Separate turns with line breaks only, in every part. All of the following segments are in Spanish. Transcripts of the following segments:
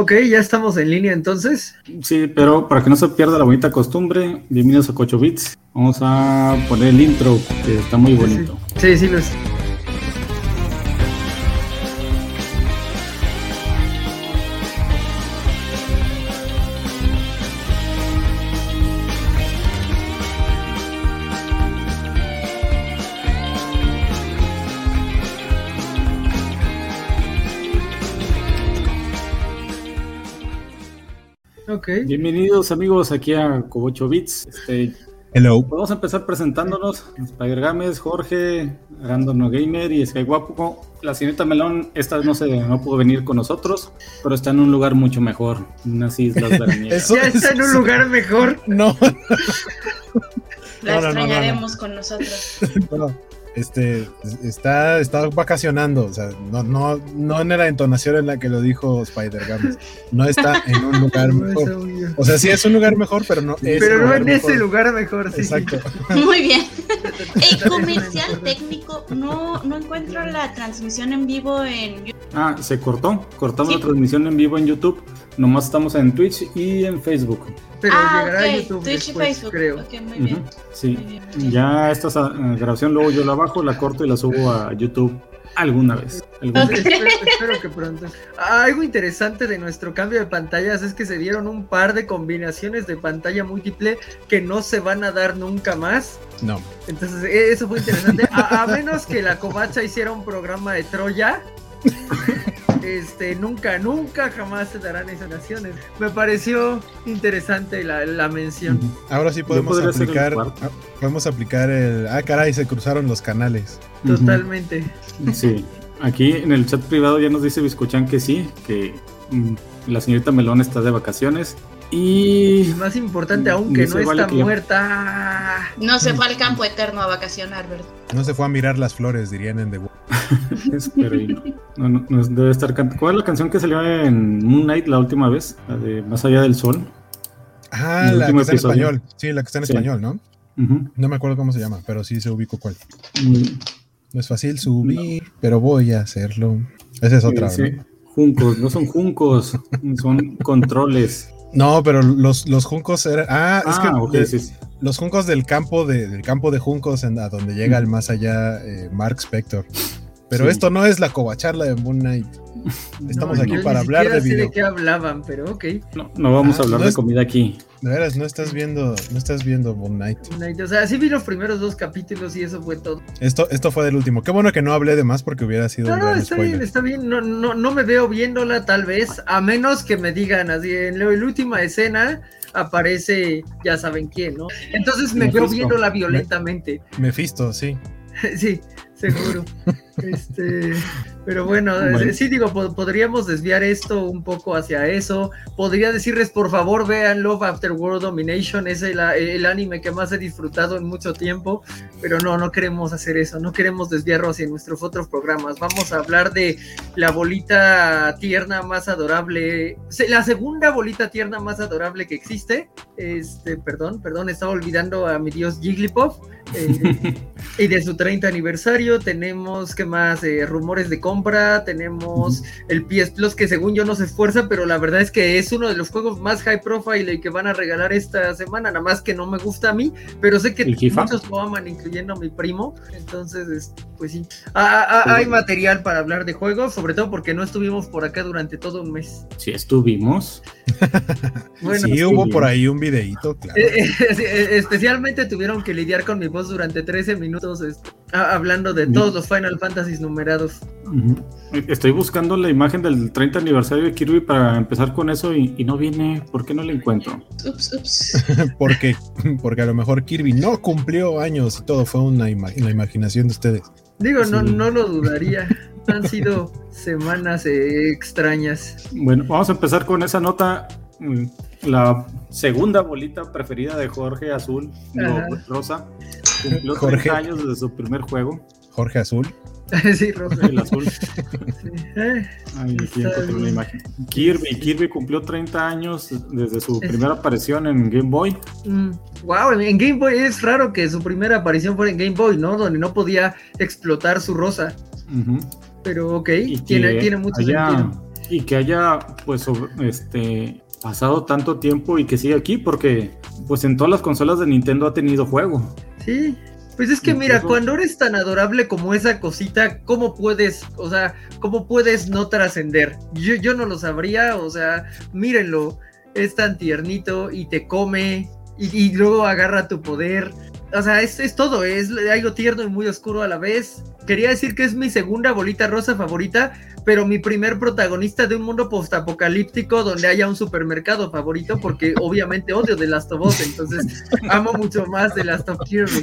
Ok, ya estamos en línea entonces.
Sí, pero para que no se pierda la bonita costumbre, bienvenidos a Cocho Bits. Vamos a poner el intro, que está muy bonito.
Sí, sí, sí lo es.
Bienvenidos amigos aquí a Cobocho Bits. Este,
Hello.
Vamos a empezar presentándonos. Spider Games, Jorge, Random Gamer y Skywapo. La señorita Melón esta vez no se no pudo venir con nosotros, pero está en un lugar mucho mejor, en unas islas veraniegas.
ya está en un lugar mejor.
No.
La extrañaremos con nosotros.
este, está, está vacacionando, o sea, no, no, no en la entonación en la que lo dijo Spider Games, no está en un lugar mejor. O sea, sí es un lugar mejor, pero no es
Pero no en ese lugar mejor, sí.
Exacto.
Muy bien. El comercial técnico, no, no encuentro la transmisión en vivo en YouTube.
Ah, se cortó, cortamos la transmisión en vivo en YouTube, nomás estamos en Twitch y en Facebook.
Pero
ah,
llegará a YouTube
Twitch
después,
y Facebook.
creo.
Ok, muy bien.
Sí,
Muy bien, muy bien.
ya esta eh, grabación luego yo la bajo, la corto y la subo a YouTube alguna vez. alguna
Ok.
vez.
espero, espero que pronto. Ah, algo interesante de nuestro cambio de pantallas es que se dieron un par de combinaciones de pantalla múltiple que no se van a dar nunca más.
No.
Entonces, e- eso fue interesante. A, a menos que la Covacha hiciera un programa de Troya. Este, nunca, nunca jamás se darán esas naciones. Me pareció interesante la, la mención.
Ahora sí podemos aplicar, ah, podemos aplicar el, ah caray, se cruzaron los canales.
Totalmente.
Sí, aquí en el chat privado ya nos dice Biscochan que sí, que mm, la señorita Melón está de vacaciones. Y
más importante aún que no
Vale
está
que
muerta.
No se fue al campo eterno a vacacionar, ¿verdad?
No se fue a mirar las flores, dirían en The Wall.
No. No, no, debe estar can- ¿Cuál es la canción que salió en Moon Knight la última vez? La de Más allá del sol.
Ah,
El
la que está en español. Sí, la que está en
Sí.
español, ¿no? No me acuerdo cómo se llama, pero sí se ubico cuál.
Mm,
No es fácil subir, pero voy a hacerlo. Esa es otra,
sí.
¿no?
Juncos, no son juncos, son controles.
No, pero los, los juncos eran. Ah, es
Ah,
que de-
sí, sí.
los juncos del campo de, del campo de juncos en, a donde llega el más allá eh, Mark Spector. Pero
Sí.
esto no es la covacharla de Moon Knight. Estamos
No,
aquí para
ni
hablar de
sé
video.
de qué hablaban, pero ok.
No, no vamos
Ah,
a hablar
no
de
es-
comida aquí.
De veras, no estás viendo, no estás viendo Moon Knight.
O sea, sí vi los primeros dos capítulos y eso fue todo.
Esto, esto fue del último. Qué bueno que no hablé de más porque hubiera sido
No,
un
no,
gran
está bien, está bien. No, no, no me veo viéndola tal vez, a menos que me digan así, en la última escena aparece, ya saben quién, ¿no? Entonces me veo viéndola violentamente.
Mephisto, sí.
Sí, seguro. Este, pero bueno,
Bueno.
sí digo, po- podríamos desviar esto un poco hacia eso. Podría decirles, por favor, vean Love After World Domination, es el, el anime que más he disfrutado en mucho tiempo, pero no, no queremos hacer eso, no queremos desviarlo hacia nuestros otros programas. Vamos a hablar de la bolita tierna más adorable, la segunda bolita tierna más adorable que existe. Este, perdón, perdón, estaba olvidando a mi dios Jigglypuff. eh, y de su 30 aniversario tenemos, ¿qué más? Eh, rumores de compra, tenemos el PS Plus que según yo no se esfuerza, pero la verdad es que es uno de los juegos más high profile y que van a regalar esta semana, nada más que no me gusta a mí, pero sé que muchos lo aman, incluyendo a mi primo, entonces, es- pues sí. Ah, ah, ah, hay material para hablar de juegos, sobre todo porque no estuvimos por acá durante todo un mes.
Si estuvimos.
Bueno,
sí,
sí,
hubo por ahí un videíto, claro.
Eh, eh, sí, eh, especialmente tuvieron que lidiar con mi voz durante 13 minutos este, hablando de todos los Final Numerados.
Estoy buscando la imagen del 30 aniversario de Kirby para empezar con eso y, y no viene. ¿Por qué no la encuentro?
Ups, ups.
porque, porque a lo mejor Kirby no cumplió años y todo fue una, ima- una imaginación de ustedes.
Digo, no,
Sí.
no lo dudaría. Han sido semanas eh, extrañas.
Bueno, vamos a empezar con esa nota. mm, La segunda bolita preferida de Jorge Azul, digo. Rosa, cumplió 30
Jorge.
años desde su primer juego,
Jorge Azul.
sí, Rosa.
el azul.
sí. Eh,
Ay, aquí encontré imagen. Kirby, Kirby cumplió 30 años desde su primera aparición en Game Boy.
mm, wow, en, en Game Boy es raro que su primera aparición fuera en Game Boy, ¿no? Donde no podía explotar su rosa. Pero ok,
Y
tiene,
que
tiene mucho
haya
sentido.
y que haya pues este pasado tanto tiempo y que siga aquí porque pues en todas las consolas de Nintendo ha tenido juego.
Sí, pues es que mira, cuando eres tan adorable como esa cosita, ¿cómo puedes, o sea, cómo puedes no trascender? Yo, yo no lo sabría, o sea, mírenlo, es tan tiernito y te come y, y luego agarra tu poder. O sea, es, es todo, es algo tierno y muy oscuro a la vez. Quería decir que es mi segunda bolita rosa favorita, pero mi primer protagonista de un mundo postapocalíptico donde haya un supermercado favorito, porque obviamente odio The Last of Us, entonces amo mucho más The Last of Kirby.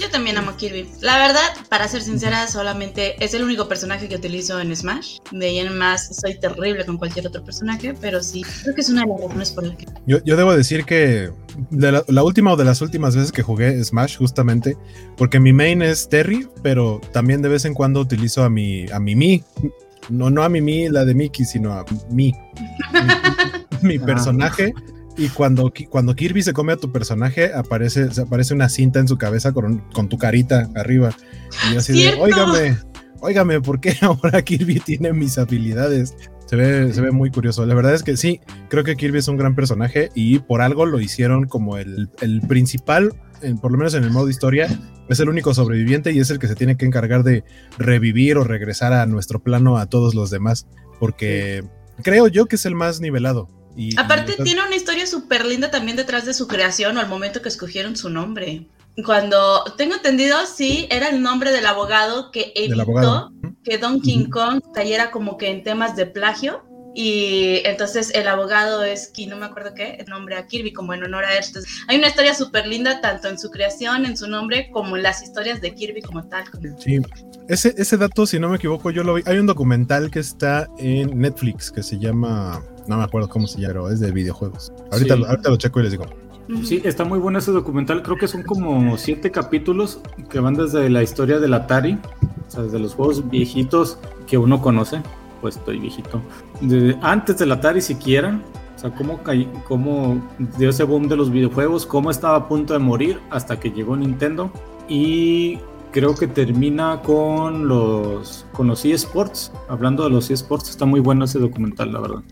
Yo también amo Kirby. La verdad, para ser sincera, solamente es el único personaje que utilizo en Smash. De ahí en más, soy terrible con cualquier otro personaje, pero sí, creo que es una de las razones por las que.
Yo, yo debo decir que la, la, última o de las últimas veces que jugué Smash, justamente, porque mi main es Terry, pero también de vez en cuando utilizo a mi, a Mimi. No, no a Mimi, la de Mickey, sino a mí. mi, mi personaje. Y cuando, cuando Kirby se come a tu personaje, aparece, aparece una cinta en su cabeza con, con tu carita arriba. Y yo así de, óigame, óigame, ¿por qué ahora Kirby tiene mis habilidades? Se ve, se ve muy curioso. La verdad es que sí, creo que Kirby es un gran personaje y por algo lo hicieron como el, el principal, en, por lo menos en el modo historia, es el único sobreviviente y es el que se tiene que encargar de revivir o regresar a nuestro plano a todos los demás, porque creo yo que es el más nivelado.
Y, Aparte y... tiene una historia súper linda también detrás de su creación o al momento que escogieron su nombre. Cuando tengo entendido, sí, era el nombre del abogado que evitó abogado. que uh -huh. Kong cayera como que en temas de plagio. Y entonces el abogado es, no me acuerdo qué, el nombre a Kirby, como en honor a él. Entonces, hay una historia súper linda, tanto en su creación, en su nombre, como en las historias de Kirby como tal.
Sí, ese, ese dato, si no me equivoco, yo lo vi. Hay un documental que está en Netflix que se llama no me acuerdo cómo se llama, pero es de videojuegos. Ahorita, sí. ahorita lo checo y les digo.
Sí, está muy bueno ese documental. Creo que son como siete capítulos que van desde la historia del Atari, o sea, desde los juegos viejitos que uno conoce. Pues estoy viejito. De, antes del Atari siquiera. O sea, cómo, cómo dio ese boom de los videojuegos, cómo estaba a punto de morir hasta que llegó Nintendo. Y creo que termina con los, con los eSports. Hablando de los eSports, está muy bueno ese documental, la verdad.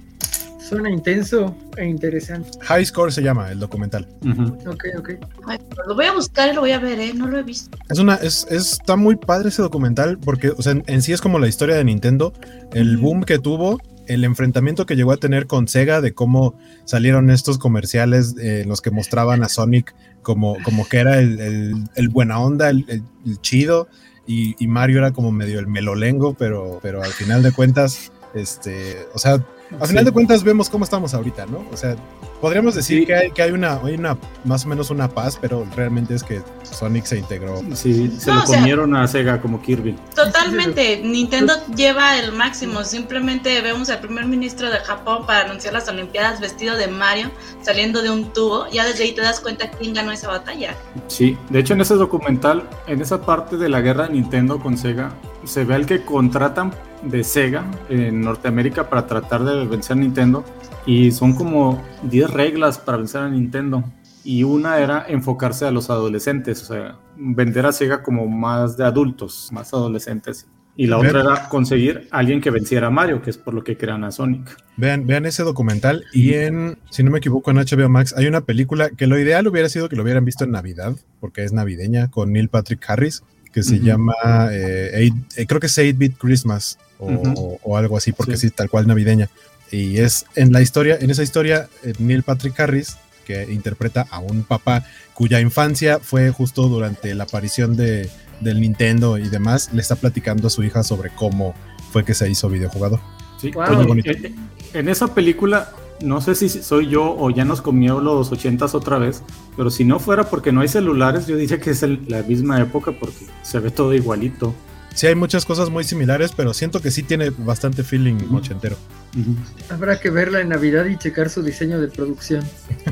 Suena intenso e interesante.
High Score se llama el documental.
Uh -huh. Ok, ok.
Ay, lo voy a buscar y lo voy a ver, ¿eh? No lo he visto.
Es una, es, es, está muy padre ese documental porque, o sea, en, en sí es como la historia de Nintendo, el uh -huh. boom que tuvo, el enfrentamiento que llegó a tener con Sega, de cómo salieron estos comerciales eh, en los que mostraban a Sonic como, como que era el, el, el buena onda, el, el chido, y, y, Mario era como medio el melolengo, pero, pero al final de cuentas, este, o sea, al final sí. de cuentas vemos cómo estamos ahorita, ¿no? O sea, podríamos decir sí. que, hay, que hay, una, hay una, más o menos una paz, pero realmente es que Sonic se integró.
Sí, se no, lo comieron sea, a Sega como Kirby.
Totalmente, Nintendo lleva el máximo, simplemente vemos al primer ministro de Japón para anunciar las Olimpiadas vestido de Mario, saliendo de un tubo, ya desde ahí te das cuenta quién ganó esa batalla.
Sí, de hecho en ese documental, en esa parte de la guerra de Nintendo con Sega, se ve al que contratan de Sega en Norteamérica para tratar de vencer a Nintendo y son como 10 reglas para vencer a Nintendo y una era enfocarse a los adolescentes, o sea, vender a Sega como más de adultos, más adolescentes. Y la vean, otra era conseguir a alguien que venciera a Mario, que es por lo que crean a Sonic.
Vean, vean ese documental y en, si no me equivoco, en HBO Max hay una película que lo ideal hubiera sido que lo hubieran visto en Navidad, porque es navideña, con Neil Patrick Harris, que se uh -huh. llama, eh, eight, eh, creo que es 8-Bit Christmas o, uh -huh. o, o, algo así, porque sí. sí, tal cual navideña. Y es en la historia, en esa historia, eh, Neil Patrick Harris, que interpreta a un papá cuya infancia fue justo durante la aparición de, del Nintendo y demás, le está platicando a su hija sobre cómo fue que se hizo videojugador.
Sí, wow. en, en esa película no sé si soy yo o ya nos comió los ochentas otra vez, pero si no fuera porque no hay celulares, yo diría que es el, la misma época porque se ve todo igualito.
Sí, hay muchas cosas muy similares, pero siento que sí tiene bastante feeling uh -huh. ochentero.
Uh -huh. Habrá que verla en Navidad y checar su diseño de producción.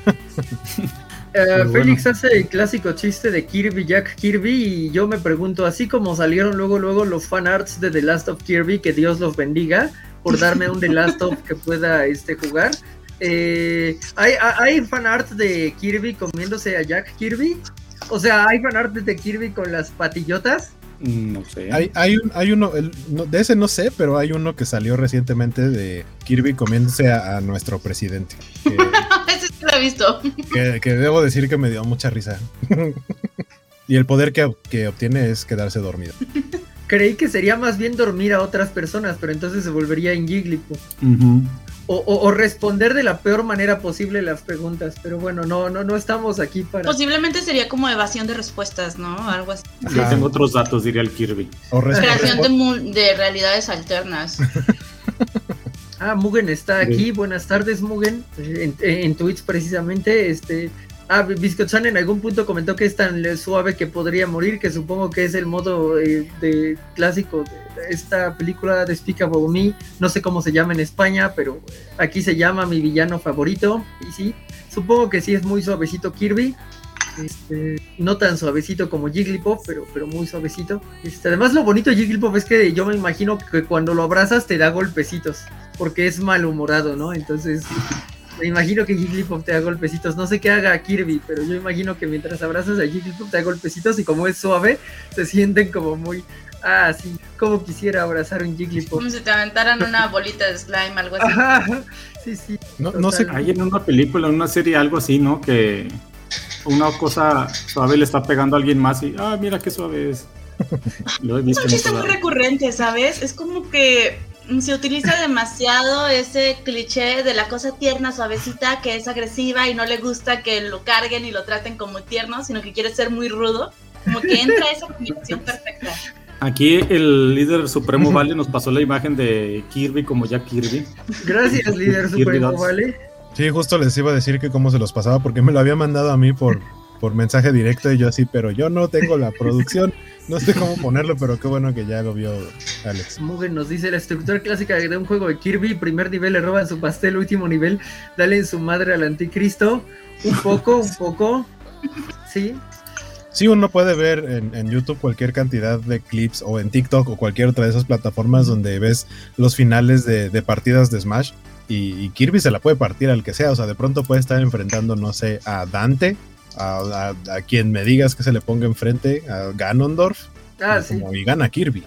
Uh, Félix bueno. hace el clásico chiste de Kirby, Jack Kirby, y yo me pregunto, así como salieron luego luego los fan arts de The Last of Kirby, que Dios los bendiga por darme un The Last of que pueda este, jugar. Eh, ¿hay, ¿Hay fan art de Kirby comiéndose a Jack Kirby? O sea, ¿hay fan art de Kirby con las patillotas?
Mm, no sé.
Hay, hay, un, hay uno, de ese no sé, pero hay uno que salió recientemente de Kirby comiéndose a, nuestro presidente.
ese sí lo he visto.
Que, debo decir que me dio mucha risa. y el poder que, que obtiene es quedarse dormido.
Creí que sería más bien dormir a otras personas, pero entonces se volvería en Jigglypuff. o, responder de la peor manera posible las preguntas, pero bueno, no, no, no estamos aquí para.
Posiblemente sería como evasión de respuestas, ¿no? Algo así.
tengo otros datos, diría el Kirby.
O Creación de, realidades alternas.
ah, Mugen está aquí. Buenas tardes, Mugen. En, en Twitch precisamente, este Ah, Biscochan en algún punto comentó que es tan suave que podría morir, que supongo que es el modo eh, de clásico de esta película de Despicable Me. No sé cómo se llama en España, pero aquí se llama mi villano favorito. Y sí, supongo que sí es muy suavecito Kirby. Este, no tan suavecito como Jigglypuff, pero, pero muy suavecito. Este, además, lo bonito de Jigglypuff es que yo me imagino que cuando lo abrazas te da golpecitos, porque es malhumorado, ¿no? Entonces, me imagino que Jigglypuff te da golpecitos. No sé qué haga Kirby, pero yo imagino que mientras abrazas a Jigglypuff te da golpecitos y como es suave, se sienten como muy. Ah, sí, como quisiera abrazar un Jigglypuff.
Como si te aventaran una bolita de slime, algo así.
sí, sí.
No, no sé, hay en una película, en una serie, algo así, ¿no? Que una cosa suave le está pegando a alguien más y, ah, mira qué suave es.
Lo he visto. Es un chiste muy recurrente, ¿sabes? Es como que se utiliza demasiado ese cliché de la cosa tierna, suavecita, que es agresiva y no le gusta que lo carguen y lo traten como tierno, sino que quiere ser muy rudo. Como que entra esa combinación perfecta.
Aquí el líder supremo Vale nos pasó la imagen de Kirby como ya Kirby.
Gracias, líder supremo Vale.
Sí, justo les iba a decir que cómo se los pasaba porque me lo había mandado a mí por, por mensaje directo y yo así, pero yo no tengo la producción. No sé cómo ponerlo, pero qué bueno que ya lo vio Alex.
Mugen nos dice la estructura clásica de un juego de Kirby, primer nivel le roban su pastel, último nivel, dale en su madre al anticristo. Un poco, un poco. Sí.
Sí, uno puede ver en, YouTube cualquier cantidad de clips o en TikTok o cualquier otra de esas plataformas donde ves los finales de, partidas de Smash y, Kirby se la puede partir al que sea. O sea, de pronto puede estar enfrentando, no sé, a Dante a, quien me digas que se le ponga enfrente, a Ganondorf, ah, y gana Kirby.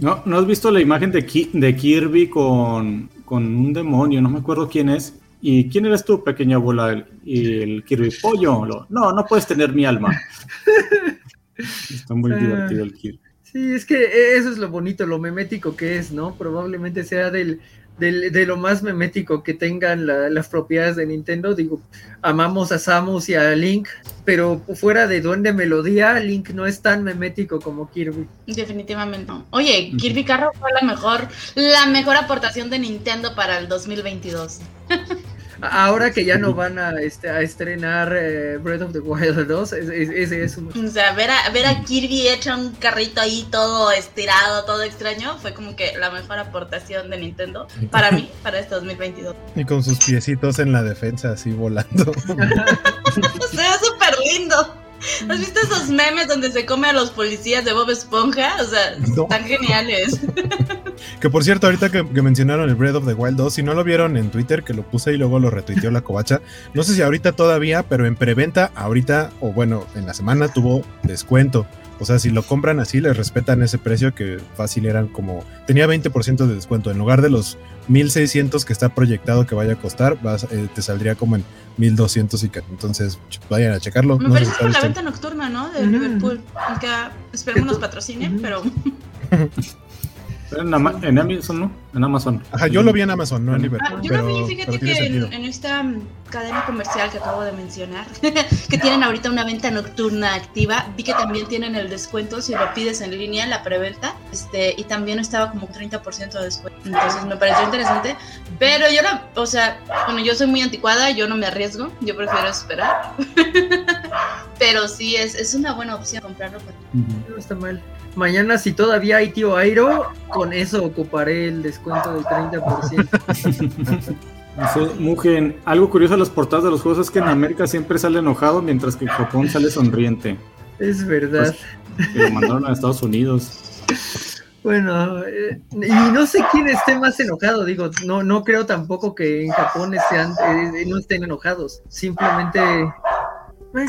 ¿No, ¿No has visto la imagen de, de Kirby con, con, un demonio? No me acuerdo quién es. ¿Y quién eres tú, pequeña abuela? Y el Kirby, pollo. no, no puedes tener mi alma. Está muy ah. divertido el Kirby.
Sí, es que eso es lo bonito, lo memético que es, ¿no? Probablemente sea del, de, lo más memético que tengan las propiedades de Nintendo. Digo, amamos a Samus y a Link, pero fuera de Duende Melodía, Link no es tan memético como Kirby.
Definitivamente no. Oye, Kirby Carro fue la mejor, la mejor aportación de Nintendo para el 2022.
Ahora que ya no van a, este, a estrenar eh, Breath of the Wild 2, ese es, un...
O sea, ver a, ver a Kirby hecho un carrito ahí todo estirado, todo extraño, fue como que la mejor aportación de Nintendo para mí, para este 2022.
Y con sus piecitos en la defensa, así volando.
Se ve súper lindo. ¿Has visto esos memes donde se come a los policías de Bob Esponja? O sea, están geniales.
que por cierto, ahorita que, mencionaron el Breath of the Wild 2, si no lo vieron en Twitter, que lo puse y luego lo retuiteó la covacha, no sé si ahorita todavía, pero en preventa, ahorita, o bueno, en la semana tuvo descuento. O sea, si lo compran así, les respetan ese precio que fácil eran como... Tenía 20% de descuento. En lugar de los 1600 que está proyectado que vaya a costar, eh, te saldría como en 1200 y que entonces vayan a checarlo.
Me parece que la venta nocturna, ¿no? De Liverpool. Aunque esperemos nos patrocinen, pero...
En, Amazon, ¿no? En Amazon.
Ajá, yo lo vi en Amazon, no en Liverpool.
Ah, yo lo vi, fíjate que en, esta mm, cadena comercial que acabo de mencionar, que tienen ahorita una venta nocturna activa, vi que también tienen el descuento si lo pides en línea, la preventa, este, y también estaba como 30% de descuento. Entonces me pareció interesante, pero yo no, o sea, bueno, yo soy muy anticuada, yo no me arriesgo, yo prefiero esperar. pero sí, es, es una buena opción comprarlo.
No está mal. Mañana, si todavía hay tío Airo, con eso ocuparé el descuento del 30%.
Mugen, algo curioso de las portadas de los juegos es que en América siempre sale enojado, mientras que en Japón sale sonriente.
Es verdad.
Pues, lo mandaron a Estados Unidos.
Bueno, eh, y no sé quién esté más enojado, digo, no, no creo tampoco que en Japón sean, eh, no estén enojados, simplemente eh,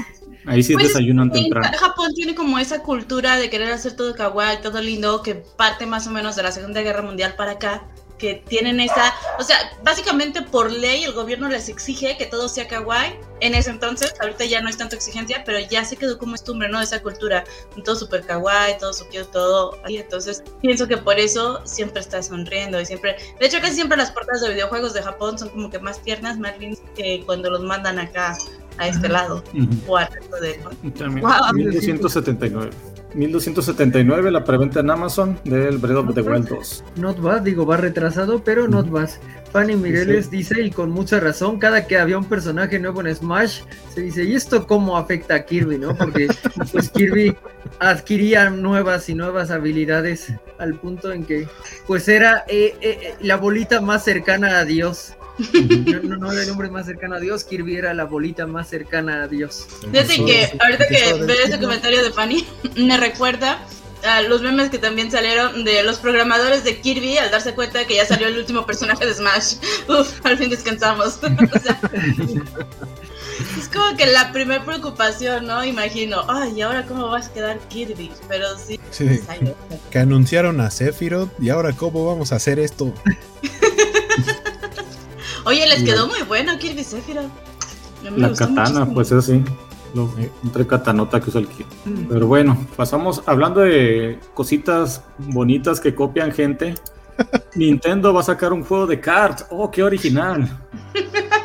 Ahí sí
Pues
desayunan
Sí,
temprano.
Japón tiene como esa cultura de querer hacer todo kawaii, todo lindo, que parte más o menos de la Segunda Guerra Mundial para acá, que tienen esa, o sea, básicamente por ley el gobierno les exige que todo sea kawaii. En ese entonces, ahorita ya no es tanto exigencia, pero ya se quedó como costumbre, ¿no? Esa cultura, todo súper kawaii, todo súper todo ahí. Entonces, pienso que por eso siempre está sonriendo y siempre, de hecho, casi siempre las portadas de videojuegos de Japón son como que más tiernas, más lindas que cuando los mandan acá a este lado
Ujú.
o al resto de
También.
Wow.
1279. 1279 la preventa en Amazon del Breath of the Wild 2.
Not bad, digo, va retrasado, pero not bad. Fanny Mireles dice, y con mucha razón, cada que había un personaje nuevo en Smash, se dice, ¿y esto cómo afecta a Kirby, no? Porque pues Kirby adquiría nuevas y nuevas habilidades al punto en que pues era eh, eh, eh, la bolita más cercana a Dios. No, no, no era el hombre más cercano a Dios, Kirby era la bolita más cercana a Dios.
Fíjate que ahorita que veo ese comentario de Fanny, me recuerda a los memes que también salieron de los programadores de Kirby al darse cuenta de que ya salió el último personaje de Smash. Uf, al fin descansamos. O sea, es como que la primera preocupación, ¿no? Imagino, ay, ¿y ahora cómo va a quedar Kirby? Pero sí,
Sí,
salió.
que anunciaron a Sephiroth y ahora cómo vamos a hacer esto.
Oye, les quedó muy bueno Kirby Sephiroth. Me
La katana,
muchísimo.
pues es así. Lo, entre katanota que usa el kit. Pero bueno, pasamos hablando de cositas bonitas que copian gente. Nintendo va a sacar un juego de cards. Oh, qué original.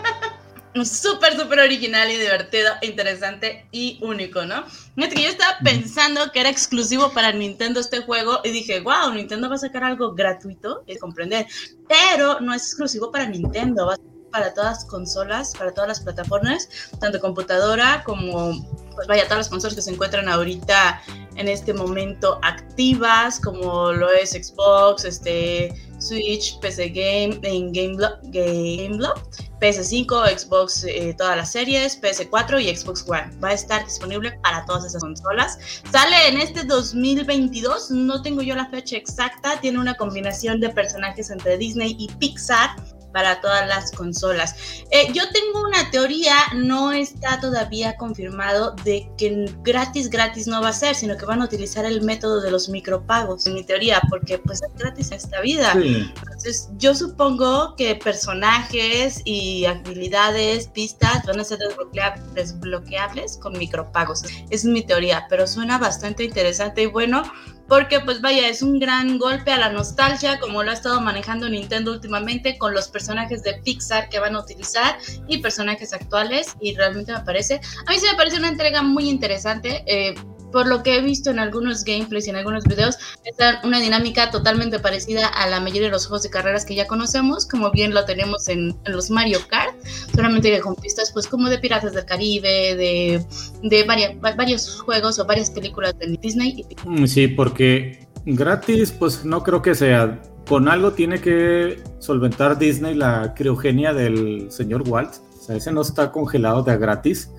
Súper, súper original y divertido, interesante y único, ¿no? Fíjate que yo estaba pensando que era exclusivo para Nintendo este juego y dije, wow, Nintendo va a sacar algo gratuito, es comprender, pero no es exclusivo para Nintendo, va a ser para todas las consolas, para todas las plataformas, tanto computadora como, pues vaya, todas las consolas que se encuentran ahorita en este momento activas, como lo es Xbox, este, Switch, PC Game, en GameBlock, GameBlock PS5, Xbox, eh, todas las series, PS4 y Xbox One. Va a estar disponible para todas esas consolas. Sale en este 2022, no tengo yo la fecha exacta, tiene una combinación de personajes entre Disney y Pixar para todas las consolas. Eh, yo tengo una teoría, no está todavía confirmado de que gratis, gratis no va a ser, sino que van a utilizar el método de los micropagos, en mi teoría, porque pues es gratis en esta vida.
Sí.
Entonces, yo supongo que personajes y habilidades, pistas van a ser desbloquea- desbloqueables con micropagos. Es mi teoría, pero suena bastante interesante y bueno, porque pues vaya, es un gran golpe a la nostalgia, como lo ha estado manejando Nintendo últimamente con los personajes de Pixar que van a utilizar y personajes actuales y realmente me parece, a mí sí me parece una entrega muy interesante. eh, por lo que he visto en algunos gameplays y en algunos videos, es una dinámica totalmente parecida a la mayoría de los juegos de carreras que ya conocemos, como bien lo tenemos en, en los Mario Kart, solamente que con pistas pues como de Piratas del Caribe, de, de varia- va- varios juegos o varias películas de Disney y.
Mm, Sí, porque gratis, pues no creo que sea. Con algo tiene que solventar Disney la criogenia del señor Walt. O sea, ese no está congelado de a gratis.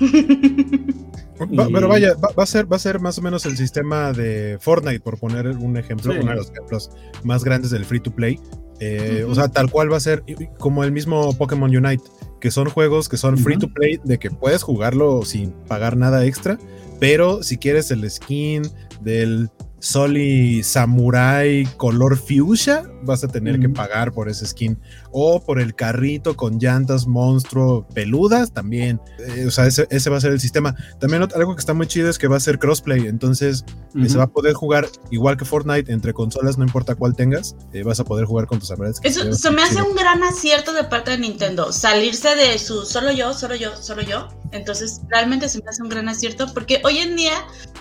Va- pero vaya, va, va a ser, va a ser más o menos el sistema de Fortnite, por poner un ejemplo,
Sí.
uno de los ejemplos más grandes del free to play. Eh. O sea, tal cual va a ser como el mismo Pokémon Unite, que son juegos que son free to play, de que puedes jugarlo sin pagar nada extra, pero si quieres el skin del Soli Samurai color fuchsia, vas a tener que pagar por ese skin. O por el carrito con llantas monstruo peludas también. Eh, o sea, ese, ese va a ser el sistema. También algo que está muy chido es que va a ser crossplay. Entonces eh, se va a poder jugar igual que Fortnite entre consolas, no importa cuál tengas. eh, vas a poder jugar con tus amigos.
Eso se me hace un gran acierto de parte de Nintendo, salirse de su solo yo, solo yo, solo yo. Entonces, realmente se me hace un gran acierto porque hoy en día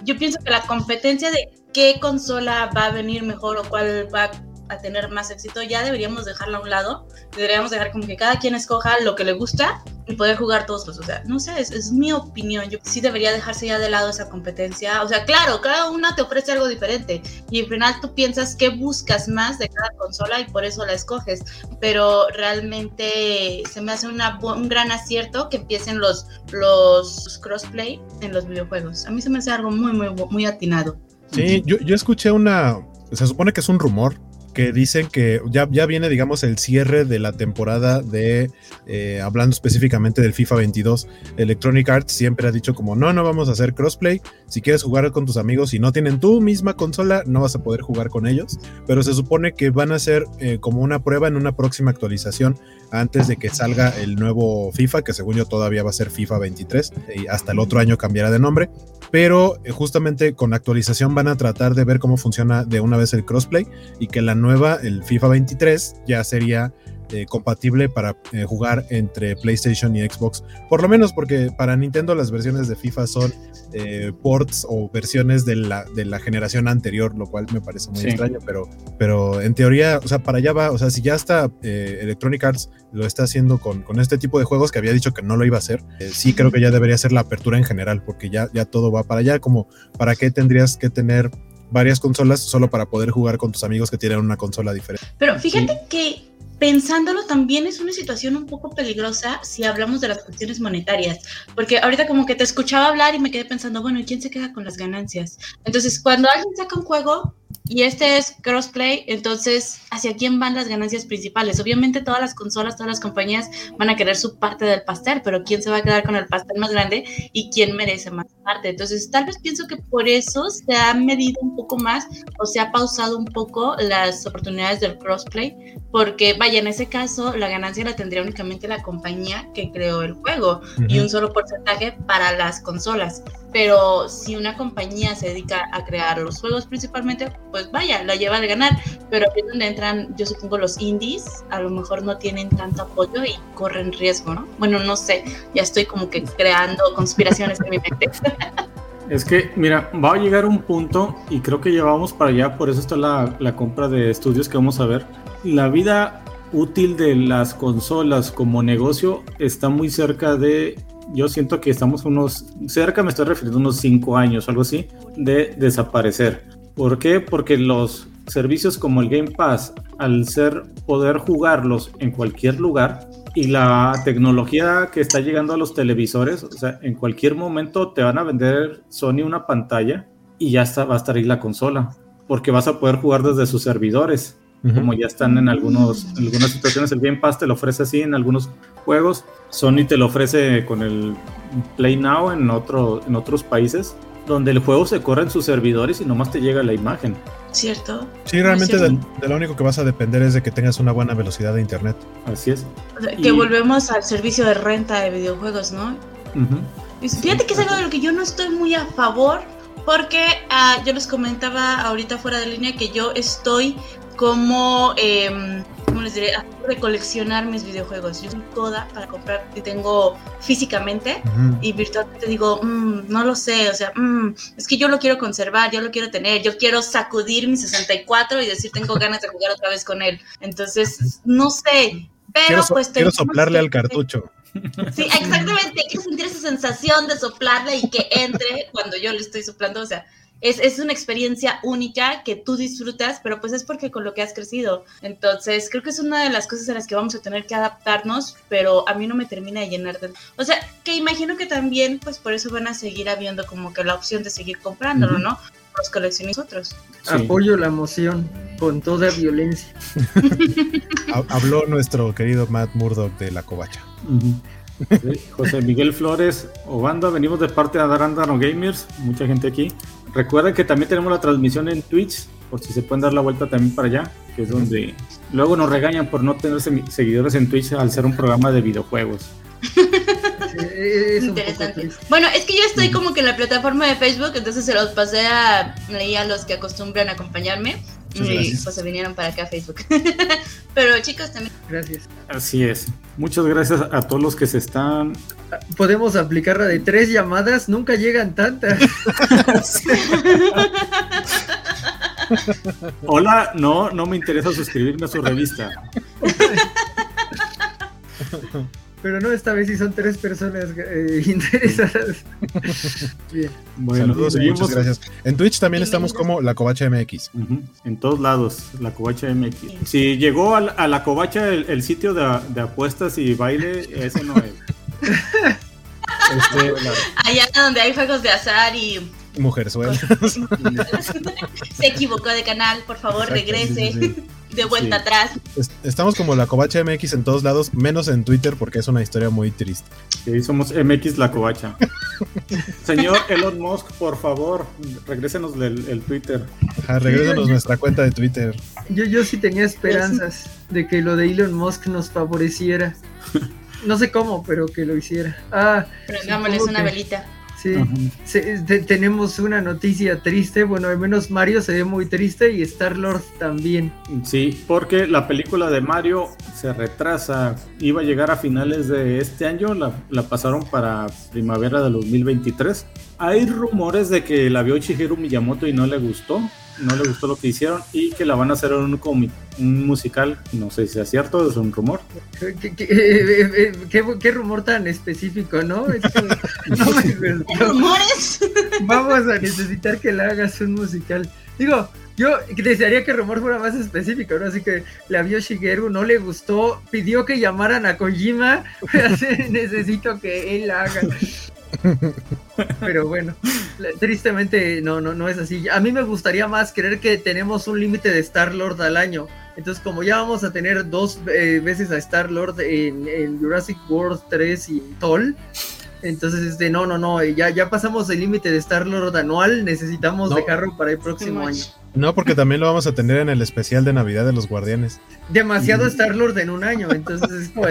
yo pienso que la competencia de qué consola va a venir mejor o cuál va a tener más éxito, ya deberíamos dejarla a un lado. Deberíamos dejar como que cada quien escoja lo que le gusta y poder jugar todos los. O sea, no sé, es, es mi opinión. Yo sí debería dejarse ya de lado esa competencia. O sea, claro, cada una te ofrece algo diferente y al final tú piensas qué buscas más de cada consola y por eso la escoges. Pero realmente se me hace una un gran acierto que empiecen los, los crossplay en los videojuegos. A mí se me hace algo muy, muy, muy atinado.
Sí, yo, yo escuché una. Se supone que es un rumor, que dicen que ya, ya viene, digamos, el cierre de la temporada de, eh, hablando específicamente del FIFA 22. Electronic Arts siempre ha dicho como, no, no vamos a hacer crossplay. Si quieres jugar con tus amigos y no tienen tu misma consola, no vas a poder jugar con ellos. Pero se supone que van a hacer eh, como una prueba en una próxima actualización antes de que salga el nuevo FIFA, que según yo todavía va a ser FIFA 23 y hasta el otro año cambiará de nombre. Pero eh, justamente con actualización van a tratar de ver cómo funciona de una vez el crossplay y que la nueva, el FIFA 23, ya sería eh, compatible para eh, jugar entre PlayStation y Xbox. Por lo menos porque para Nintendo las versiones de FIFA son eh, ports o versiones de la, de la generación anterior, lo cual me parece muy extraño, pero, pero en teoría, o sea, para allá va, o sea, si ya está Electronic Arts lo está haciendo con, con, este tipo de juegos que había dicho que no lo iba a hacer, sí creo que ya debería ser la apertura en general, porque ya, ya todo va para allá, como para qué tendrías que tener varias consolas solo para poder jugar con tus amigos que tienen una consola diferente.
Pero fíjate que pensándolo también es una situación un poco peligrosa si hablamos de las cuestiones monetarias, porque ahorita como que te escuchaba hablar y me quedé pensando, bueno, ¿y quién se queda con las ganancias? Entonces, cuando alguien saca un juego, y este es crossplay, entonces, ¿hacia quién van las ganancias principales? Obviamente todas las consolas, todas las compañías van a querer su parte del pastel, pero ¿quién se va a quedar con el pastel más grande y quién merece más parte? Entonces, tal vez pienso que por eso se ha medido un poco más o se ha pausado un poco las oportunidades del crossplay, porque vaya, en ese caso, la ganancia la tendría únicamente la compañía que creó el juego y un solo porcentaje para las consolas. Pero si una compañía se dedica a crear los juegos principalmente, pues vaya, la lleva de ganar. Pero aquí es donde entran, yo supongo, los indies, a lo mejor no tienen tanto apoyo y corren riesgo, ¿no? Bueno, no sé, ya estoy como que creando conspiraciones en mi mente.
Es que, mira, va a llegar un punto y creo que llevamos para allá, por eso está la, la compra de estudios que vamos a ver. La vida útil de las consolas como negocio está muy cerca de yo siento que estamos unos, cerca me estoy refiriendo a unos 5 años algo así, de desaparecer. ¿Por qué? Porque los servicios como el Game Pass, al ser poder jugarlos en cualquier lugar, y la tecnología que está llegando a los televisores, o sea, en cualquier momento te van a vender Sony una pantalla y ya está, va a estar ahí la consola, porque vas a poder jugar desde sus servidores como ya están en algunos, algunas situaciones. El Game Pass te lo ofrece así en algunos juegos. Sony te lo ofrece con el Play Now en, otro, en otros países, donde el juego se corre en sus servidores y nomás te llega la imagen.
¿Cierto?
Sí, realmente de, lo único que vas a depender es de que tengas una buena velocidad de internet.
Así es.
que volvemos al servicio de renta de videojuegos, ¿no? Fíjate que es algo de lo que yo no estoy muy a favor, porque ah, yo les comentaba ahorita fuera de línea que yo estoy como, eh, ¿cómo les diré? De coleccionar mis videojuegos. Yo soy toda para comprar y tengo físicamente y virtualmente digo, mm, no lo sé, o sea, mm, es que yo lo quiero conservar, yo lo quiero tener, yo quiero sacudir mi 64 y decir, tengo ganas de jugar otra vez con él. Entonces, no sé, pero
quiero,
pues...
Quiero soplarle al cartucho.
Sí, exactamente, quiero sentir esa sensación de soplarle y que entre cuando yo le estoy soplando, o sea, es, una experiencia única que tú disfrutas, pero pues es porque con lo que has crecido. Entonces, creo que es una de las cosas a las que vamos a tener que adaptarnos, pero a mí no me termina de llenar de... O sea, que imagino que también, pues por eso van a seguir habiendo como que la opción de seguir comprándolo, ¿no? Los coleccionistas otros.
Apoyo la emoción con toda violencia.
Habló nuestro querido Matt Murdock de la covacha.
José Miguel Flores, Obanda, venimos de parte de Adarandano Gamers, mucha gente aquí. Recuerden que también tenemos la transmisión en Twitch, por si se pueden dar la vuelta también para allá, que es donde luego nos regañan por no tener seguidores en Twitch al ser un programa de videojuegos.
Interesante. Bueno, es que yo estoy como que en la plataforma de Facebook, entonces se los pasé a, a los que acostumbran a acompañarme. Y pues se vinieron para acá a Facebook. Pero chicos, también.
Gracias.
Así es. Muchas gracias a todos los que se están.
Podemos aplicar la de tres llamadas, nunca llegan tantas.
Hola, no, no me interesa suscribirme a su revista.
Pero no, esta vez sí son tres personas eh, interesadas.
Bien. Bueno, Saludos y muchas gracias. En Twitch también estamos como La Covacha MX.
En todos lados, La Covacha MX. Si llegó a la, Covacha el, sitio de, apuestas y baile, ese no es.
Este, Allá donde hay juegos de azar y
Mujerzuelas.
Se equivocó de canal, por favor, regrese. de vuelta atrás.
Estamos como la Covacha MX en todos lados, menos en Twitter porque es una historia muy triste.
Sí, somos MX la Covacha. Señor Elon Musk, por favor, regrésenos el, Twitter.
Ajá, regrésenos nuestra cuenta de Twitter.
Yo, yo sí tenía esperanzas de que lo de Elon Musk nos favoreciera. No sé cómo, pero que lo hiciera. Ah,
Prengámosles una velita.
Sí, tenemos una noticia triste. Bueno, al menos Mario se ve muy triste y Star Lord también.
Sí, porque la película de Mario se retrasa. Iba a llegar a finales de este año, la, la pasaron para primavera de 2023. Hay rumores de que la vio Shigeru Miyamoto y no le gustó no le gustó lo que hicieron y que la van a hacer en un, un musical. No sé si es cierto, es un rumor.
¿Qué, rumor tan específico, no?
¿Rumores?
Vamos a necesitar que le hagas un musical. Digo, yo desearía que el rumor fuera más específico, ¿no? Así que la vio Shigeru, no le gustó, pidió que llamaran a Kojima, necesito que él la haga. Pero bueno, tristemente no, no, no es así. A mí me gustaría más creer que tenemos un límite de Star Lord al año. Entonces, como ya vamos a tener dos eh, veces a Star Lord en, Jurassic World 3 y Toll, entonces este, no, no, no, ya, ya pasamos el límite de Star Lord anual, necesitamos dejarlo para el próximo año.
No, porque también lo vamos a tener en el especial de Navidad de los Guardianes.
Demasiado Star-Lord en un año, entonces es como,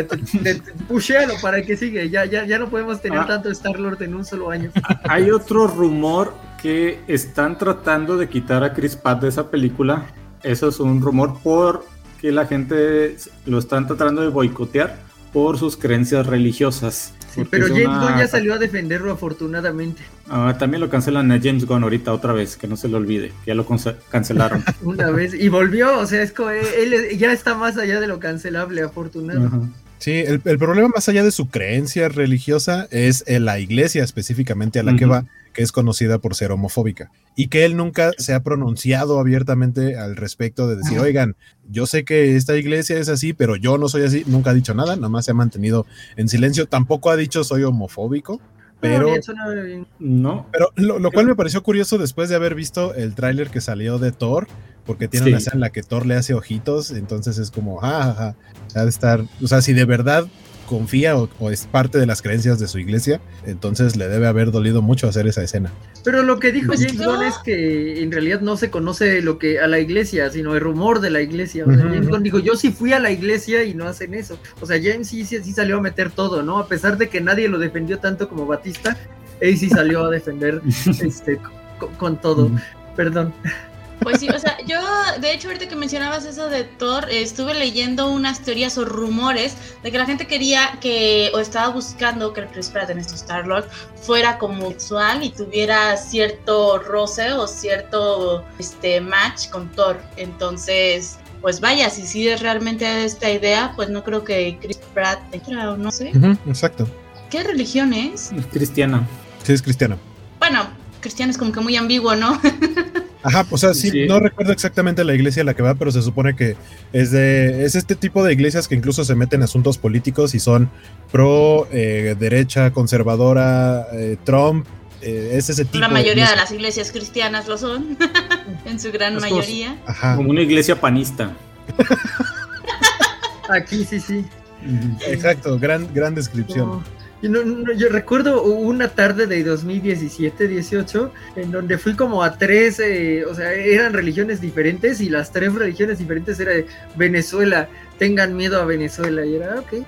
pushéalo para que sigue, ya, ya, ya no podemos tener ah. tanto Star-Lord en un solo año.
Hay otro rumor que están tratando de quitar a Chris Pratt de esa película. Eso es un rumor porque la gente lo están tratando de boicotear por sus creencias religiosas
pero James Gunn ya salió a defenderlo afortunadamente.
Ah, también lo cancelan a James Gunn ahorita otra vez, que no se lo olvide, ya lo cancelaron.
Una vez, y volvió, o sea, es como, él, ya está más allá de lo cancelable, afortunado.
Sí, el, problema más allá de su creencia religiosa es en la iglesia específicamente a la que va, que es conocida por ser homofóbica. Y que él nunca se ha pronunciado abiertamente al respecto de decir, oigan, yo sé que esta iglesia es así, pero yo no soy así. Nunca ha dicho nada, nada más se ha mantenido en silencio. Tampoco ha dicho soy homofóbico. Pero,
no.
pero lo, cual me pareció curioso después de haber visto el tráiler que salió de Thor, porque tiene una escena en la que Thor le hace ojitos, entonces es como, jajaja, ha de estar, o sea, si de verdad confía o, es parte de las creencias de su iglesia, entonces le debe haber dolido mucho hacer esa escena.
Pero lo que dijo pues James Gunn es que en realidad no se conoce lo que a la iglesia, sino el rumor de la iglesia. James Gunn dijo, yo sí fui a la iglesia y no hacen eso. O sea, James sí, sí, sí salió a meter todo, ¿no? A pesar de que nadie lo defendió tanto como Batista, él sí salió a defender este, con, todo. Perdón.
Pues sí, o sea, yo, de hecho, ahorita que mencionabas eso de Thor, estuve leyendo unas teorías o rumores de que la gente quería que, o estaba buscando que el Chris Pratt en este Star-Lord fuera como sexual y tuviera cierto roce o cierto este, match con Thor. Entonces, pues vaya, si sí es realmente esta idea, pues no creo que Chris Pratt entra o no sé.
exacto.
¿Qué religión es?
Cristiana.
Sí, es cristiana.
Bueno, cristiano es como que muy ambiguo, ¿no?
Ajá, o sea, sí, no recuerdo exactamente la iglesia a la que va, pero se supone que es de es este tipo de iglesias que incluso se meten en asuntos políticos y son pro eh, derecha, conservadora, eh, Trump, eh, es ese tipo.
La mayoría de, las iglesias cristianas lo son, en su gran mayoría.
Ajá. Como una iglesia panista.
Aquí sí, sí.
Exacto, gran, gran descripción.
Yo, recuerdo una tarde de 2017-18 en donde fui como a tres, eh, o sea, eran religiones diferentes y las tres religiones diferentes era de Venezuela, tengan miedo a Venezuela. Y era, ok.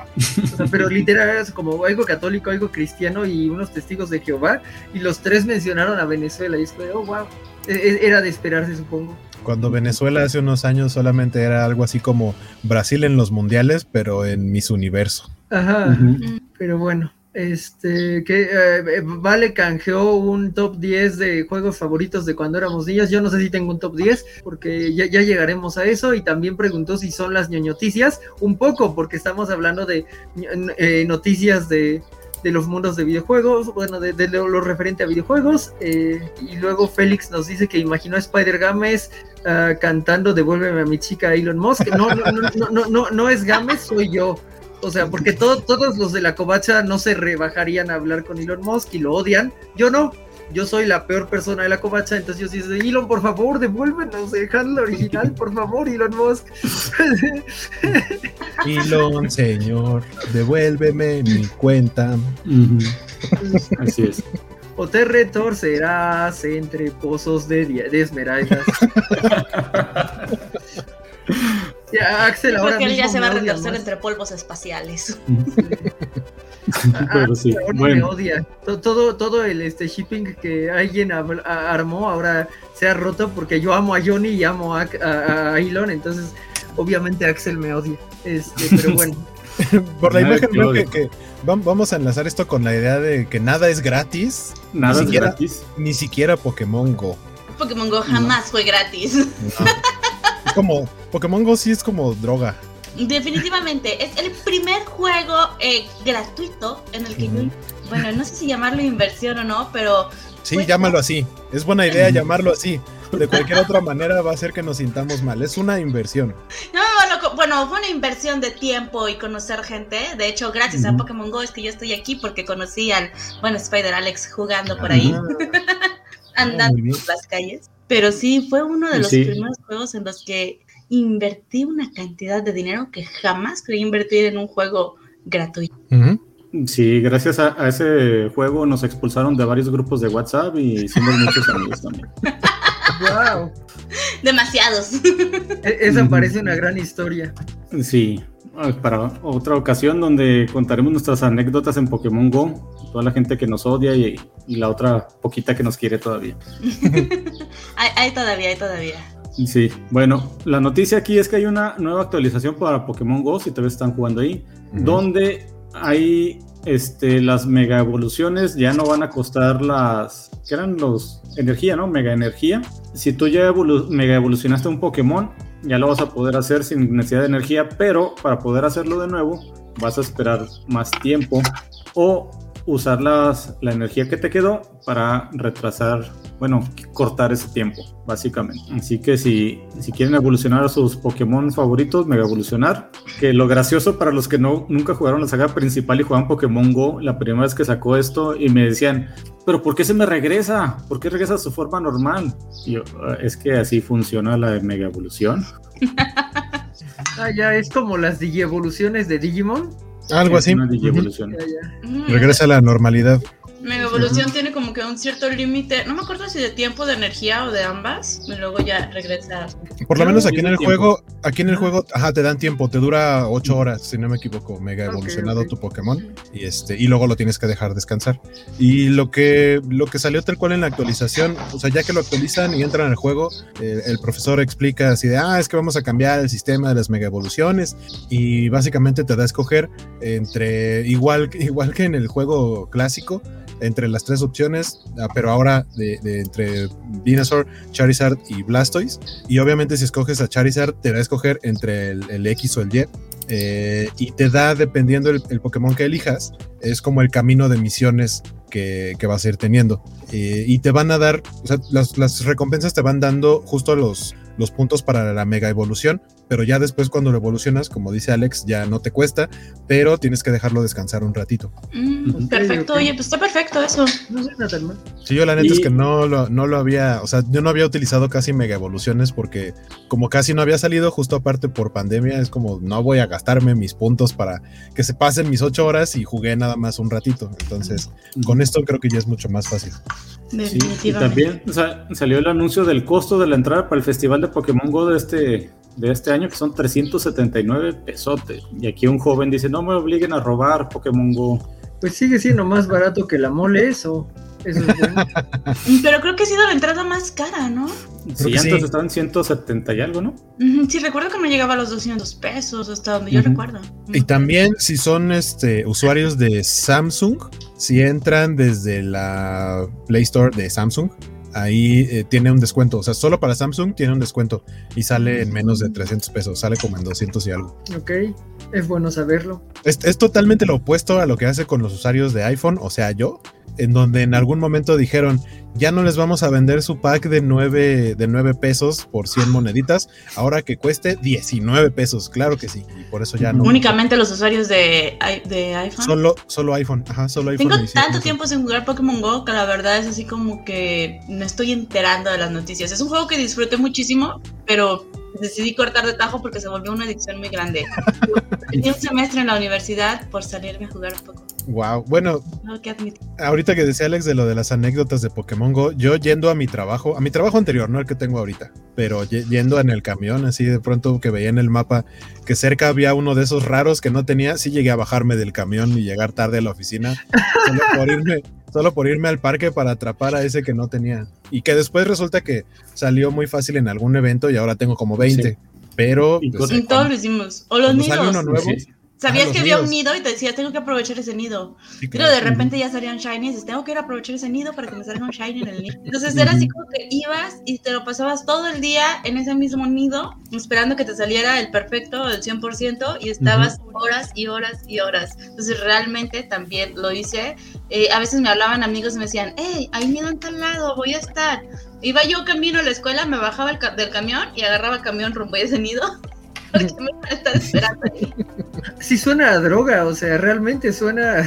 pero literal era como algo católico, algo cristiano y unos testigos de Jehová. Y los tres mencionaron a Venezuela. Y es como, oh, wow. E, e, era de esperarse, supongo.
Cuando Venezuela hace unos años solamente era algo así como Brasil en los mundiales, pero en mis universo.
Ajá. Pero bueno. Este, que eh, Vale canjeó un top 10 de juegos favoritos de cuando éramos niños. Yo no sé si tengo un top 10, porque ya, llegaremos a eso. Y también preguntó si son las ñoñoticias. Un poco, porque estamos hablando de eh, noticias de, los mundos de videojuegos, bueno, de, lo, referente a videojuegos. Eh, y luego Félix nos dice que imaginó a Spider Games ah, cantando Devuélveme a mi chica Elon Musk. No, no, no, no, no, no, no es Games, soy yo. O sea, porque todos los de la covacha no se rebajarían a hablar con Elon Musk y lo odian. Yo no. yo soy la peor persona de la covacha, entonces yo sí Elon, por favor, devuélvenos, dejadlo original, por favor, Elon Musk.
Elon, señor, devuélveme mi cuenta.
Así es.
O te retorcerás entre pozos de, de esmeraldas.
ya, Axel ahora Porque él ya se va a retorcer entre polvos espaciales.
Pero sí. Ahora me odia. Todo, todo el este shipping que alguien armó ahora se ha roto porque yo amo a Johnny y amo a, Elon, entonces obviamente Axel me odia. Este, pero bueno.
Por la imagen creo que, vamos a enlazar esto con la idea de que nada es gratis.
Nada es gratis.
Ni siquiera Pokémon Go.
Pokémon Go jamás fue gratis.
Es como, Pokémon Go sí es como droga.
Definitivamente, es el primer juego eh, gratuito en el que yo, bueno, no sé si llamarlo inversión o no, pero...
Sí, llámalo así. Es buena idea llamarlo así. De cualquier otra manera va a ser que nos sintamos mal. Es una inversión.
No, bueno, bueno, fue una inversión de tiempo y conocer gente. De hecho, gracias a Pokémon Go es que yo estoy aquí porque conocí al, bueno, Spider Alex jugando por ahí. Andando por las calles. Pero sí, fue uno de los primeros juegos en los que invertí una cantidad de dinero que jamás creí invertir en un juego gratuito.
Sí, gracias a, ese juego nos expulsaron de varios grupos de WhatsApp y hicimos muchos amigos también.
¡Wow! Demasiados.
E, esa parece una gran historia.
Sí, para otra ocasión donde contaremos nuestras anécdotas en Pokémon Go, toda la gente que nos odia y, la otra poquita que nos quiere todavía.
hay todavía, hay todavía.
Sí, bueno, la noticia aquí es que hay una nueva actualización para Pokémon Go, si todavía están jugando ahí, donde hay este, las mega evoluciones ya no van a costar las que eran los energía, ¿no? Mega energía. Si tú ya mega evolucionaste un Pokémon, ya lo vas a poder hacer sin necesidad de energía, pero para poder hacerlo de nuevo, vas a esperar más tiempo o usar las, la energía que te quedó para retrasar, bueno, cortar ese tiempo, básicamente. Así que si, si quieren evolucionar a sus Pokémon favoritos, mega evolucionar. Que lo gracioso para los que no, nunca jugaron la saga principal y juegan Pokémon Go, la primera vez que sacó esto y me decían, pero ¿por qué se me regresa? ¿Por qué regresa a su forma normal? Y yo, ah, es que así funciona la mega evolución.
ah, ya es como las digievoluciones de Digimon.
Algo así. Regresa a la normalidad.
Mega Evolución tiene como que un cierto límite, no me acuerdo si de tiempo, de energía o de ambas, y luego ya regresa.
Por lo menos aquí en el juego, aquí en el juego, ajá, te dan tiempo, te dura 8 horas, si no me equivoco, mega evolucionado tu Pokémon, y este, y luego lo tienes que dejar descansar. Y lo que, lo que salió tal cual en la actualización, o sea, ya que lo actualizan y entran al juego, eh, el profesor explica así de, ah, es que vamos a cambiar el sistema de las mega evoluciones, y básicamente te da a escoger entre, igual, igual que en el juego clásico, entre las tres opciones, ah, pero ahora entre Venusaur, Charizard y Blastoise. Y obviamente si escoges a Charizard, te da a escoger entre el, X o el Y. Eh, y te da, dependiendo el, Pokémon que elijas, es como el camino de misiones que, que vas a ir teniendo. Eh, y te van a dar, las, recompensas te van dando justo los puntos para la mega evolución, pero ya después cuando lo evolucionas, como dice Alex, ya no te cuesta, pero tienes que dejarlo descansar un ratito.
Mm, perfecto, oye, pues está perfecto eso. No sé.
Sí, yo la neta es que no lo, no lo había, o sea, yo no había utilizado casi mega evoluciones porque como casi no había salido justo aparte por pandemia, es como no voy a gastarme mis puntos para que se pasen mis ocho horas y jugué nada más un ratito. Entonces, con esto creo que ya es mucho más fácil.
y también salió el anuncio del costo de la entrada para el Festival de Pokémon Go de este, de este año, que son 379 pesotes. Y aquí un joven dice, no me obliguen a robar Pokémon Go.
Pues sigue siendo más barato que la mole eso. Eso es bueno.
Pero creo que ha sido la entrada más cara, ¿no?
Sí, antes estaban 170 y algo, ¿no?
Sí, recuerdo que no llegaba a los 200 pesos, hasta donde yo recuerdo.
Y también, si son este usuarios de Samsung, si entran desde la Play Store de Samsung, ahí eh, tiene un descuento. O sea, solo para Samsung tiene un descuento y sale en menos de 300 pesos, sale como en 200 y algo.
Ok, es bueno saberlo.
Es, totalmente lo opuesto a lo que hace con los usuarios de iPhone, o sea, yo, en donde en algún momento dijeron, ya no les vamos a vender su pack de 9, de 9 pesos por 100 moneditas, ahora que cueste 19 pesos, claro que sí, y por eso ya no.
Únicamente los usuarios de, de iPhone.
Solo, solo iPhone, ajá, solo iPhone.
Tengo tanto tiempo sin jugar Pokémon Go que la verdad es así como que me estoy enterando de las noticias. Es un juego que disfruté muchísimo, pero decidí cortar de tajo porque se volvió una adicción muy grande. Tenía un semestre en la universidad por salirme a jugar un poco.
Wow, bueno, ahorita que decía Alex de lo de las anécdotas de Pokémon Go, yo yendo a mi trabajo, a mi trabajo anterior, no el que tengo ahorita, pero yendo en el camión, así de pronto que veía en el mapa que cerca había uno de esos raros que no tenía, sí llegué a bajarme del camión y llegar tarde a la oficina, solo por irme, solo por irme al parque para atrapar a ese que no tenía. Y que después resulta que salió muy fácil en algún evento y ahora tengo como 20. Pero.
Pues, todos lo hicimos. O los nidos. Sabías que había un nido y te decías, tengo que aprovechar ese nido. Pero de repente ya salían dices, tengo que ir a aprovechar ese nido para que me salga un shiny en el nido. Entonces era así como que ibas y te lo pasabas todo el día en ese mismo nido, esperando que te saliera el perfecto, el 100%, y estabas horas y horas y horas. Entonces realmente también lo hice. Eh, a veces me hablaban amigos y me decían, hey, hay nido en tal lado, voy a estar. Iba yo camino a la escuela, me bajaba del camión y agarraba el camión rumbo a ese nido porque me estar esperando ahí.
Sí suena a droga, o sea, realmente suena...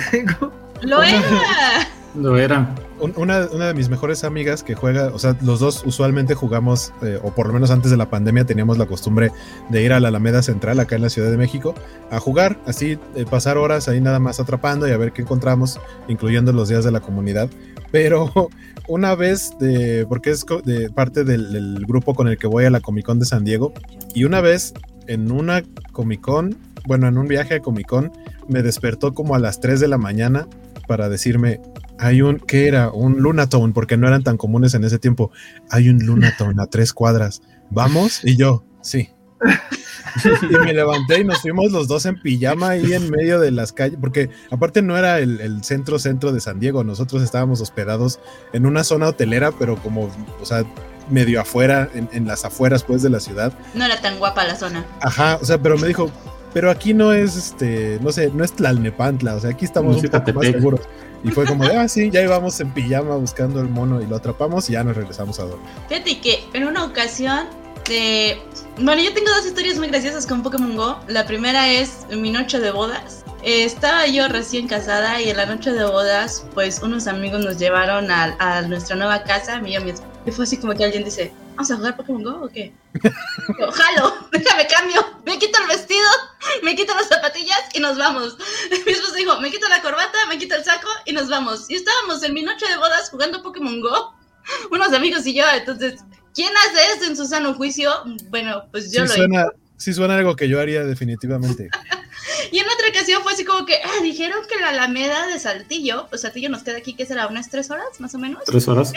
¡Lo era!
Lo era.
Una, de mis mejores amigas que juega, o sea, los dos usualmente jugamos, eh, o por lo menos antes de la pandemia teníamos la costumbre de ir a la Alameda Central, acá en la Ciudad de México, a jugar, así eh, pasar horas ahí nada más atrapando y a ver qué encontramos, incluyendo los días de la comunidad. Pero una vez, de, porque es de parte del, del grupo con el que voy a la Comic Con de San Diego, y una vez en una Comic Con, bueno, en un viaje a Comic Con, me despertó como a las 3 de la mañana para decirme, hay un, ¿qué era? Un Lunatone, porque no eran tan comunes en ese tiempo. Hay un Lunatone a tres cuadras. ¿Vamos? Y yo, sí. y me levanté y nos fuimos los dos en pijama ahí en medio de las calles, porque aparte no era el, el, centro centro de San Diego, nosotros estábamos hospedados en una zona hotelera, pero como, o sea, medio afuera, en, las afueras pues de la ciudad.
No era tan guapa la zona.
Ajá, o sea, pero me dijo, pero aquí no es, este, no sé, no es Tlalnepantla, o sea, aquí estamos un poco más seguros. Y fue como de, ah, sí, ya íbamos en pijama buscando el mono y lo atrapamos y ya nos regresamos a dormir.
Fíjate que en una ocasión de... Bueno, yo tengo dos historias muy graciosas con Pokémon Go. La primera es mi noche de bodas. estaba yo recién casada y en la noche de bodas, pues unos amigos nos llevaron a, a nuestra nueva casa, a mí y a mi esposo y fue así como que alguien dice, ¿vamos a jugar Pokémon Go o qué? Yo, jalo, déjame cambio, me quito el vestido, me quito las zapatillas y nos vamos. Mi esposo dijo, me quito la corbata, me quito el saco y nos vamos. Y estábamos en mi noche de bodas jugando Pokémon Go, unos amigos y yo, entonces, ¿quién hace eso en su sano juicio? Bueno, pues yo
lo
suena,
Sí suena algo que yo haría definitivamente.
y en otra ocasión fue así como que ah, dijeron que la Alameda de Saltillo, pues Saltillo nos queda aquí, ¿qué será? ¿Unas tres horas más o menos?
¿Tres horas?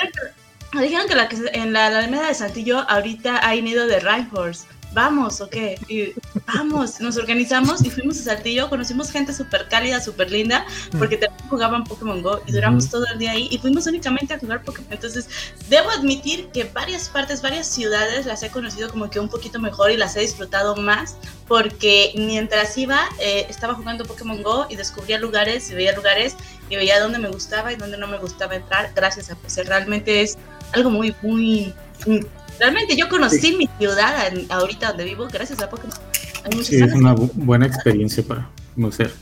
Dijeron que, la, en la Alameda de Saltillo ahorita hay nido de Rifles. Vamos, ¿o qué? Y, vamos, nos organizamos y fuimos a Saltillo, conocimos gente súper cálida, súper linda, porque también jugaban Pokémon Go y duramos todo el día ahí y fuimos únicamente a jugar Pokémon. Entonces, debo admitir que varias partes, varias ciudades las he conocido como que un poquito mejor y las he disfrutado más, porque mientras iba, eh, estaba jugando Pokémon Go y descubría lugares y veía lugares y veía dónde me gustaba y dónde no me gustaba entrar, gracias a pues realmente es algo muy, muy... Realmente yo conocí mi ciudad ahorita donde vivo gracias a Pokémon.
Sí, es una buena experiencia para conocer.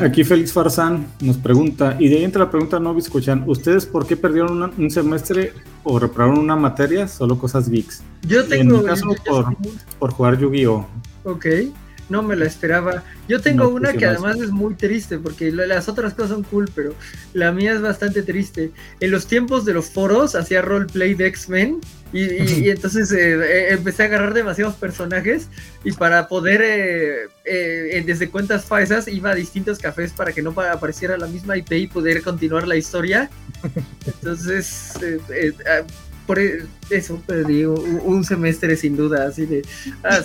Aquí Félix Farzán nos pregunta, y de ahí entra la pregunta, no escuchan, ¿ustedes por qué perdieron un semestre o reprobaron una materia? Solo cosas geeks.
Yo tengo...
En mi caso, por, por jugar Yu-Gi-Oh!
Ok no me la esperaba. Yo tengo una que además es muy triste, porque las otras cosas son cool, pero la mía es bastante triste. En los tiempos de los foros hacía roleplay de X-Men y, entonces eh, eh, empecé a agarrar demasiados personajes y para poder, eh, desde cuentas falsas, iba a distintos cafés para que no apareciera la misma IP y poder continuar la historia. Entonces, ah, por e, eso perdí un, semestre sin duda, así de. Ah,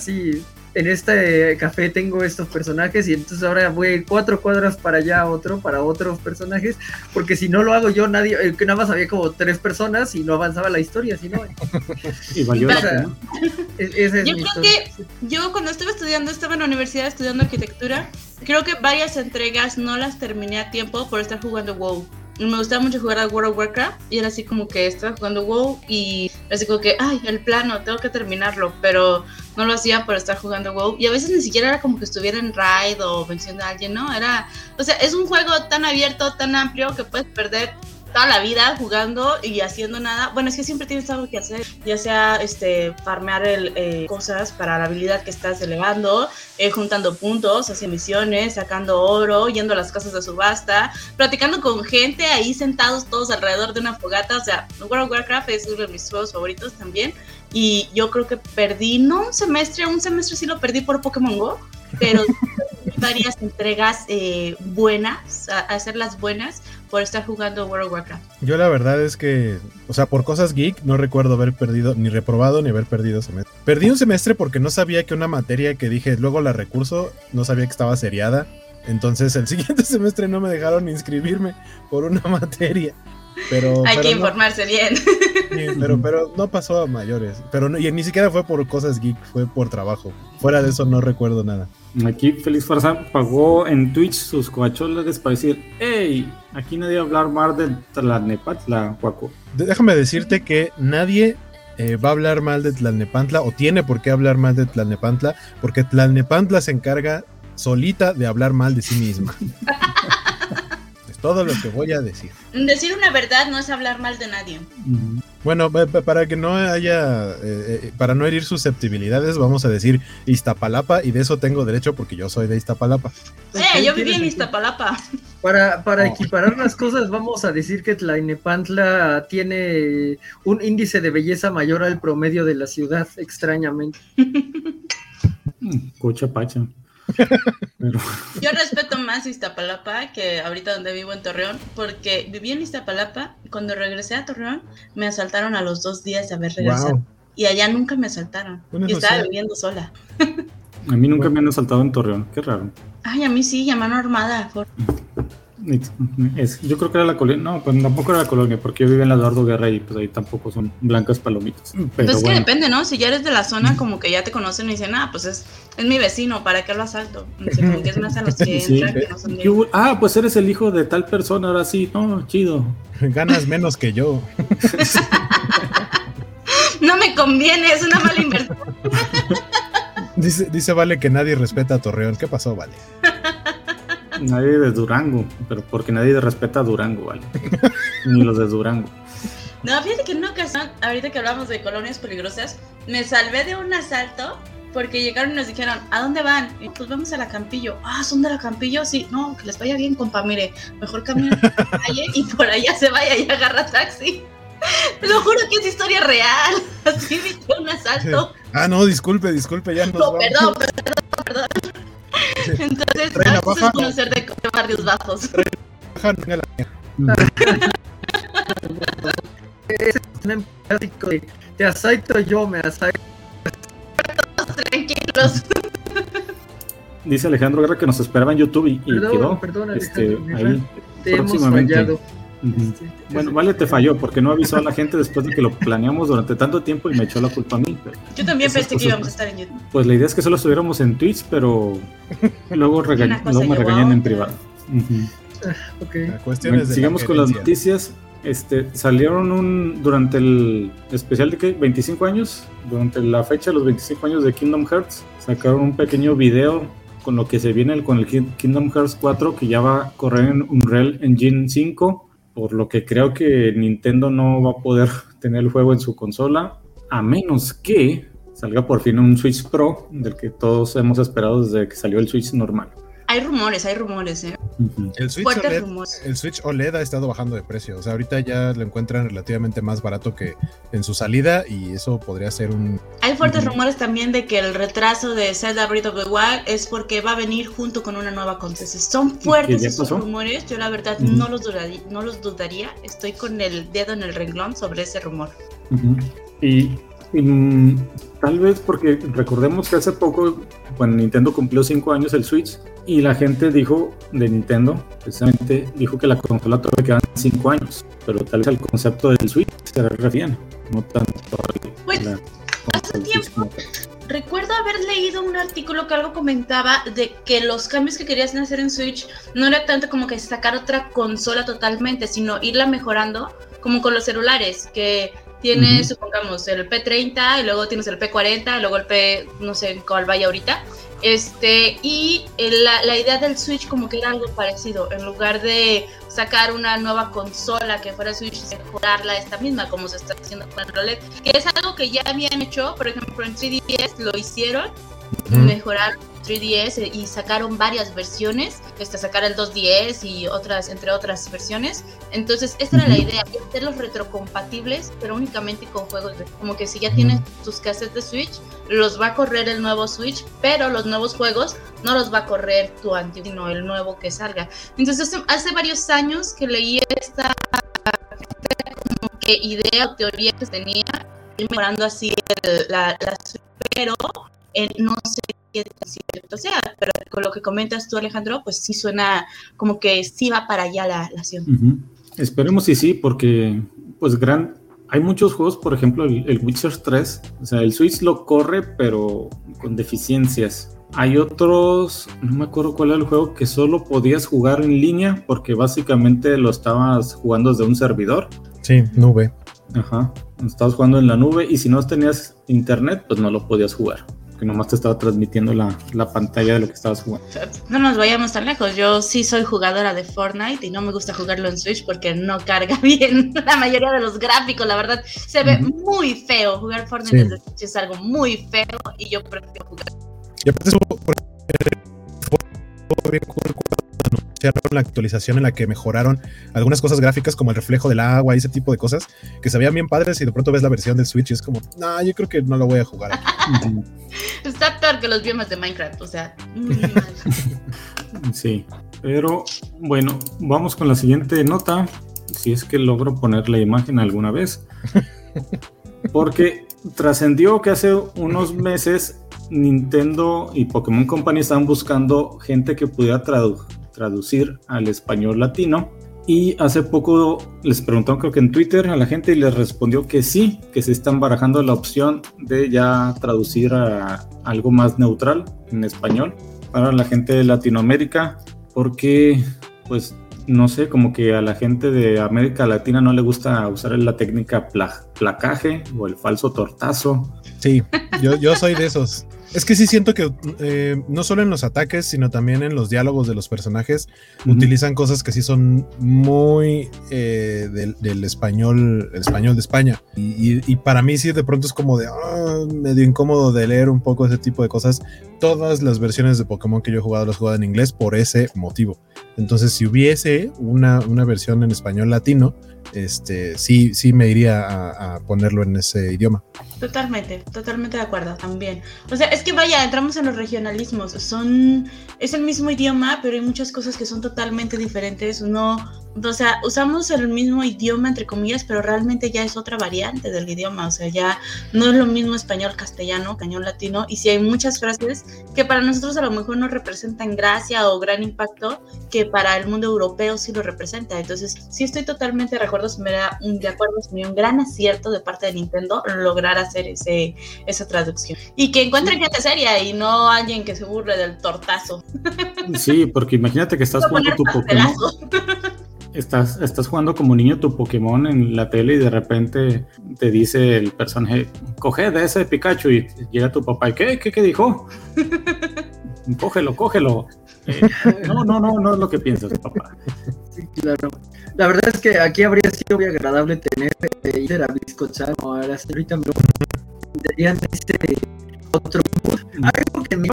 en este café tengo estos personajes y entonces ahora voy a ir cuatro cuadras para allá otro, para otros personajes, porque si no lo hago yo, nadie, eh, que nada más había como tres personas y no avanzaba la historia, si no.
y valió
yo creo que yo cuando estaba estudiando, estaba en la universidad estudiando arquitectura, creo que varias entregas no las terminé a tiempo por estar jugando WoW. Me gustaba mucho jugar a World of Warcraft y era así como que estaba jugando WoW y así como que, ay, el plano, tengo que terminarlo, pero no lo hacía por estar jugando WoW y a veces ni siquiera era como que estuviera en raid o venciendo a alguien, ¿no? Era, o sea, es un juego tan abierto, tan amplio que puedes perder toda la vida jugando y haciendo nada. Bueno, es que siempre tienes algo que hacer, ya sea este farmear el, eh, cosas para la habilidad que estás elevando, eh, juntando puntos, haciendo misiones, sacando oro, yendo a las casas de subasta, platicando con gente ahí sentados todos alrededor de una fogata. O sea, World of Warcraft es uno de mis juegos favoritos también. Y yo creo que perdí, no un semestre, un semestre sí lo perdí por Pokémon Go, pero varias entregas eh, buenas, a hacerlas buenas, por estar jugando World of Warcraft.
Yo la verdad es que, o sea, por cosas geek, no recuerdo haber perdido, ni reprobado, ni haber perdido semestre. Perdí un semestre porque no sabía que una materia que dije, luego la recurso, no sabía que estaba seriada. Entonces el siguiente semestre no me dejaron inscribirme por una materia. Pero,
Hay que informarse bien.
pero, pero no pasó a mayores. Pero no, y ni siquiera fue por cosas geek, fue por trabajo. Fuera de eso no recuerdo nada.
Aquí Feliz Farsa pagó en Twitch sus coacholas para decir, hey, aquí nadie va a hablar mal de Tlalnepantla, Huaco.
Déjame decirte que nadie eh, va a hablar mal de Tlalnepantla o tiene por qué hablar mal de Tlalnepantla, porque Tlalnepantla se encarga solita de hablar mal de sí misma. todo lo que voy a decir.
Decir una verdad no es hablar mal de nadie.
Bueno, para que no haya, eh, eh, para no herir susceptibilidades, vamos a decir Iztapalapa y de eso tengo derecho porque yo soy de Iztapalapa.
Eh, yo viví en Iztapalapa.
Para, para equiparar las cosas, vamos a decir que Tlainepantla tiene un índice de belleza mayor al promedio de la ciudad, extrañamente.
Cocha pacha.
Yo respeto más Iztapalapa que ahorita donde vivo en Torreón, porque viví en Iztapalapa, cuando regresé a Torreón, me asaltaron a los dos días de haber regresado. Y allá nunca me asaltaron. y estaba viviendo sola.
A mí nunca me han asaltado en Torreón, qué raro.
Ay, a mí sí, a mano armada.
Yo creo que era la colonia, no, pues tampoco era la colonia, porque yo vivo en la Eduardo Guerra y pues ahí tampoco son blancas palomitas.
Pero es que depende, ¿no? Si ya eres de la zona, como que ya te conocen y dicen, ah, pues es, es mi vecino, ¿para qué lo asalto? como que es más a los que entran, que no son de...
Ah, pues eres el hijo de tal persona, ahora sí, no, chido.
Ganas menos que yo.
no me conviene, es una mala inversión.
dice, dice Vale que nadie respeta a Torreón. ¿Qué pasó, Vale?
Nadie de Durango, pero porque nadie respeta a Durango, ¿vale? Ni los de Durango.
No, fíjate que en una ocasión, ahorita que hablamos de colonias peligrosas, me salvé de un asalto porque llegaron y nos dijeron, ¿a dónde van? Y pues vamos a la Campillo. Ah, ¿son de la Campillo? Sí, no, que les vaya bien, compa, mire, mejor caminen por la calle y por allá se vaya y agarra taxi. Lo juro que es historia real. Así vi un asalto.
Ah, no, disculpe, disculpe, ya
no. No, perdón, perdón, perdón. Entonces, ah, eso es conocer de, barrios bajos. Baja, no la
es un clásico de te asaito yo, me asaito.
Tranquilos.
Dice Alejandro Guerra que nos esperaba en YouTube y, y
perdón,
quedó
perdón,
este,
ahí te próximamente. Fallado.
Este, bueno, vale, te falló porque no avisó a la gente después de que lo planeamos durante tanto tiempo y me echó la culpa a mí.
Yo también pensé que íbamos a estar en YouTube.
Pues la idea es que solo estuviéramos en Twitch, pero luego, luego me regañan en privado. sigamos con las noticias. Este, salieron un durante el especial de que 25 años, durante la fecha de los 25 años de Kingdom Hearts, sacaron un pequeño video con lo que se viene con el Kingdom Hearts 4 que ya va a correr en Unreal Engine 5 por lo que creo que Nintendo no va a poder tener el juego en su consola, a menos que salga por fin un Switch Pro, del que todos hemos esperado desde que salió el Switch normal.
Hay rumores, hay rumores, ¿eh?
el, Switch OLED, el Switch OLED ha estado bajando de precio. O sea, ahorita ya lo encuentran relativamente más barato que en su salida y eso podría ser un...
Hay fuertes rumores también de que el retraso de Zelda Breath of the Wild es porque va a venir junto con una nueva consola. Son fuertes esos rumores. Yo la verdad no, los dudaría, no los dudaría. Estoy con el dedo en el renglón sobre ese rumor.
Y Mm, tal vez porque recordemos que hace poco, cuando Nintendo cumplió 5 años el Switch, y la gente dijo de Nintendo, precisamente dijo que la consola todavía quedan 5 años, pero tal vez el concepto del Switch se refiere, no tanto
pues, hace tiempo, recuerdo haber leído un artículo que algo comentaba de que los cambios que querías hacer en Switch no era tanto como que sacar otra consola totalmente, sino irla mejorando, como con los celulares, que tienes, supongamos, el P30 y luego tienes el P40 y luego el P, no sé cuál vaya ahorita. Este, y la, la, idea del Switch como que era algo parecido, en lugar de sacar una nueva consola que fuera Switch y mejorarla esta misma, como se está haciendo con el OLED, que es algo que ya habían hecho, por ejemplo en 3DS lo hicieron, mejorar 3DS y sacaron varias versiones, este, sacar el 2DS y otras, entre otras versiones. Entonces, esta era la idea, hacerlos retrocompatibles, pero únicamente con juegos de, como que si ya tienes tus cassettes de Switch, los va a correr el nuevo Switch, pero los nuevos juegos no los va a correr tu antiguo, sino el nuevo que salga. Entonces, hace varios años que leí esta como que idea o teoría que tenía, mejorando así la, la pero eh, no sé qué cierto sea, pero con lo que comentas tú, Alejandro, pues sí suena como que sí va para allá la, la acción.
Esperemos y sí, porque pues gran, hay muchos juegos, por ejemplo, el, Witcher 3, o sea, el Switch lo corre, pero con deficiencias. Hay otros, no me acuerdo cuál era el juego, que solo podías jugar en línea porque básicamente lo estabas jugando desde un servidor.
Sí, nube.
Ajá, estabas jugando en la nube y si no tenías internet, pues no lo podías jugar que nomás te estaba transmitiendo la, la, pantalla de lo que estabas jugando.
No nos vayamos tan lejos. Yo sí soy jugadora de Fortnite y no me gusta jugarlo en Switch porque no carga bien la mayoría de los gráficos. La verdad, se ve muy feo. Jugar Fortnite en Switch es algo muy feo y yo prefiero jugar. Y aparte,
la actualización en la que mejoraron algunas cosas gráficas como el reflejo del agua y ese tipo de cosas que se veían bien padres y de pronto ves la versión del Switch y es como, no, yo creo que no lo voy a jugar.
Está peor que los biomas de Minecraft, o sea,
Sí, pero bueno, vamos con la siguiente nota, si es que logro poner la imagen alguna vez. Porque trascendió que hace unos meses Nintendo y Pokémon Company estaban buscando gente que pudiera traducir traducir al español latino. Y hace poco les preguntaron, creo que en Twitter, a la gente y les respondió que sí, que se están barajando la opción de ya traducir a algo más neutral en español para la gente de Latinoamérica, porque pues no sé, como que a la gente de América Latina no le gusta usar la técnica placaje o el falso tortazo.
Sí, yo, yo soy de esos. Es que sí siento que eh, no solo en los ataques, sino también en los diálogos de los personajes, utilizan cosas que sí son muy eh, del, español, el español de España. Y, para mí sí de pronto es como de ah, medio incómodo de leer un poco ese tipo de cosas. Todas las versiones de Pokémon que yo he jugado las he jugado en inglés por ese motivo. Entonces, si hubiese una, una versión en español latino, este, sí, sí me iría a, ponerlo en ese idioma.
Totalmente, totalmente de acuerdo también. O sea, es que vaya, entramos en los regionalismos. Son, es el mismo idioma, pero hay muchas cosas que son totalmente diferentes. No, o sea, usamos el mismo idioma entre comillas, pero realmente ya es otra variante del idioma. O sea, ya no es lo mismo español, castellano, cañón latino. Y si hay muchas frases que para nosotros a lo mejor no representan gracia o gran impacto, que para el mundo europeo sí lo representa. Entonces, sí estoy totalmente de acuerdo, me da de acuerdo, me un gran acierto de parte de Nintendo lograr hacer ese, esa traducción. Y que encuentren gente seria y no alguien que se burle del tortazo.
Sí, porque imagínate que estás jugando tu Pokémon. Estás, estás jugando como niño tu Pokémon en la tele y de repente te dice el personaje, coge de ese Pikachu y llega tu papá y ¿qué? ¿Qué, qué dijo? cógelo, cógelo. Eh, no, no, no, no es lo que piensas, papá.
Sí, claro. La verdad es que aquí habría sido muy agradable tener eh, a Biscochan o ahora ahorita me tendrían ese otro algo que me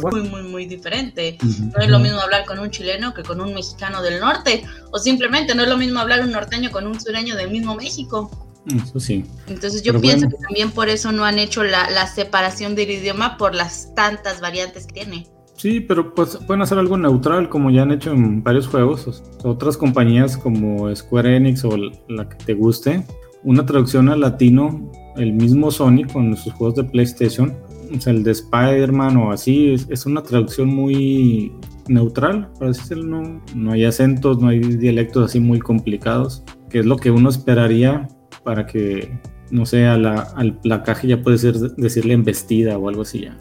muy, muy, muy diferente. No es lo mismo hablar con un chileno que con un mexicano del norte, o simplemente no es lo mismo hablar un norteño con un sureño del mismo México.
Eso sí.
Entonces yo pienso que también por eso no han hecho la, la separación del idioma por las tantas variantes que tiene.
Sí, pero pues pueden hacer algo neutral como ya han hecho en varios juegos. Otras compañías como Square Enix o la que te guste, una traducción al latino, el mismo Sony con sus juegos de PlayStation, o sea, el de Spider-Man o así, es, una traducción muy neutral, para decirlo, no, no hay acentos, no hay dialectos así muy complicados, que es lo que uno esperaría para que no sé, a la, al placaje ya puede ser decirle embestida o algo así ya.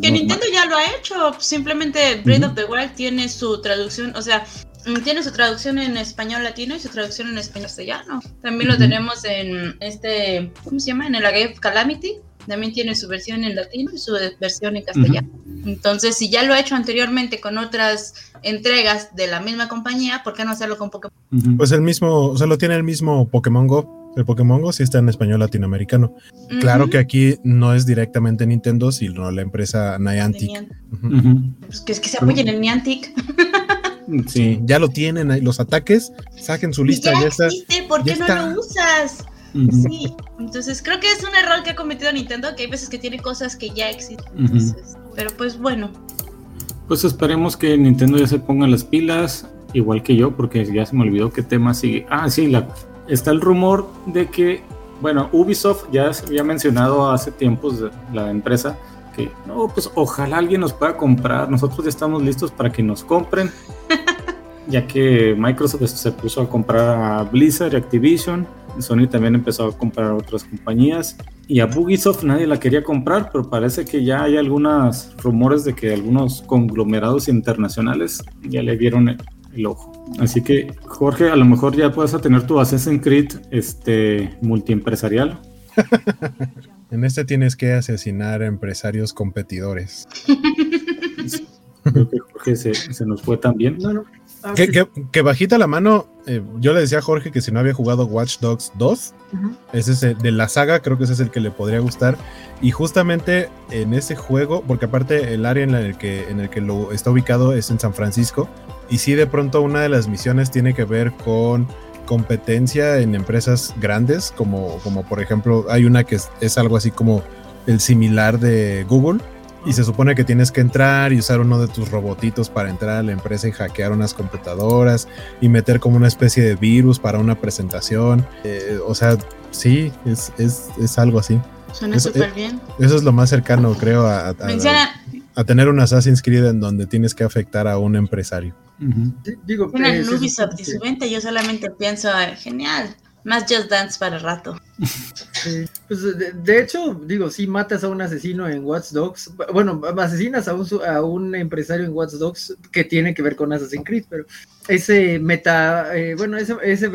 Que Nintendo ya lo ha hecho, simplemente Breath of the Wild tiene su traducción, o sea, mm, tiene su traducción en español latino y su traducción en español castellano. También lo tenemos en este, ¿cómo se llama? En el Game Calamity. También tiene su versión en latino y su versión en castellano. Entonces, si ya lo ha hecho anteriormente con otras entregas de la misma compañía, ¿por qué no hacerlo con Pokémon?
Pues el mismo, o sea, lo tiene el mismo Pokémon Go. El Pokémon Go sí está en español latinoamericano. Claro que aquí no es directamente Nintendo, sino la empresa Niantic.
Pues que, es que se apoyen en Niantic.
sí, ya lo tienen ahí. Los ataques, saquen su lista.
Ya, existe, ¿por qué no lo usas? Sí, entonces creo que es un error que ha cometido Nintendo, que hay veces que tiene cosas que ya existen. pero pues bueno.
Pues esperemos que Nintendo ya se ponga las pilas, igual que yo, porque ya se me olvidó qué tema sigue. Ah, sí, la está el rumor de que, bueno, Ubisoft ya había mencionado hace tiempos la empresa que, no, pues ojalá alguien nos pueda comprar, nosotros ya estamos listos para que nos compren, ya que Microsoft se puso a comprar a Blizzard y Activision, Sony también empezó a comprar a otras compañías y a Ubisoft nadie la quería comprar, pero parece que ya hay algunos rumores de que algunos conglomerados internacionales ya le dieron el ojo. Así que, Jorge, a lo mejor ya puedes tener tu Assassin's Creed este, multiempresarial.
en este tienes que asesinar a empresarios competidores.
Creo que Jorge se, nos fue también. No, no.
Ah, que, bajita la mano, eh, yo le decía a Jorge que si no había jugado Watch Dogs 2, ese es de la saga, creo que ese es el que le podría gustar. Y justamente en ese juego, porque aparte el área en el que, en el que lo está ubicado es en San Francisco, y si de pronto una de las misiones tiene que ver con competencia en empresas grandes, como, como por ejemplo hay una que es, algo así como el similar de Google, y se supone que tienes que entrar y usar uno de tus robotitos para entrar a la empresa y hackear unas computadoras y meter como una especie de virus para una presentación. Eh, o sea, sí, es, es, es algo así.
Suena súper eh, bien.
Eso es lo más cercano, creo, a, a, tener un Assassin's Creed en donde tienes que afectar a un empresario.
Digo, en Ubisoft y su venta, yo solamente pienso, genial, más Just Dance para rato.
pues de, hecho, digo, si matas a un asesino en Watch Dogs, bueno, asesinas a un, a un empresario en Watch Dogs que tiene que ver con Assassin's Creed, pero ese meta, eh, bueno, ese, ese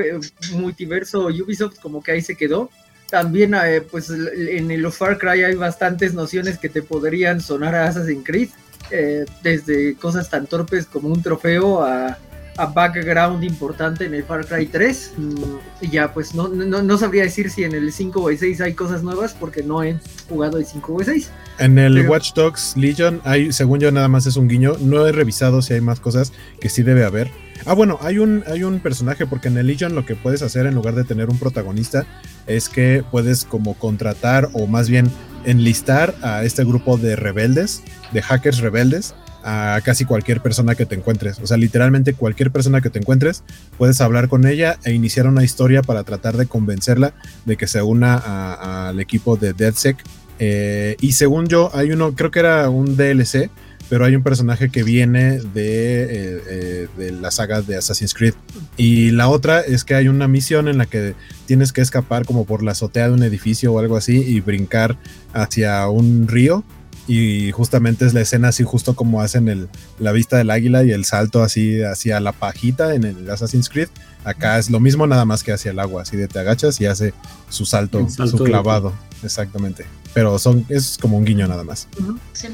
multiverso Ubisoft como que ahí se quedó. También, eh, pues en el Far Cry hay bastantes nociones que te podrían sonar a Assassin's Creed. Eh, desde cosas tan torpes como un trofeo a, background importante en el Far Cry 3. Mm, y ya, pues no, no, sabría decir si en el 5 o 6 hay cosas nuevas porque no he jugado el 5 o 6.
En el Watch Dogs Legion, hay, según yo, nada más es un guiño. No he revisado si hay más cosas que sí debe haber. Ah, bueno, hay un, hay un personaje, porque en el Legion lo que puedes hacer en lugar de tener un protagonista es que puedes como contratar o más bien enlistar a este grupo de rebeldes, de hackers rebeldes, a casi cualquier persona que te encuentres. O sea, literalmente cualquier persona que te encuentres, puedes hablar con ella e iniciar una historia para tratar de convencerla de que se una al equipo de DeadSec. Eh, y según yo, hay uno, creo que era un DLC pero hay un personaje que viene de, eh, eh, de, la saga de Assassin's Creed. Y la otra es que hay una misión en la que tienes que escapar como por la azotea de un edificio o algo así y brincar hacia un río. Y justamente es la escena así justo como hacen el, la vista del águila y el salto así hacia la pajita en el Assassin's Creed. Acá es lo mismo nada más que hacia el agua, así de te agachas y hace su salto, su clavado. Exactamente. Pero son, es como un guiño nada más.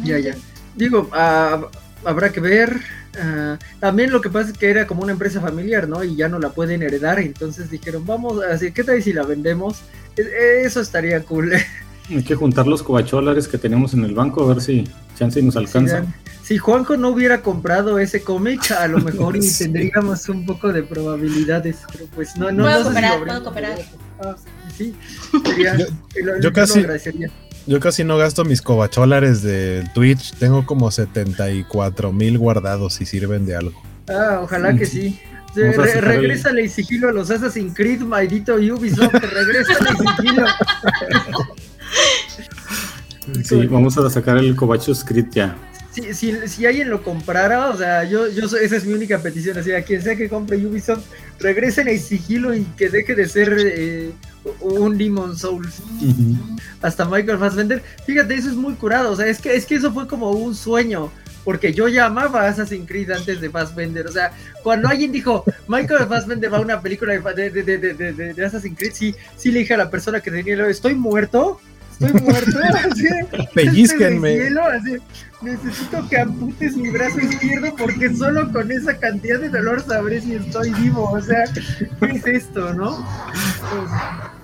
Ya, ya digo, ah, habrá que ver. Ah, también lo que pasa es que era como una empresa familiar, ¿no? Y ya no la pueden heredar, entonces dijeron, vamos, así, ¿qué tal si la vendemos? E, eso estaría cool.
Hay que juntar los cobacholares que tenemos en el banco a ver si chance nos alcanza.
si Juanjo no hubiera comprado ese cómic, a lo mejor tendríamos un poco de probabilidades, pero pues no, no.
Puedo cooperar, puedo cooperar.
Ah, sí,
yo, casi, yo casi no gasto mis cobacholares de Twitch. Tengo como 74 mil guardados y sirven de algo.
Ah, ojalá que sí. Regresa y sigilo a los Assassin's Creed, maldito Ubisoft. Regrésale y sigilo.
Sí, vamos a sacar el Cobacho Script ya.
Si, si, si, alguien lo comprara, o sea, yo, yo esa es mi única petición, así a quien sea que compre Ubisoft, regresen a sigilo y que deje de ser eh, un Demon Souls. Hasta Michael Fassbender. Fíjate, eso es muy curado. O sea, es que, es que eso fue como un sueño. Porque yo ya amaba Assassin's Creed antes de Fassbender. O sea, cuando alguien dijo Michael Fassbender va a una película de, de, de, Assassin's Creed, sí, sí le dije a la persona que tenía el estoy muerto. Estoy muerto.
Pellizquenme.
necesito que amputes mi brazo izquierdo porque solo con esa cantidad de dolor sabré si estoy vivo. O sea, ¿qué es esto, no? Pues,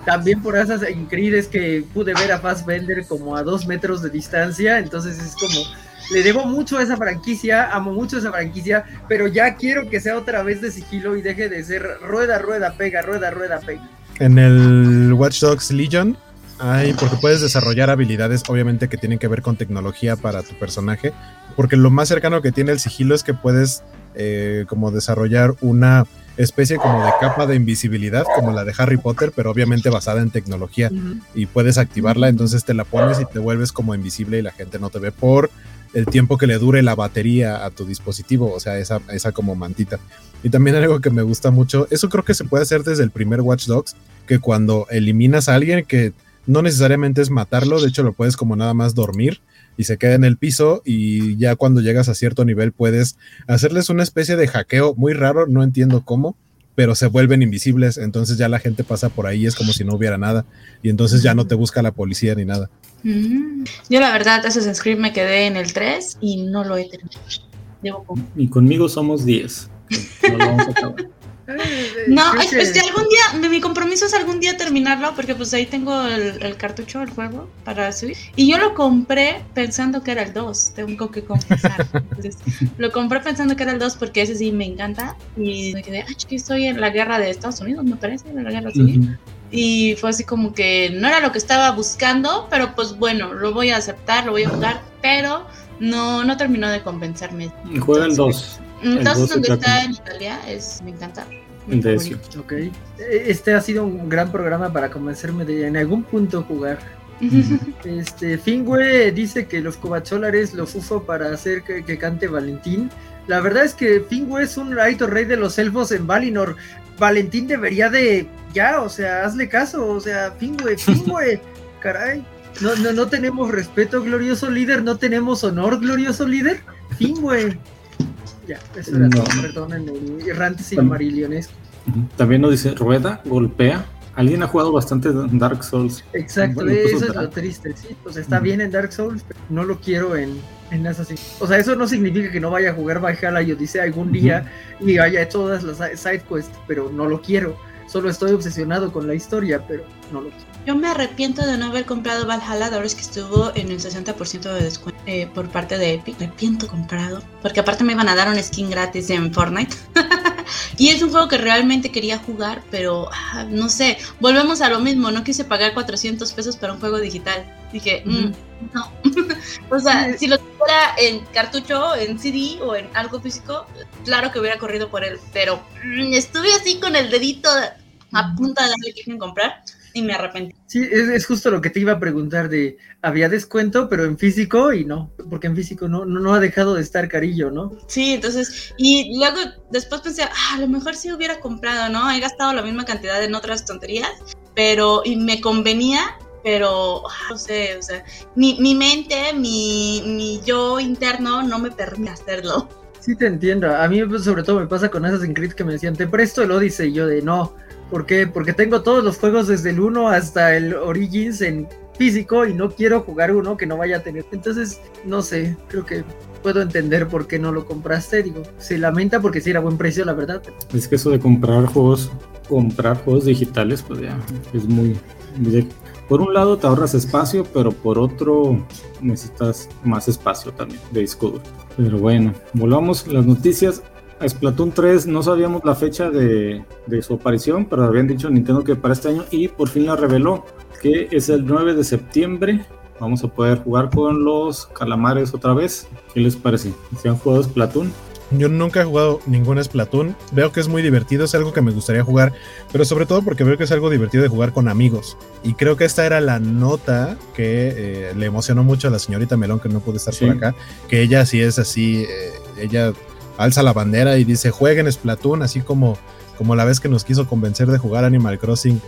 también por esas Creed que pude ver a Fassbender como a dos metros de distancia, entonces es como, le debo mucho a esa franquicia, amo mucho esa franquicia, pero ya quiero que sea otra vez de sigilo y deje de ser rueda, rueda, pega, rueda, rueda, pega.
En el Watch Dogs Legion hay, porque puedes desarrollar habilidades, obviamente, que tienen que ver con tecnología para tu personaje. Porque lo más cercano que tiene el sigilo es que puedes eh, como desarrollar una especie como de capa de invisibilidad, como la de Harry Potter, pero obviamente basada en tecnología. Y puedes activarla, entonces te la pones y te vuelves como invisible y la gente no te ve por el tiempo que le dure la batería a tu dispositivo, o sea, esa, esa como mantita. Y también algo que me gusta mucho, eso creo que se puede hacer desde el primer Watch Dogs, que cuando eliminas a alguien que no necesariamente es matarlo, de hecho lo puedes como nada más dormir y se queda en el piso y ya cuando llegas a cierto nivel puedes hacerles una especie de hackeo muy raro, no entiendo cómo, pero se vuelven invisibles, entonces ya la gente pasa por ahí, es como si no hubiera nada y entonces ya no te busca la policía ni nada.
Mm. Yo la verdad Assassin's Creed me quedé en el 3 y no lo he terminado.
Y conmigo somos 10. No lo vamos a acabar.
No, este, algún día, mi compromiso es algún día terminarlo, porque pues ahí tengo el, cartucho del juego para subir. Y yo lo compré pensando que era el 2, tengo que confesar. lo compré pensando que era el 2 porque ese sí me encanta. Y me quedé, que estoy en la guerra de Estados Unidos, me parece, en la guerra civil. Y fue así como que no era lo que estaba buscando, pero pues bueno, lo voy a aceptar, lo voy a jugar, pero no, no terminó de convencerme.
Juega el 2.
Entonces, donde está en Italia, es, me encanta.
Ok. Este ha sido un gran programa para convencerme de en algún punto jugar. este Fingüe dice que los cobacholares los uso para hacer que, cante Valentín. La verdad es que Fingüe es un alto rey de los elfos en Valinor. Valentín debería de ya, o sea, hazle caso, o sea, Fingüe, Fingüe, caray. No, no, no tenemos respeto, glorioso líder, no tenemos honor, glorioso líder. Fingüe. Ya, eso era no. todo, errante.
También nos dice, rueda, golpea. Alguien ha jugado bastante Dark Souls.
Exacto, eso es lo triste, sí. O sea, está bien en Dark Souls, pero no lo quiero en, en Assassin's O sea, eso no significa que no vaya a jugar Valhalla y Odyssey algún día y haya todas las side quests, pero no lo quiero. Solo estoy obsesionado con la historia, pero no lo quiero.
Yo me arrepiento de no haber comprado Valhalla ahora es que estuvo en el 60% de descuento eh, por parte de Epic. Me arrepiento comprado, porque aparte me iban a dar un skin gratis en Fortnite. y es un juego que realmente quería jugar, pero ah, no sé, volvemos a lo mismo, no quise pagar 400 pesos para un juego digital. Dije, mm, no. o sea, si lo tuviera en cartucho, en CD o en algo físico, claro que hubiera corrido por él, pero mm, estuve así con el dedito a punta de darle que comprar y me arrepentí.
Sí, es, justo lo que te iba a preguntar de, había descuento, pero en físico y no, porque en físico no, no, ha dejado de estar carillo, ¿no?
Sí, entonces, y luego después pensé, ah, a lo mejor sí hubiera comprado, ¿no? He gastado la misma cantidad en otras tonterías, pero, y me convenía, pero, ah, no sé, o sea, mi, mi mente, mi, mi yo interno no me permite hacerlo.
Sí, te entiendo. A mí, pues, sobre todo, me pasa con Assassin's Creed que me decían, te presto el Odyssey. Y yo de no, ¿Por qué? Porque tengo todos los juegos desde el 1 hasta el Origins en físico y no quiero jugar uno que no vaya a tener. Entonces, no sé, creo que puedo entender por qué no lo compraste. Digo, se lamenta porque sí era buen precio, la verdad.
Es que eso de comprar juegos, comprar juegos digitales, pues ya es muy, por un lado te ahorras espacio, pero por otro necesitas más espacio también de disco Pero bueno, volvamos las noticias. Splatoon 3 no sabíamos la fecha de, su aparición, pero habían dicho Nintendo que para este año y por fin la reveló, que es el 9 de septiembre. Vamos a poder jugar con los calamares otra vez. ¿Qué les parece? ¿Se han jugado Splatoon?
Yo nunca he jugado ningún Splatoon. Veo que es muy divertido, es algo que me gustaría jugar, pero sobre todo porque veo que es algo divertido de jugar con amigos. Y creo que esta era la nota que eh, le emocionó mucho a la señorita Melón, que no puede estar por acá, que ella sí es así, eh, ella alza la bandera y dice jueguen Splatoon, así como, como la vez que nos quiso convencer de jugar Animal Crossing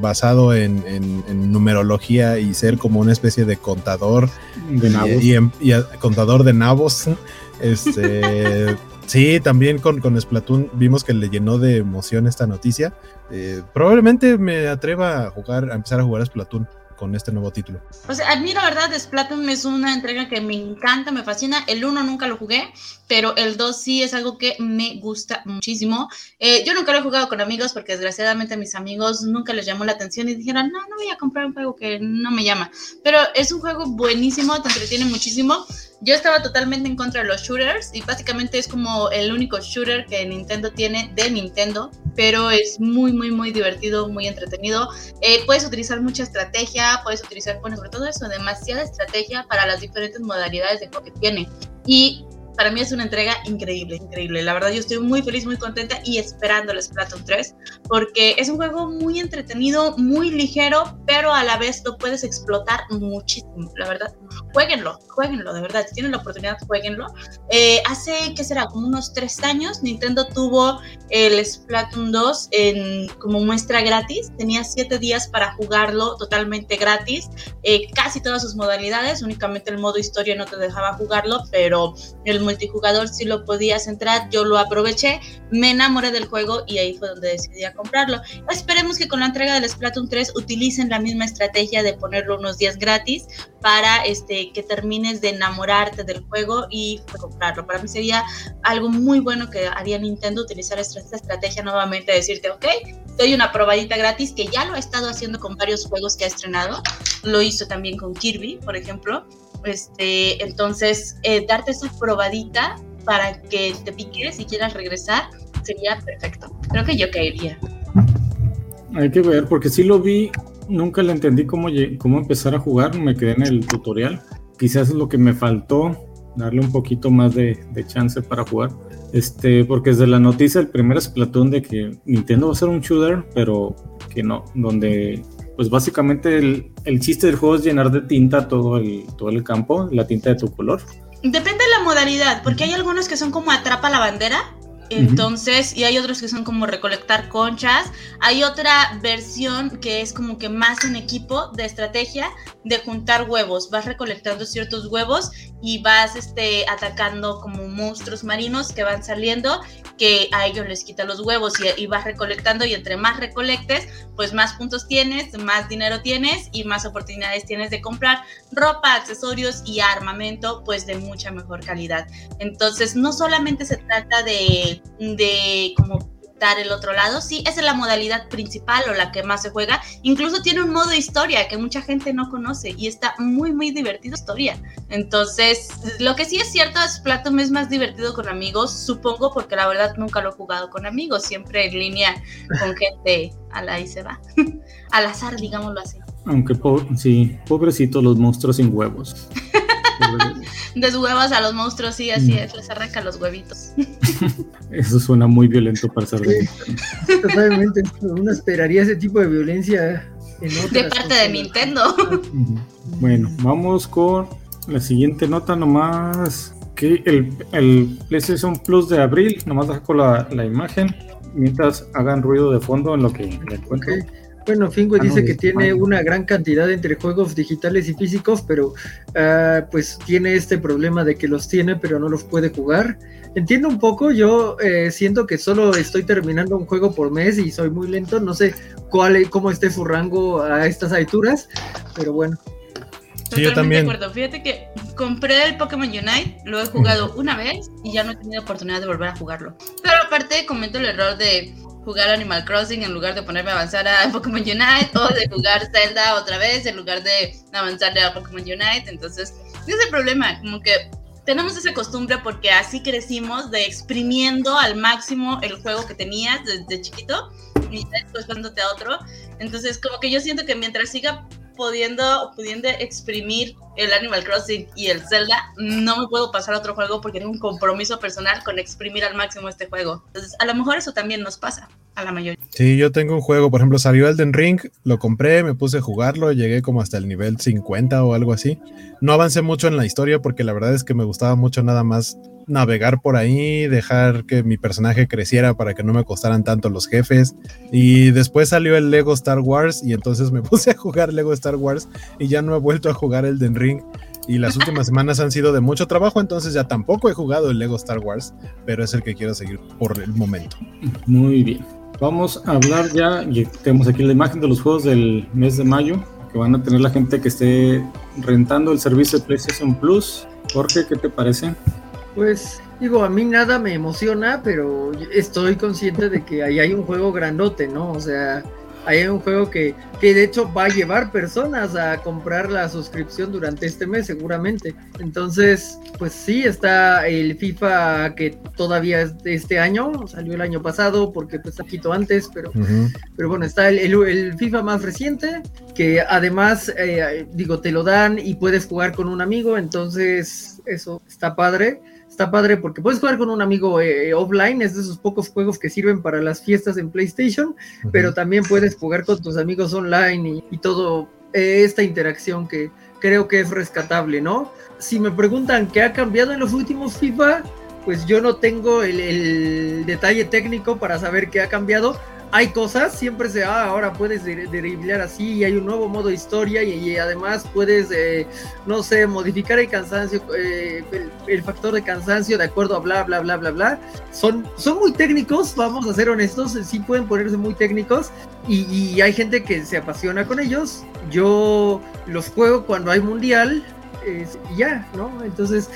basado en, numerología y ser como una especie de contador de. Y, contador de nabos. Este, sí, también con, con Splatoon vimos que le llenó de emoción esta noticia. Eh, probablemente me atreva a jugar, a empezar a jugar a Splatoon con este nuevo título.
O sea, a mí la verdad Splatoon es una entrega que me encanta, me fascina. El 1 nunca lo jugué, pero el 2 sí es algo que me gusta muchísimo. Eh, yo nunca lo he jugado con amigos porque desgraciadamente a mis amigos nunca les llamó la atención y dijeron, no, no voy a comprar un juego que no me llama. Pero es un juego buenísimo, te entretiene muchísimo. Yo estaba totalmente en contra de los shooters y básicamente es como el único shooter que Nintendo tiene de Nintendo, pero es muy, muy, muy divertido, muy entretenido. Eh, puedes utilizar mucha estrategia, puedes utilizar, bueno, sobre todo eso, demasiada estrategia para las diferentes modalidades de juego que tiene. Y para mí es una entrega increíble, increíble. La verdad yo estoy muy feliz, muy contenta y esperando el Splatoon 3 porque es un juego muy entretenido, muy ligero, pero a la vez lo puedes explotar muchísimo, la verdad. Jueguenlo, jueguenlo, de verdad. Si tienen la oportunidad, jueguenlo. Eh, hace, ¿qué será? Como unos tres años, Nintendo tuvo el Splatoon 2 en, como muestra gratis. Tenía siete días para jugarlo totalmente gratis. Eh, casi todas sus modalidades, únicamente el modo historia no te dejaba jugarlo, pero el multijugador si lo podías entrar, yo lo aproveché, me enamoré del juego y ahí fue donde decidí a comprarlo. Esperemos que con la entrega del Splatoon 3 utilicen la misma estrategia de ponerlo unos días gratis para este, que termines de enamorarte del juego y comprarlo. Para mí sería algo muy bueno que haría Nintendo utilizar esta, estrategia nuevamente, decirte, ok, doy una probadita gratis que ya lo ha estado haciendo con varios juegos que ha estrenado. Lo hizo también con Kirby, por ejemplo. Este, entonces, eh, darte esa probadita para que te piques y quieras regresar sería perfecto. Creo que yo caería.
Hay que ver, porque sí lo vi, nunca le entendí cómo, cómo empezar a jugar, me quedé en el tutorial. Quizás es lo que me faltó, darle un poquito más de, chance para jugar. Este, porque desde la noticia el primer Splatoon de que Nintendo va a ser un shooter, pero que no, donde pues básicamente el, el, chiste del juego es llenar de tinta todo el, todo el campo, la tinta de tu color.
Depende de la modalidad, porque hay algunos que son como atrapa la bandera, entonces, y hay otros que son como recolectar conchas. Hay otra versión que es como que más en equipo de estrategia de juntar huevos. Vas recolectando ciertos huevos y vas este, atacando como monstruos marinos que van saliendo, que a ellos les quita los huevos y, y vas recolectando y entre más recolectes, pues más puntos tienes, más dinero tienes y más oportunidades tienes de comprar ropa, accesorios y armamento pues de mucha mejor calidad. Entonces, no solamente se trata de de, como dar el otro lado, sí, esa es la modalidad principal o la que más se juega. Incluso tiene un modo historia que mucha gente no conoce y está muy, muy divertido historia. Entonces, lo que sí es cierto es Platum es más divertido con amigos, supongo, porque la verdad nunca lo he jugado con amigos, siempre en línea con gente a la y se va. Al azar, digámoslo así.
Aunque, sí, pobrecitos los monstruos sin huevos.
Deshuevas a los monstruos, sí, así es, les arranca los huevitos.
Eso suena muy violento para ser de
Totalmente, uno esperaría ese tipo de violencia
de parte de Nintendo.
Bueno, vamos con la siguiente nota nomás. Que el, el PlayStation Plus de abril, nomás dejo la, la imagen mientras hagan ruido de fondo en lo que encuentro.
Bueno, Fingo ah, dice que tiene una gran cantidad entre juegos digitales y físicos, pero ah, pues tiene este problema de que los tiene, pero no los puede jugar. Entiendo un poco, yo eh, siento que solo estoy terminando un juego por mes y soy muy lento, no sé cuál, cómo esté su rango a estas alturas, pero bueno.
Sí, yo también. De acuerdo. Fíjate que compré el Pokémon Unite, lo he jugado una vez y ya no he tenido oportunidad de volver a jugarlo. Pero aparte comento el error de jugar Animal Crossing en lugar de ponerme a avanzar a Pokémon Unite o de jugar Zelda otra vez en lugar de avanzar a Pokémon Unite. Entonces, ese es el problema, como que tenemos esa costumbre porque así crecimos de exprimiendo al máximo el juego que tenías desde chiquito y después pasándote a otro. Entonces, como que yo siento que mientras siga pudiendo, pudiendo exprimir el Animal Crossing y el Zelda, no me puedo pasar a otro juego porque tengo un compromiso personal con exprimir al máximo este juego. Entonces, a lo mejor eso también nos pasa a la mayoría.
Sí, yo tengo un juego, por ejemplo, salió Elden Ring, lo compré, me puse a jugarlo, llegué como hasta el nivel 50 o algo así. No avancé mucho en la historia porque la verdad es que me gustaba mucho nada más navegar por ahí, dejar que mi personaje creciera para que no me costaran tanto los jefes. Y después salió el Lego Star Wars y entonces me puse a jugar Lego Star Wars y ya no he vuelto a jugar el Den Ring. Y las últimas semanas han sido de mucho trabajo, entonces ya tampoco he jugado el Lego Star Wars, pero es el que quiero seguir por el momento.
Muy bien. Vamos a hablar ya, y tenemos aquí la imagen de los juegos del mes de mayo, que van a tener la gente que esté rentando el servicio de PlayStation Plus. Jorge, ¿qué te parece?
Pues digo, a mí nada me emociona, pero estoy consciente de que ahí hay un juego grandote, ¿no? O sea, hay un juego que, que de hecho va a llevar personas a comprar la suscripción durante este mes seguramente. Entonces, pues sí, está el FIFA que todavía es de este año, salió el año pasado porque pues poquito antes, pero, pero bueno, está el, el, FIFA más reciente que además, eh, digo, te lo dan y puedes jugar con un amigo, entonces eso está padre está padre porque puedes jugar con un amigo eh, offline, es de esos pocos juegos que sirven para las fiestas en PlayStation, pero también puedes jugar con tus amigos online y, todo eh, esta interacción que creo que es rescatable, ¿no? Si me preguntan qué ha cambiado en los últimos FIFA, pues yo no tengo el, detalle técnico para saber qué ha cambiado, hay cosas, siempre se, ah, ahora puedes derribar así y hay un nuevo modo historia y, además puedes, eh, no sé, modificar el cansancio, eh, el, factor de cansancio de acuerdo a bla, bla, bla, bla, bla. Son, son muy técnicos, vamos a ser honestos, sí pueden ponerse muy técnicos y, hay gente que se apasiona con ellos. Yo los juego cuando hay mundial y ya, ¿no? Entonces,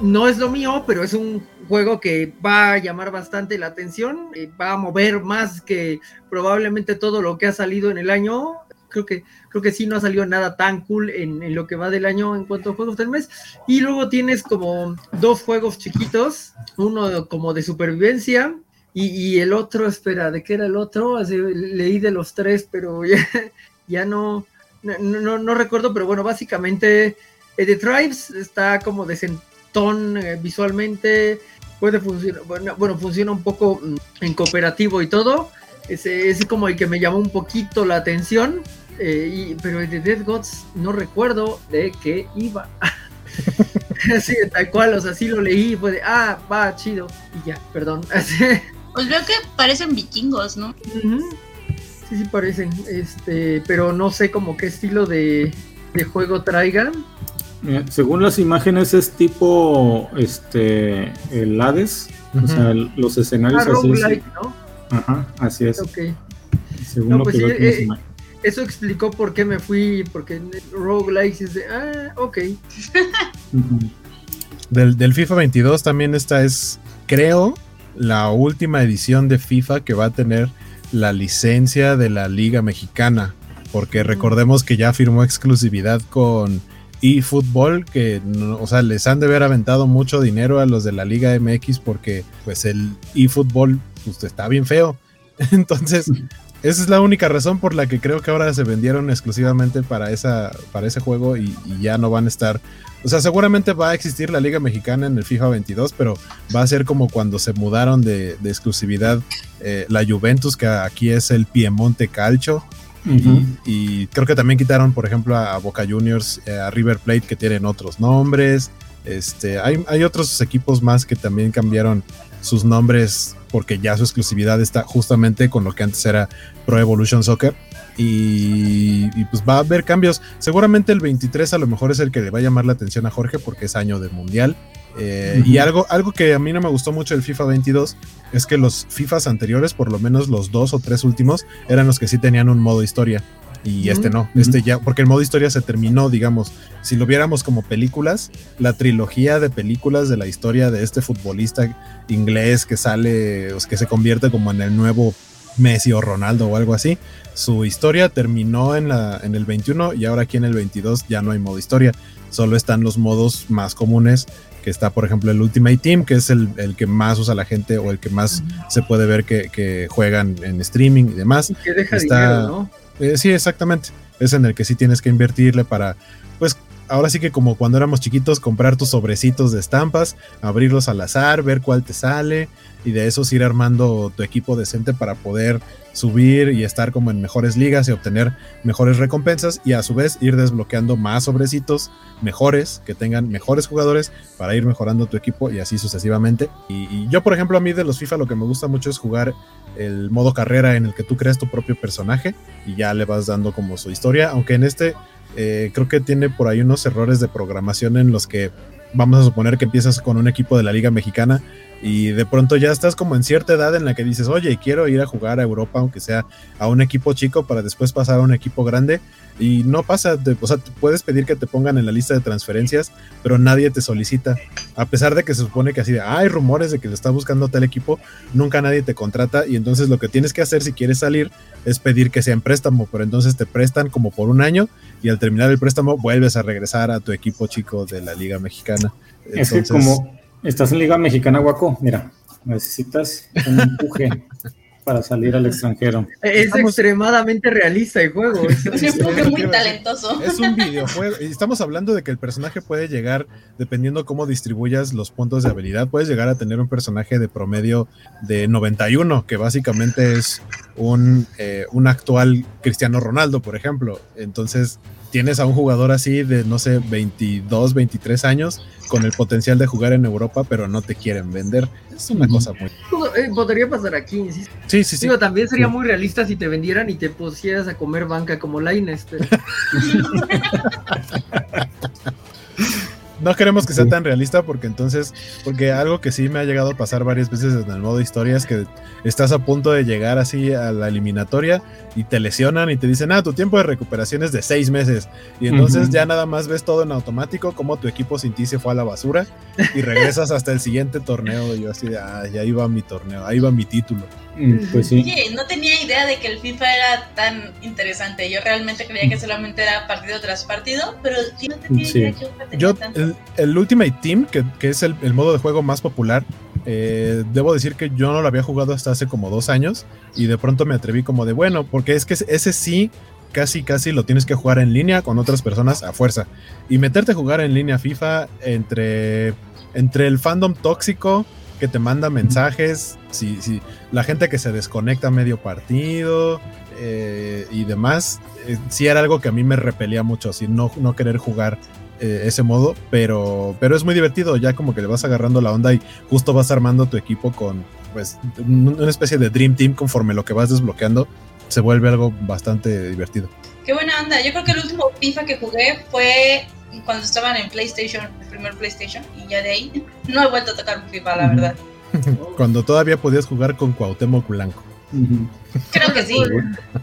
no es lo mío, pero es un juego que va a llamar bastante la atención, eh, va a mover más que probablemente todo lo que ha salido en el año. Creo que, creo que sí no ha salido nada tan cool en, lo que va del año en cuanto a juegos del mes. Y luego tienes como dos juegos chiquitos, uno como de supervivencia y, el otro, espera, ¿de qué era el otro? leí de los tres, pero ya, no, no, no, recuerdo, pero bueno, básicamente eh, The Tribes está como decentón eh, visualmente, puede funcionar, bueno, bueno, funciona un poco mm, en cooperativo y todo. Ese es como el que me llamó un poquito la atención. Eh, y, pero el de Dead Gods no recuerdo de qué iba. así, tal cual, o sea, sí lo leí fue de, ah, va, chido. Y ya, perdón.
pues veo que parecen vikingos, ¿no?
Sí, sí parecen. Este, pero no sé como qué estilo de, de juego traigan
según las imágenes es tipo este el Hades, o sea, los escenarios
ah, así. ¿no?
Ajá, así es.
Okay. Según lo pues que sí, eh, eso explicó por qué me fui, porque roguelike es de, ah, ok.
del, del FIFA 22 también esta es, creo, la última edición de FIFA que va a tener la licencia de la Liga Mexicana, porque recordemos que ya firmó exclusividad con fútbol que o sea les han de haber aventado mucho dinero a los de la Liga MX porque pues el eFootball pues, está bien feo. Entonces esa es la única razón por la que creo que ahora se vendieron exclusivamente para esa para ese juego y, ya no van a estar. O sea seguramente va a existir la Liga Mexicana en el FIFA 22 pero va a ser como cuando se mudaron de, exclusividad eh, la Juventus que aquí es el Piemonte Calcio y, creo que también quitaron, por ejemplo, a, Boca Juniors, eh, a River Plate, que tienen otros nombres. Este, hay, hay otros equipos más que también cambiaron sus nombres porque ya su exclusividad está justamente con lo que antes era Pro Evolution Soccer. Y, y, pues va a haber cambios. Seguramente el 23 a lo mejor es el que le va a llamar la atención a Jorge porque es año de mundial. Eh, y algo, algo que a mí no me gustó mucho del FIFA 22 es que los FIFAs anteriores, por lo menos los dos o tres últimos, eran los que sí tenían un modo historia. Y este no, este ya, porque el modo historia se terminó, digamos, si lo viéramos como películas, la trilogía de películas de la historia de este futbolista inglés que sale, que se convierte como en el nuevo Messi o Ronaldo o algo así, su historia terminó en, la, en el 21 y ahora aquí en el 22 ya no hay modo historia, solo están los modos más comunes que está, por ejemplo, el Ultimate Team, que es el, que más usa la gente o el que más se puede ver que, juegan en streaming y demás.
que deja está, dinero, ¿no?
Eh, sí, exactamente. Es en el que sí tienes que invertirle para, pues, ahora sí que como cuando éramos chiquitos, comprar tus sobrecitos de estampas, abrirlos al azar, ver cuál te sale y de esos ir armando tu equipo decente para poder subir y estar como en mejores ligas y obtener mejores recompensas y a su vez ir desbloqueando más sobrecitos mejores que tengan mejores jugadores para ir mejorando tu equipo y así sucesivamente. Y, yo por ejemplo a mí de los FIFA lo que me gusta mucho es jugar el modo carrera en el que tú creas tu propio personaje y ya le vas dando como su historia, aunque en este eh, creo que tiene por ahí unos errores de programación en los que vamos a suponer que empiezas con un equipo de la Liga Mexicana y de pronto ya estás como en cierta edad en la que dices, oye, quiero ir a jugar a Europa, aunque sea a un equipo chico, para después pasar a un equipo grande. Y no pasa, o sea, puedes pedir que te pongan en la lista de transferencias, pero nadie te solicita. A pesar de que se supone que así de, hay rumores de que le está buscando tal equipo, nunca nadie te contrata. Y entonces lo que tienes que hacer si quieres salir es pedir que sea en préstamo, pero entonces te prestan como por un año y al terminar el préstamo vuelves a regresar a tu equipo chico de la Liga Mexicana.
es que como estás en Liga Mexicana, Guaco, mira, necesitas un empuje para salir al extranjero.
Es extremadamente realista el juego.
Es un empuje muy talentoso.
Es un videojuego. Y estamos hablando de que el personaje puede llegar, dependiendo cómo distribuyas los puntos de habilidad, puedes llegar a tener un personaje de promedio de 91, que básicamente es un, eh, un actual Cristiano Ronaldo, por ejemplo. Entonces, tienes a un jugador así de, no sé, 22, 23 años con el potencial de jugar en Europa, pero no te quieren vender. Es una cosa muy...
Eh, podría pasar aquí,
sí. Sí, sí, sí.
también sería muy realista si te vendieran y te pusieras a comer banca como Laines.
No queremos que sea tan realista porque entonces, porque algo que sí me ha llegado a pasar varias veces en el modo historia es que estás a punto de llegar así a la eliminatoria y te lesionan y te dicen, ah, tu tiempo de recuperación es de seis meses. Y entonces ya nada más ves todo en automático, como tu equipo sin ti se fue a la basura y regresas hasta el siguiente torneo. Y yo así de, ah, ya iba mi torneo, ahí va mi título.
Mm, pues sí. Oye, no tenía idea de que el FIFA era tan interesante. Yo realmente creía que solamente era partido tras partido, pero sí no tenía idea que tenía
Yo, el, el, Ultimate Team, que, que es el, el, modo de juego más popular, eh, debo decir que yo no lo había jugado hasta hace como dos años y de pronto me atreví como de bueno, porque es que ese sí casi casi lo tienes que jugar en línea con otras personas a fuerza y meterte a jugar en línea FIFA entre entre el fandom tóxico que te manda mensajes, si, si la gente que se desconecta medio partido eh, y demás, eh, sí era algo que a mí me repelía mucho, así no, no querer jugar eh, ese modo, pero, pero es muy divertido, ya como que le vas agarrando la onda y justo vas armando tu equipo con pues una especie de Dream Team conforme lo que vas desbloqueando, se vuelve algo bastante divertido.
Qué buena onda, yo creo que el último FIFA que jugué fue cuando estaban en PlayStation, el primer PlayStation, y ya de ahí no he vuelto a tocar un FIFA, la verdad.
cuando todavía podías jugar con Cuauhtémoc Blanco.
Creo que sí.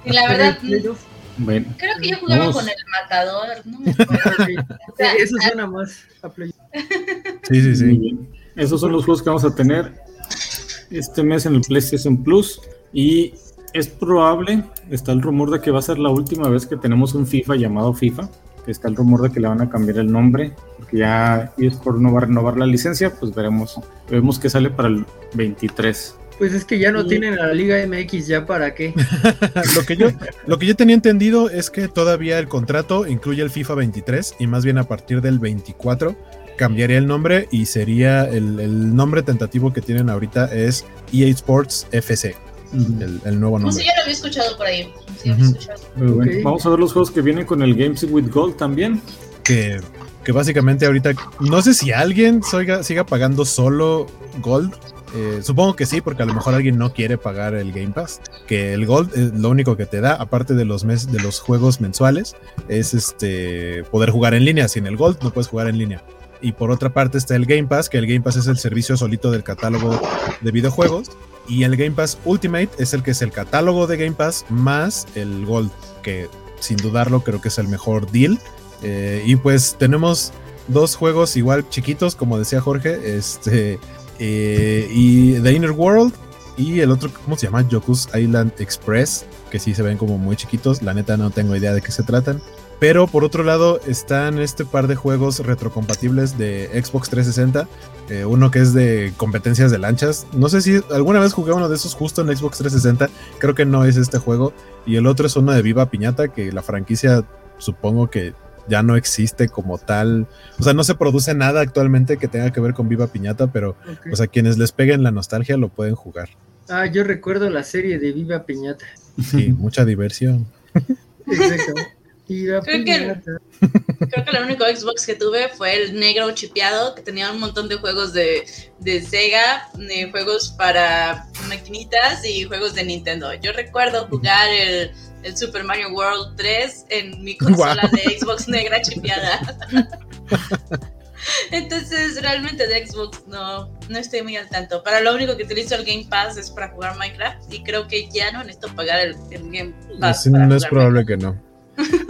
Y la verdad, Creo que yo jugaba con el matador, no
Eso suena más a Play.
Sí, sí, sí.
Esos son los juegos que vamos a tener este mes en el PlayStation Plus y es probable, está el rumor de que va a ser la última vez que tenemos un FIFA llamado FIFA, que está el rumor de que le van a cambiar el nombre, porque ya por no va a renovar la licencia, pues veremos, vemos que sale para el 23.
Pues es que ya no tienen a la Liga MX, ¿ya para qué?
lo, que yo, lo que yo tenía entendido es que todavía el contrato incluye el FIFA 23 y más bien a partir del 24 cambiaría el nombre y sería el, nombre tentativo que tienen ahorita es EA Sports FC. el, nuevo nombre. No
sé, ya lo había escuchado por ahí.
Vamos a ver los juegos que vienen con el Games with Gold también.
Que, que básicamente ahorita, no sé si alguien siga pagando solo Gold eh, supongo que sí, porque a lo mejor alguien no quiere pagar el Game Pass. Que el Gold es lo único que te da, aparte de los mes, de los juegos mensuales, es este poder jugar en línea. Sin el Gold no puedes jugar en línea. Y por otra parte está el Game Pass, que el Game Pass es el servicio solito del catálogo de videojuegos. Y el Game Pass Ultimate es el que es el catálogo de Game Pass más el Gold, que sin dudarlo creo que es el mejor deal. Eh, y pues tenemos dos juegos igual chiquitos, como decía Jorge, este eh, y The Inner World y el otro, ¿cómo se llama? Yoku's Island Express, que sí se ven como muy chiquitos. La neta no tengo idea de qué se tratan. Pero por otro lado están este par de juegos retrocompatibles de Xbox 360. Eh, uno que es de competencias de lanchas. No sé si alguna vez jugué uno de esos justo en Xbox 360. Creo que no es este juego. Y el otro es uno de Viva Piñata, que la franquicia supongo que ya no existe como tal. O sea, no se produce nada actualmente que tenga que ver con Viva Piñata, pero, o sea, quienes les peguen la nostalgia lo pueden jugar.
Ah, yo recuerdo la serie de Viva Piñata.
Sí, mucha diversión.
Exacto.
Creo que, creo que el único Xbox que tuve fue el negro chipeado, que tenía un montón de juegos de, de Sega, de juegos para maquinitas y juegos de Nintendo. Yo recuerdo jugar el, el Super Mario World 3 en mi consola de Xbox negra chipeada. Entonces, realmente de Xbox no, no estoy muy al tanto. Para lo único que utilizo el Game Pass es para jugar Minecraft y creo que ya no necesito pagar el, Game Pass.
no es probable que no.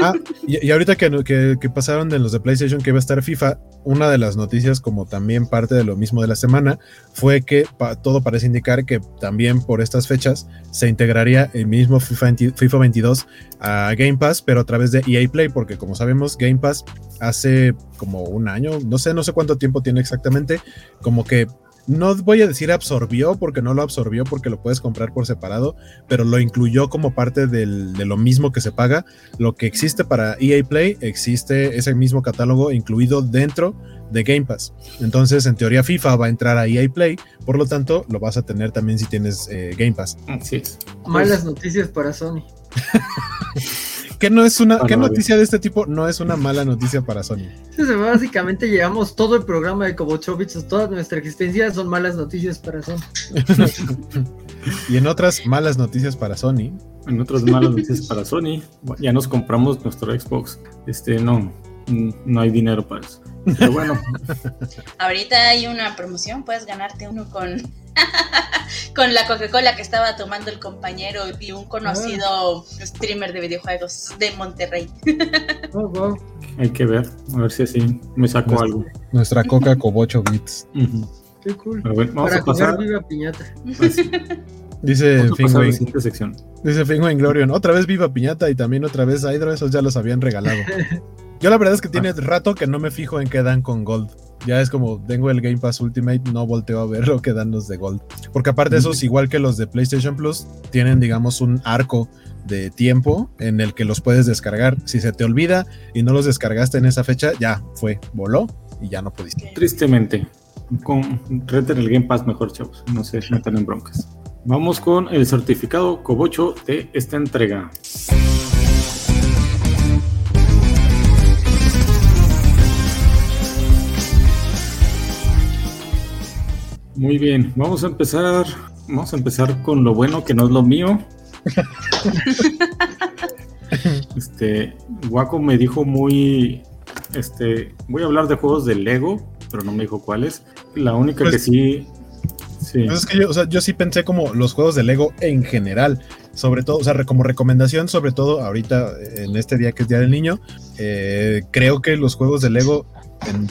Ah, y, ahorita que, que, pasaron de los de PlayStation que iba a estar FIFA, una de las noticias, como también parte de lo mismo de la semana, fue que todo parece indicar que también por estas fechas se integraría el mismo FIFA, FIFA 22 a Game Pass, pero a través de EA Play, porque como sabemos, Game Pass hace como un año, no sé, no sé cuánto tiempo tiene exactamente, como que no voy a decir absorbió porque no lo absorbió porque lo puedes comprar por separado, pero lo incluyó como parte de lo mismo que se paga. Lo que existe para EA Play, existe ese mismo catálogo incluido dentro de Game Pass. Entonces, en teoría, FIFA va a entrar a EA Play, por lo tanto, lo vas a tener también si tienes eh, Game Pass.
Así
Malas noticias para Sony.
¿Qué, no es una, ¿qué noticia de este tipo no es una mala noticia para Sony?
básicamente llevamos todo el programa de Kobochovich, toda nuestra existencia son malas noticias para Sony.
y en otras malas noticias para Sony.
En otras malas noticias para Sony, ya nos compramos nuestro Xbox. Este, no, no hay dinero para eso. Pero bueno.
Ahorita hay una promoción, puedes ganarte uno con con la Coca-Cola que estaba tomando el compañero y un conocido streamer de videojuegos de Monterrey.
Oh,
Hay que ver, a ver si así me saco algo.
Nuestra Coca Cobocho Bits.
Qué cool.
vamos Para a pasar.
Viva Piñata.
Pues, dice Fingway. Dice Fingway Glorion. Otra vez Viva Piñata y también otra vez Hydro. Esos ya los habían regalado. Yo la verdad es que tiene ah. rato que no me fijo en qué dan con Gold ya es como tengo el Game Pass Ultimate, no volteo a ver lo que dan los de Gold. Porque aparte de eso, es igual que los de PlayStation Plus, tienen, digamos, un arco de tiempo en el que los puedes descargar. Si se te olvida y no los descargaste en esa fecha, ya fue, voló y ya no pudiste.
Tristemente, con reten el Game Pass mejor, chavos. No se metan en broncas. Vamos con el certificado Cobocho de esta entrega. Muy bien, vamos a empezar. Vamos a empezar con lo bueno que no es lo mío. este, Waco me dijo muy. Este, voy a hablar de juegos de Lego, pero no me dijo cuáles. La única que pues, sí.
Sí. Pues es que yo, o sea, yo sí pensé como los juegos de Lego en general, sobre todo, o sea, como recomendación, sobre todo ahorita en este día que es Día del Niño, eh, creo que los juegos de Lego en,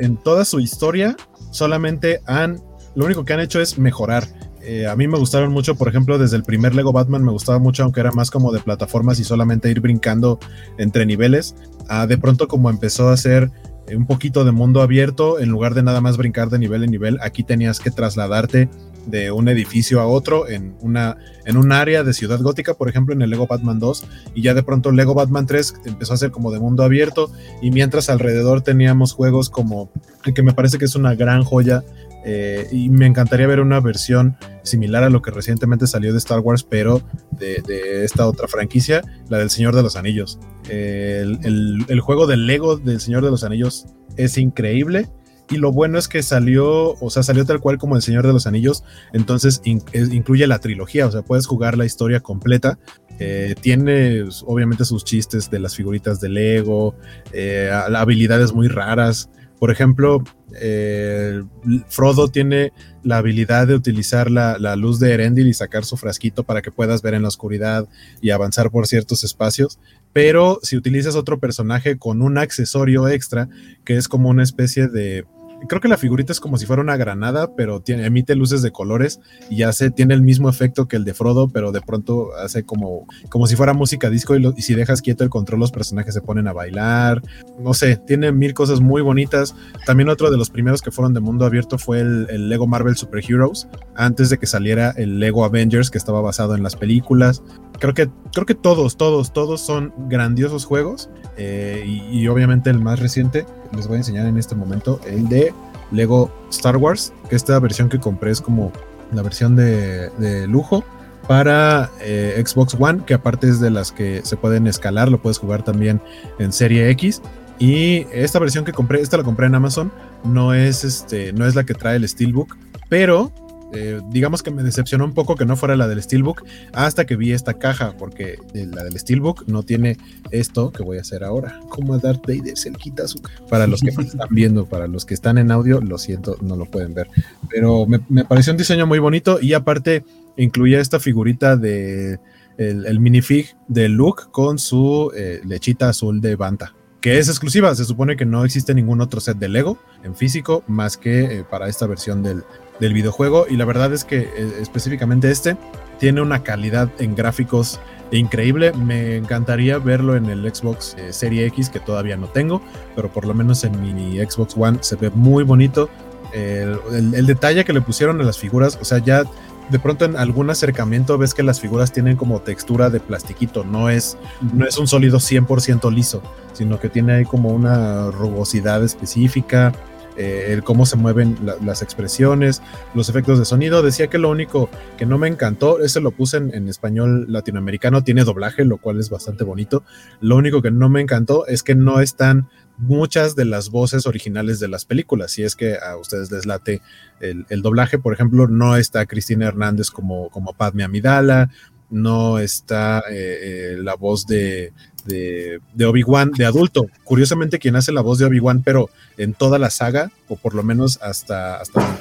en toda su historia solamente han lo único que han hecho es mejorar. Eh, a mí me gustaron mucho, por ejemplo, desde el primer Lego Batman me gustaba mucho, aunque era más como de plataformas y solamente ir brincando entre niveles. a de pronto como empezó a ser un poquito de mundo abierto, en lugar de nada más brincar de nivel en nivel, aquí tenías que trasladarte de un edificio a otro en una en un área de ciudad gótica, por ejemplo, en el Lego Batman 2 y ya de pronto Lego Batman 3 empezó a ser como de mundo abierto y mientras alrededor teníamos juegos como el que me parece que es una gran joya eh, y me encantaría ver una versión similar a lo que recientemente salió de Star Wars, pero de, esta otra franquicia, la del Señor de los Anillos. el, juego del Lego del Señor de los Anillos es increíble. Y lo bueno es que salió, o sea, salió tal cual como El Señor de los Anillos, entonces incluye la trilogía, o sea, puedes jugar la historia completa. Eh, tiene obviamente sus chistes de las figuritas de Lego, eh, habilidades muy raras. Por ejemplo, eh, Frodo tiene la habilidad de utilizar la, luz de Erendil y sacar su frasquito para que puedas ver en la oscuridad y avanzar por ciertos espacios. Pero si utilizas otro personaje con un accesorio extra, que es como una especie de creo que la figurita es como si fuera una granada, pero tiene, emite luces de colores y hace, tiene el mismo efecto que el de Frodo, pero de pronto hace como, como si fuera música disco y, y si dejas quieto el control los personajes se ponen a bailar. No sé, tiene mil cosas muy bonitas. También otro de los primeros que fueron de mundo abierto fue el, Lego Marvel Super Heroes, antes de que saliera el Lego Avengers, que estaba basado en las películas. Creo que, creo que todos, todos, todos son grandiosos juegos. Eh, y, obviamente el más reciente, les voy a enseñar en este momento, el de Lego Star Wars, que esta versión que compré es como la versión de, lujo para eh, Xbox One, que aparte es de las que se pueden escalar, lo puedes jugar también en Serie X. Y esta versión que compré, esta la compré en Amazon, no es, este, no es la que trae el Steelbook, pero eh, digamos que me decepcionó un poco que no fuera la del Steelbook hasta que vi esta caja, porque la del Steelbook no tiene esto que voy a hacer ahora. Como Darth Vader se le quita su. Para los que están viendo, para los que están en audio, lo siento, no lo pueden ver. Pero me, pareció un diseño muy bonito y aparte incluía esta figurita de el, minifig de Luke con su eh, lechita azul de Banta que es exclusiva. Se supone que no existe ningún otro set de Lego en físico más que eh, para esta versión del, del videojuego y la verdad es que eh, específicamente este tiene una calidad en gráficos increíble. Me encantaría verlo en el Xbox eh, Serie X que todavía no tengo, pero por lo menos en mi Xbox One se ve muy bonito. El, detalle que le pusieron a las figuras, o sea, ya de pronto en algún acercamiento ves que las figuras tienen como textura de plastiquito, no es, no es un sólido 100% liso, sino que tiene ahí como una rugosidad específica. Eh, el cómo se mueven las expresiones, los efectos de sonido. Decía que lo único que no me encantó, ese lo puse en, español latinoamericano, tiene doblaje, lo cual es bastante bonito. Lo único que no me encantó es que no están muchas de las voces originales de las películas. Si es que a ustedes les late el, doblaje, por ejemplo, no está Cristina Hernández como, como Padme Amidala, no está eh, eh, la voz de, de, Obi-Wan de adulto. Curiosamente, quien hace la voz de Obi-Wan, pero en toda la saga, o por lo menos hasta, hasta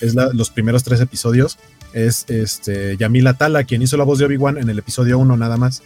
es los primeros tres episodios, es este Yamila Tala, quien hizo la voz de Obi-Wan en el episodio 1 nada más.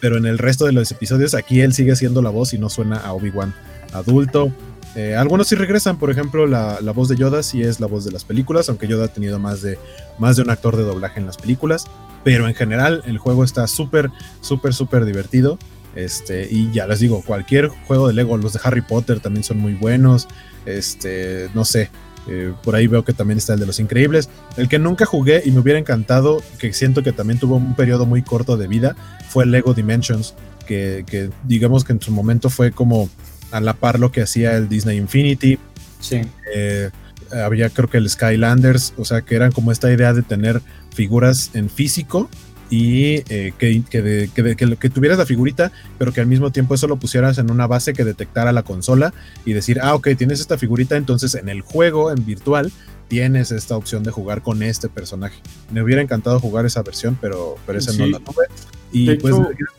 Pero en el resto de los episodios, aquí él sigue siendo la voz y no suena a Obi-Wan adulto. Eh, algunos sí regresan, por ejemplo, la, voz de Yoda sí es la voz de las películas, aunque Yoda ha tenido más de, más de un actor de doblaje en las películas. Pero en general el juego está súper, súper, súper divertido. Este, y ya les digo, cualquier juego de Lego, los de Harry Potter también son muy buenos. Este, no sé, eh, por ahí veo que también está el de los increíbles. El que nunca jugué y me hubiera encantado, que siento que también tuvo un periodo muy corto de vida, fue Lego Dimensions, que, digamos que en su momento fue como a la par lo que hacía el Disney Infinity.
Sí.
Eh, había creo que el Skylanders, o sea que eran como esta idea de tener figuras en físico y eh, que, que, tuvieras la figurita, pero que al mismo tiempo eso lo pusieras en una base que detectara la consola y decir, ah, ok, tienes esta figurita, entonces en el juego, en virtual, tienes esta opción de jugar con este personaje. Me hubiera encantado jugar esa versión, pero, pero esa no la tuve. Y pues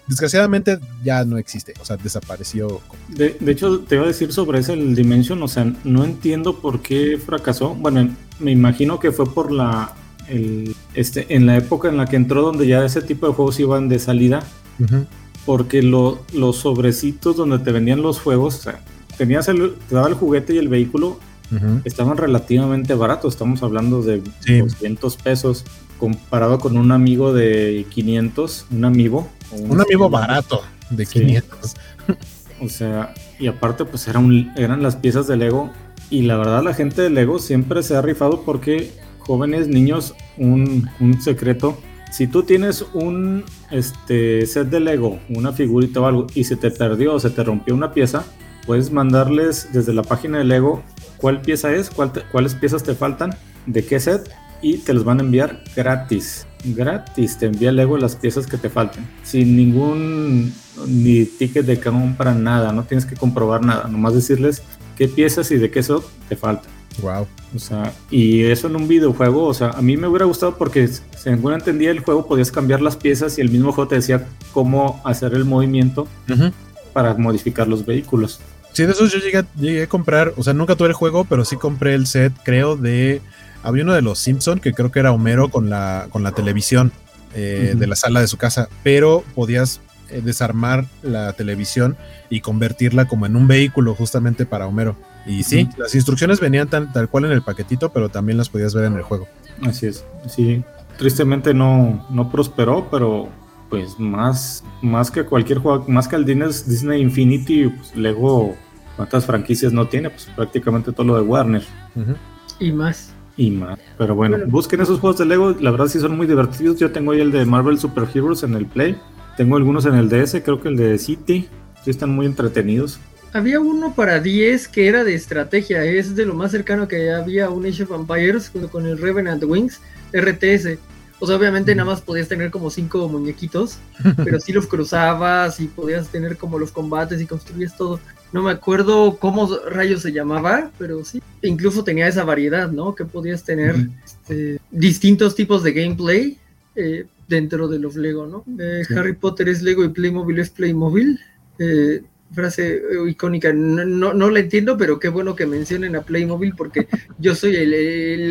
desgraciadamente ya no existe, o sea, desapareció.
De, de, hecho, te iba a decir sobre ese el Dimension, o sea, no entiendo por qué fracasó. Bueno, me imagino que fue por la este, en la época en la que entró, donde ya ese tipo de juegos iban de salida, porque los sobrecitos donde te vendían los juegos, o sea, tenías el, te daba el juguete y el vehículo, estaban relativamente baratos, estamos hablando de 200 pesos, comparado con un amigo de 500, un amigo.
Un, amigo barato de 500.
O sea, y aparte pues eran, eran las piezas de Lego y la verdad la gente de Lego siempre se ha rifado porque jóvenes, niños, un, secreto. Si tú tienes un este, set de Lego, una figurita o algo, y se te perdió o se te rompió una pieza, puedes mandarles desde la página de Lego cuál pieza es, cuáles piezas te faltan, de qué set, y te los van a enviar gratis. Gratis, te envía Lego las piezas que te falten. Sin ningún ni ticket de compra, nada. No tienes que comprobar nada. Nomás decirles qué piezas y de qué set te faltan.
Wow.
O sea, y eso en un videojuego, o sea, a mí me hubiera gustado porque según entendía el juego podías cambiar las piezas y el mismo juego te decía cómo hacer el movimiento para modificar los vehículos.
Sí, de eso yo llegué, llegué, a comprar, o sea, nunca tuve el juego, pero sí compré el set, creo, de... Había uno de los Simpson que creo que era Homero con la, con la televisión eh, de la sala de su casa, pero podías eh, desarmar la televisión y convertirla como en un vehículo justamente para Homero. Y sí, las instrucciones venían tal cual en el paquetito, pero también las podías ver en el juego.
Así es, sí. Tristemente no, no prosperó, pero pues más, más que cualquier juego, más que el Disney, Infinity, pues Lego, ¿cuántas franquicias no tiene? Pues prácticamente todo lo de Warner.
Y más.
Y más. Pero bueno, busquen esos juegos de Lego, la verdad sí son muy divertidos. Yo tengo ahí el de Marvel Super Heroes en el Play. Tengo algunos en el DS, creo que el de City. Sí están muy entretenidos.
Había uno para 10 que era de estrategia, es de lo más cercano que había un Age of Empires con el Revenant Wings RTS. O sea, obviamente nada más podías tener como cinco muñequitos, pero sí los cruzabas y podías tener como los combates y construías todo. No me acuerdo cómo rayos se llamaba, pero sí. Incluso tenía esa variedad, ¿no? Que podías tener este, distintos tipos de gameplay eh, dentro de los Lego, ¿no? Harry Potter es Lego y Playmobil es Playmobil. Eh, frase icónica, no, no, la entiendo, pero qué bueno que mencionen a Playmobil porque yo soy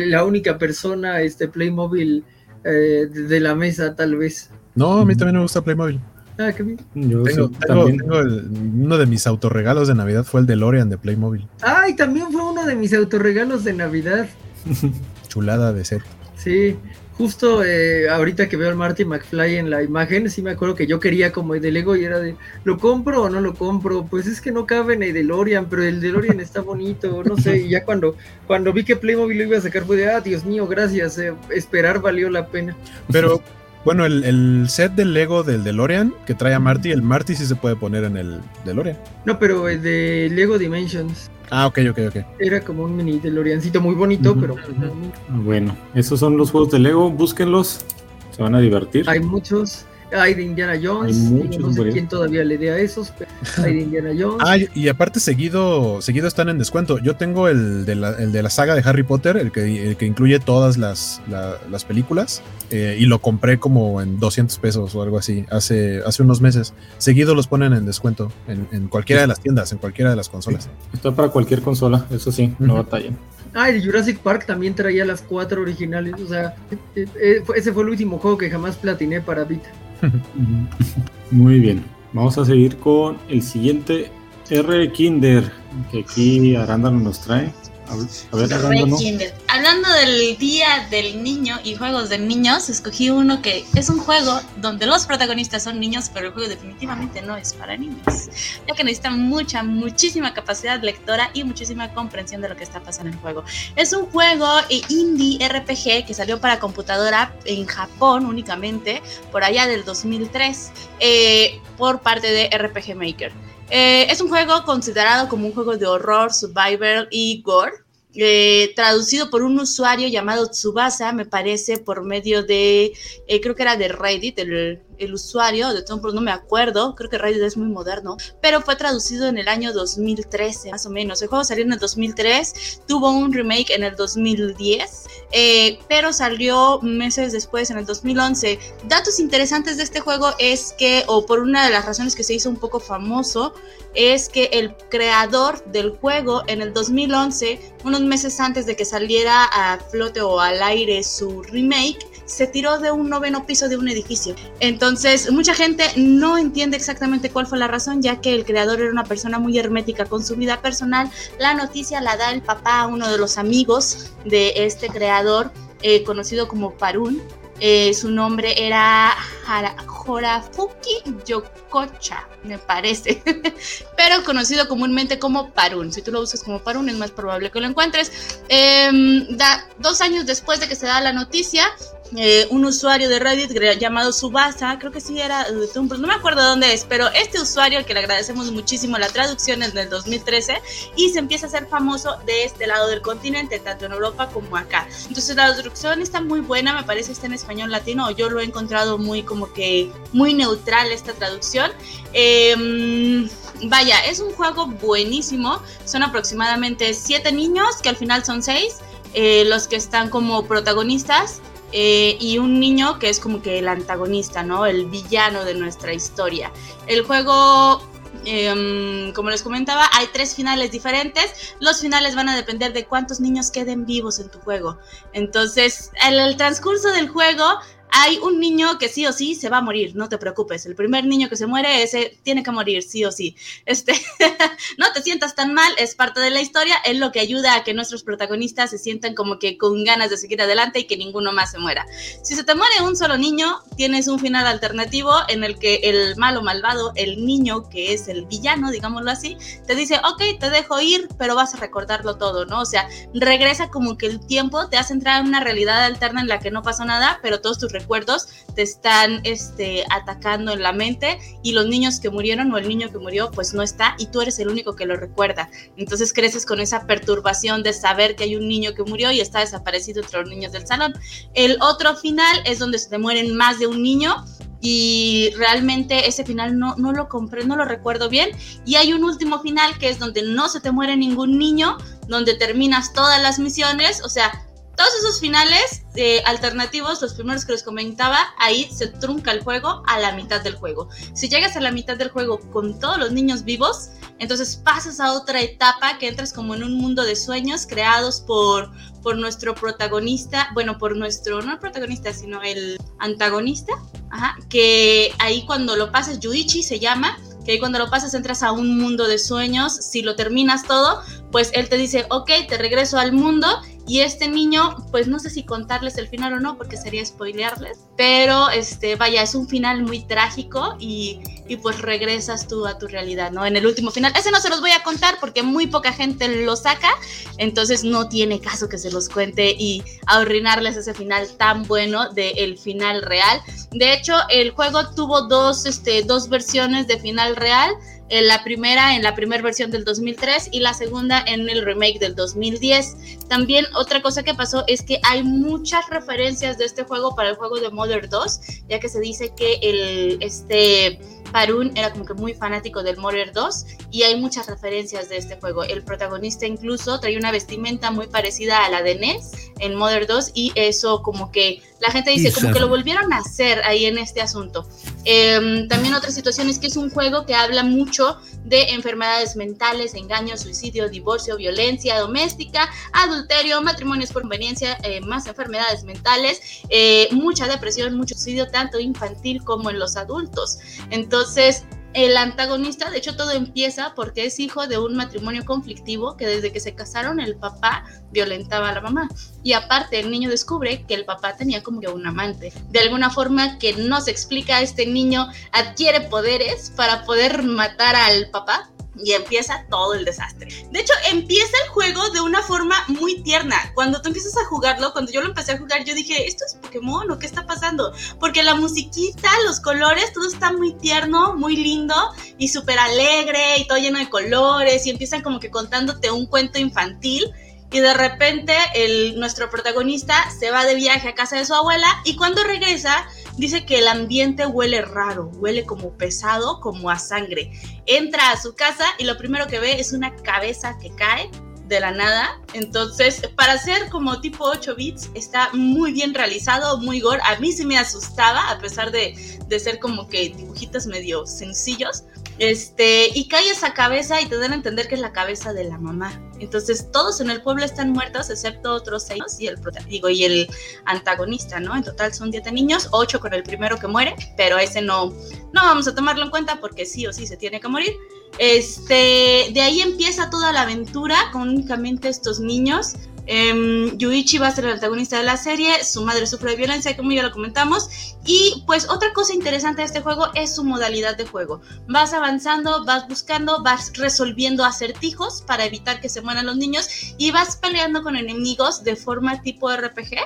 la única persona, este Playmobil eh, de la mesa, tal vez.
No, a mí también me gusta Playmobil.
Ah, qué bien.
tengo, tengo, uno de mis autorregalos de Navidad fue el de Lorian de Playmobil.
Ay, también fue uno de mis autorregalos de Navidad.
Chulada de set.
Sí, justo eh, ahorita que veo al Marty McFly en la imagen, sí me acuerdo que yo quería como el de Lego y era de, ¿lo compro o no lo compro? Pues es que no cabe en el DeLorean, pero el DeLorean está bonito, no sé, y ya cuando, cuando vi que Playmobil lo iba a sacar fue de, ah, Dios mío, gracias, eh, esperar valió la pena.
Pero... Bueno, el, set del Lego del DeLorean que trae a Marty, el Marty sí se puede poner en el DeLorean.
No, pero el de Lego Dimensions.
Ah, ok, ok, ok.
Era como un mini DeLoreancito muy bonito, pero...
Bueno, esos son los juegos de Lego, búsquenlos, se van a divertir.
Hay muchos hay de Indiana Jones. no sé quién todavía le dé a esos, pero hay de Indiana Jones.
Ah, y aparte seguido, seguido están en descuento. Yo tengo el de la, el de la saga de Harry Potter, el que, el que incluye todas las, las películas. Eh, y lo compré como en 200 pesos o algo así, hace, hace unos meses. Seguido los ponen en descuento en, cualquiera de las tiendas, en cualquiera de las consolas.
Está para cualquier consola, eso sí, no batalla.
Ah, el Jurassic Park también traía las cuatro originales. O sea, eh, eh, ese fue el último juego que jamás platiné para Vita.
Muy bien. Vamos a seguir con el siguiente R Kinder, que aquí Arándano nos trae.
Hablando del Día del Niño y juegos de niños, escogí uno que es un juego donde los protagonistas son niños, pero el juego definitivamente no es para niños, ya que necesita mucha, muchísima capacidad lectora y muchísima comprensión de lo que está pasando en el juego. Es un juego indie RPG que salió para computadora en Japón únicamente, por allá del 2003, eh, por parte de RPG Maker. Eh, es un juego considerado como un juego de horror, survival y gore. Eh, traducido por un usuario llamado Tsubasa, me parece, por medio de, eh, creo que era de Reddit, el, el usuario de Tom no me acuerdo, creo que Reddit es muy moderno, pero fue traducido en el año 2013, más o menos. El juego salió en el 2003, tuvo un remake en el 2010, eh, pero salió meses después, en el 2011. Datos interesantes de este juego es que, o por una de las razones que se hizo un poco famoso, es que el creador del juego en el 2011, unos meses antes de que saliera a flote o al aire su remake, se tiró de un noveno piso de un edificio. Entonces, mucha gente no entiende exactamente cuál fue la razón, ya que el creador era una persona muy hermética con su vida personal. La noticia la da el papá, uno de los amigos de este creador, eh, conocido como Parun. Eh, su nombre era Jorafuki Yokocha, me parece, pero conocido comúnmente como Parun. Si tú lo buscas como Parun, es más probable que lo encuentres. Em, da, dos años después de que se da la noticia, eh, un usuario de Reddit llamado Subasa, creo que sí era Tumblr, no me acuerdo dónde es, pero este usuario al que le agradecemos muchísimo la traducción es del 2013 y se empieza a hacer famoso de este lado del continente, tanto en Europa como acá. Entonces la traducción está muy buena, me parece está en español latino, yo lo he encontrado muy como que muy neutral esta traducción. Em, vaya, es un juego buenísimo, son aproximadamente siete niños, que al final son seis, eh, los que están como protagonistas. Eh, y un niño que es como que el antagonista, ¿no? El villano de nuestra historia. El juego em, como les comentaba, hay tres finales diferentes. Los finales van a depender de cuántos niños queden vivos en tu juego. Entonces, en el transcurso del juego hay un niño que sí o sí se va a morir, no te preocupes. El primer niño que se muere, ese tiene que morir, sí o sí. Este, no te sientas tan mal, es parte de la historia, es lo que ayuda a que nuestros protagonistas se sientan como que con ganas de seguir adelante y que ninguno más se muera. Si se te muere un solo niño, tienes un final alternativo en el que el malo malvado, el niño que es el villano, digámoslo así, te dice, ok, te dejo ir, pero vas a recordarlo todo, ¿no? O sea, regresa como que el tiempo te hace entrar en una realidad alterna en la que no pasó nada, pero todos tus recuerdos te están este, atacando en la mente y los niños que murieron o el niño que murió pues no está y tú eres el único que lo recuerda. Entonces creces con esa perturbación de saber que hay un niño que murió y está desaparecido entre los niños del salón. El otro final es donde se te mueren más de un niño y realmente ese final no, no lo compré, no lo recuerdo bien. Y hay un último final que es donde no se te muere ningún niño, donde terminas todas las misiones, o sea, todos esos finales eh, alternativos, los primeros que les comentaba, ahí se trunca el juego a la mitad del juego. Si llegas a la mitad del juego con todos los niños vivos, entonces pasas a otra etapa que entras como en un mundo de sueños creados por, por nuestro protagonista, bueno, por nuestro, no el protagonista, sino el antagonista, que ahí cuando lo pasas, Yuichi se llama, que ahí cuando lo pasas entras a un mundo de sueños, si lo terminas todo, pues él te dice, ok, te regreso al mundo y este niño, pues no sé si contarles el final o no, porque sería spoilearles, pero este, vaya, es un final muy trágico y, y, pues regresas tú a tu realidad, ¿no? En el último final, ese no se los voy a contar porque muy poca gente lo saca, entonces no tiene caso que se los cuente y arruinarles ese final tan bueno del final real. De hecho, el juego tuvo dos, este, dos versiones de final real la primera en la primera versión del 2003 y la segunda en el remake del 2010. También otra cosa que pasó es que hay muchas referencias de este juego para el juego de Mother 2, ya que se dice que el este Parun era como que muy fanático del Mother 2 y hay muchas referencias de este juego. El protagonista incluso trae una vestimenta muy parecida a la de Ness en Mother 2 y eso como que la gente dice como que lo volvieron a hacer ahí en este asunto. Em, también otra situación es que es un juego que habla mucho de enfermedades mentales, engaños, suicidio, divorcio, violencia doméstica, adulterio, matrimonios por conveniencia, eh, más enfermedades mentales, eh, mucha depresión, mucho suicidio, tanto infantil como en los adultos. Entonces, el antagonista, de hecho todo empieza porque es hijo de un matrimonio conflictivo que desde que se casaron el papá violentaba a la mamá. Y aparte el niño descubre que el papá tenía como que un amante. De alguna forma que no se explica, este niño adquiere poderes para poder matar al papá y empieza todo el desastre. De hecho, empieza el juego de una forma muy tierna. Cuando tú empiezas a jugarlo, cuando yo lo empecé a jugar, yo dije, ¿esto es Pokémon o qué está pasando? Porque la musiquita, los colores, todo está muy tierno, muy lindo y súper alegre y todo lleno de colores y empiezan como que contándote un cuento infantil y de repente nuestro protagonista se va de viaje a casa de su abuela y cuando regresa dice que el ambiente huele raro, huele como pesado, como a sangre. Entra a su casa y lo primero que ve es una cabeza que cae de la nada. Entonces, para ser como tipo 8 bits, está muy bien realizado, muy gore. A mí sí me asustaba, a pesar de, de ser como que dibujitos medio sencillos. Este, y cae esa cabeza y te dan a entender que es la cabeza de la mamá. Entonces, todos en el pueblo están muertos, excepto otros seis y el, digo, y el antagonista, ¿no? En total son 10 niños, 8 con el primero que muere, pero ese no, no vamos a tomarlo en cuenta porque sí o sí se tiene que morir. Este, de ahí empieza toda la aventura con únicamente estos niños Um, Yuichi va a ser el antagonista de la serie, su madre sufre violencia, como ya lo comentamos. Y pues otra cosa interesante de este juego es su modalidad de juego. Vas avanzando, vas buscando, vas resolviendo acertijos para evitar que se mueran los niños y vas peleando con enemigos de forma tipo RPG.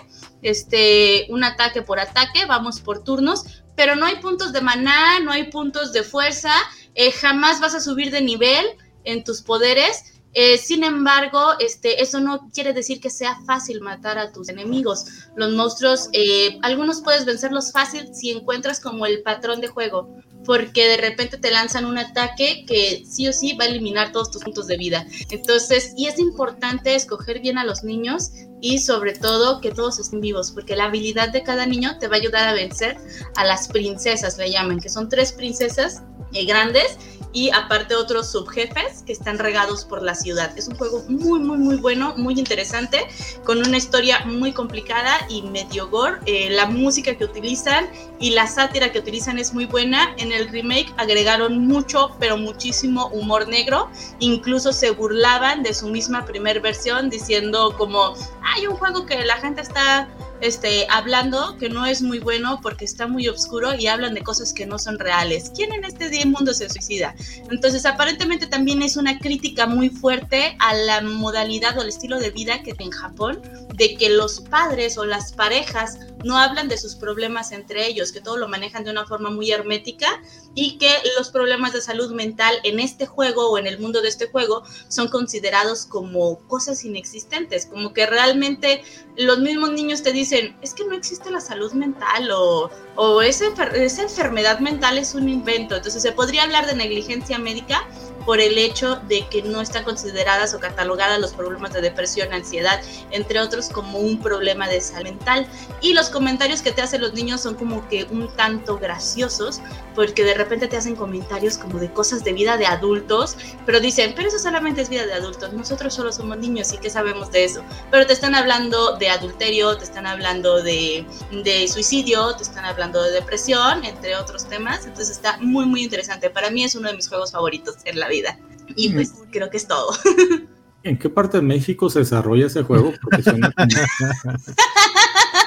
Este, un ataque por ataque, vamos por turnos, pero no hay puntos de maná, no hay puntos de fuerza, eh, jamás vas a subir de nivel en tus poderes eh, sin embargo, este, eso no quiere decir que sea fácil matar a tus enemigos. Los monstruos, eh, algunos puedes vencerlos fácil si encuentras como el patrón de juego, porque de repente te lanzan un ataque que sí o sí va a eliminar todos tus puntos de vida. Entonces, y es importante escoger bien a los niños y sobre todo que todos estén vivos, porque la habilidad de cada niño te va a ayudar a vencer a las princesas, le llaman, que son tres princesas eh, grandes y aparte otros subjefes que están regados por la ciudad. Es un juego muy, muy, muy bueno, muy interesante, con una historia muy complicada y medio gore. Eh, la música que utilizan y la sátira que utilizan es muy buena. En el remake agregaron mucho, pero muchísimo humor negro. Incluso se burlaban de su misma primer versión diciendo como, hay un juego que la gente está este, hablando que no es muy bueno porque está muy oscuro y hablan de cosas que no son reales. ¿Quién en este mundo se suicida? Entonces, aparentemente también es una crítica muy fuerte a la modalidad o el estilo de vida que en Japón, de que los padres o las parejas no hablan de sus problemas entre ellos, que todo lo manejan de una forma muy hermética y que los problemas de salud mental en este juego o en el mundo de este juego son considerados como cosas inexistentes, como que realmente los mismos niños te dicen, es que no existe la salud mental o, o esa, esa enfermedad mental es un invento. Entonces se podría hablar de negligencia médica por el hecho de que no están consideradas o catalogadas los problemas de depresión, ansiedad, entre otros, como un problema de salud mental. Y los comentarios que te hacen los niños son como que un tanto graciosos, porque de repente te hacen comentarios como de cosas de vida de adultos, pero dicen, pero eso solamente es vida de adultos, nosotros solo somos niños y qué sabemos de eso. Pero te están hablando de adulterio, te están hablando de, de suicidio, te están hablando de depresión, entre otros temas. Entonces está muy, muy interesante. Para mí es uno de mis juegos favoritos en la vida. Y pues creo que es todo.
¿En qué parte de México se desarrolla ese juego? Porque suena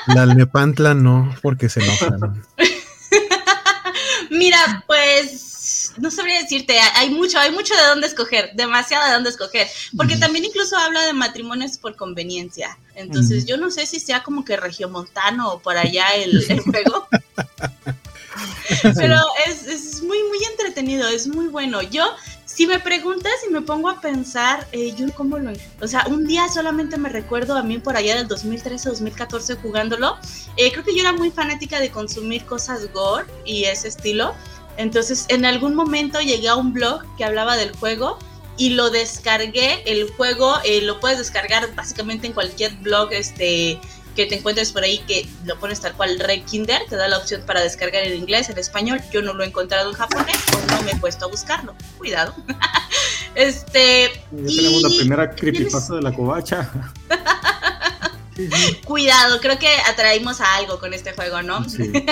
La Almepantla no, porque se enojan.
Mira, pues no sabría decirte, hay mucho, hay mucho de dónde escoger, demasiado de dónde escoger, porque también incluso habla de matrimonios por conveniencia. Entonces, yo no sé si sea como que regiomontano o por allá el, el juego. Pero es, es, muy, muy entretenido, es muy bueno. Yo si me preguntas y me pongo a pensar, eh, yo cómo lo... O sea, un día solamente me recuerdo a mí por allá del 2013-2014 jugándolo. Eh, creo que yo era muy fanática de consumir cosas gore y ese estilo. Entonces, en algún momento llegué a un blog que hablaba del juego y lo descargué. El juego eh, lo puedes descargar básicamente en cualquier blog este, que te encuentres por ahí que lo pones tal cual Red Kinder, te da la opción para descargar en inglés, en español. Yo no lo he encontrado en japonés o no me he puesto a buscarlo. Cuidado. este.
Ya tenemos la primera creepypasta de la covacha.
Cuidado, creo que atraímos a algo con este juego, ¿no?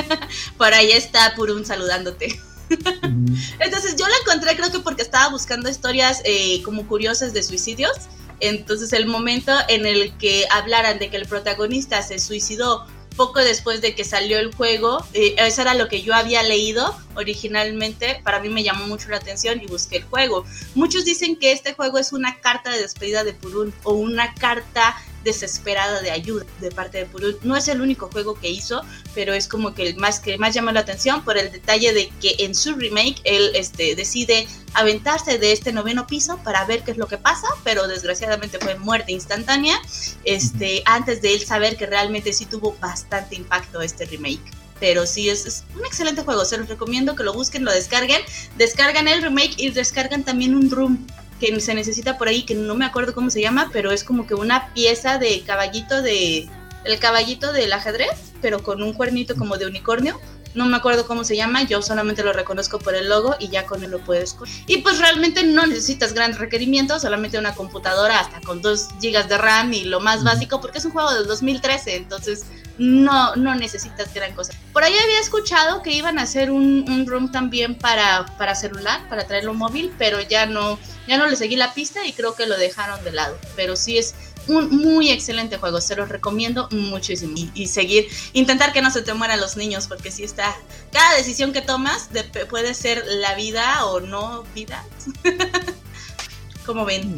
por ahí está Purun saludándote. Entonces yo la encontré creo que porque estaba buscando historias eh, como curiosas de suicidios entonces el momento en el que hablaran de que el protagonista se suicidó poco después de que salió el juego, eh, eso era lo que yo había leído originalmente, para mí me llamó mucho la atención y busqué el juego. Muchos dicen que este juego es una carta de despedida de Purun o una carta desesperada de ayuda de parte de Purun. No es el único juego que hizo, pero es como que el más que más llama la atención por el detalle de que en su remake él este, decide aventarse de este noveno piso para ver qué es lo que pasa, pero desgraciadamente fue muerte instantánea, este, antes de él saber que realmente sí tuvo bastante impacto este remake. Pero sí es, es, un excelente juego, se los recomiendo que lo busquen, lo descarguen, descargan el remake y descargan también un room que se necesita por ahí, que no me acuerdo cómo se llama, pero es como que una pieza de caballito de. El caballito del ajedrez, pero con un cuernito como de unicornio. No me acuerdo cómo se llama, yo solamente lo reconozco por el logo y ya con él lo puedes. Y pues realmente no necesitas grandes requerimientos, solamente una computadora hasta con 2 GB de RAM y lo más básico, porque es un juego del 2013, entonces no, no necesitas gran cosa. Por ahí había escuchado que iban a hacer un, un room también para, para celular, para traerlo móvil, pero ya no, ya no le seguí la pista y creo que lo dejaron de lado. Pero sí es un muy excelente juego, se los recomiendo muchísimo. Y, seguir, intentar que no se te mueran los niños, porque si está, cada decisión que tomas puede ser la vida o no vida. Como ven.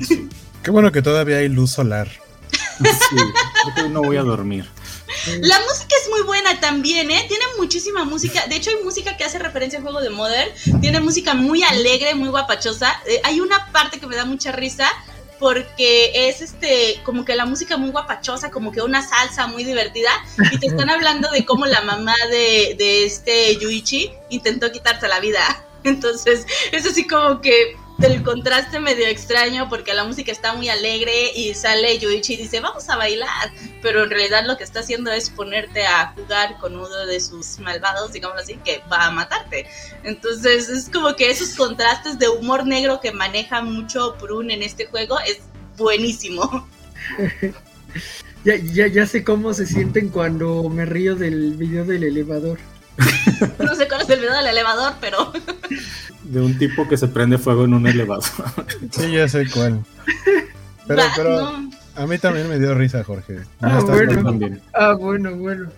Qué bueno que todavía hay luz solar.
Sí, no voy a dormir.
La música es muy buena también, ¿eh? Tiene muchísima música. De hecho, hay música que hace referencia al juego de Modern. Tiene música muy alegre, muy guapachosa. Eh, hay una parte que me da mucha risa porque es este como que la música muy guapachosa, como que una salsa muy divertida y te están hablando de cómo la mamá de, de este Yuichi intentó quitarse la vida. Entonces, es así como que del contraste medio extraño porque la música está muy alegre y sale Yuichi y dice vamos a bailar, pero en realidad lo que está haciendo es ponerte a jugar con uno de sus malvados, digamos así, que va a matarte. Entonces es como que esos contrastes de humor negro que maneja mucho Prun en este juego es buenísimo.
ya, ya, ya sé cómo se sienten cuando me río del video del elevador.
no sé cuál es el video del elevador, pero.
De un tipo que se prende fuego en un elevador.
sí, ya sé cuál. Pero, pero a mí también me dio risa, Jorge.
ah, bueno. ah, bueno, bueno.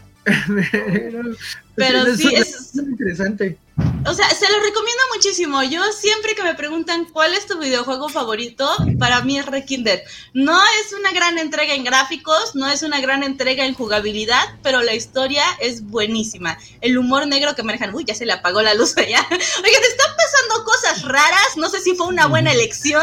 Pero sí, es,
interesante.
O sea, se lo recomiendo muchísimo. Yo siempre que me preguntan cuál es tu videojuego favorito, para mí es Rekinder. No es una gran entrega en gráficos, no es una gran entrega en jugabilidad, pero la historia es buenísima. El humor negro que manejan, uy, ya se le apagó la luz allá. Oye, te están pasando cosas raras, no sé si fue una buena elección.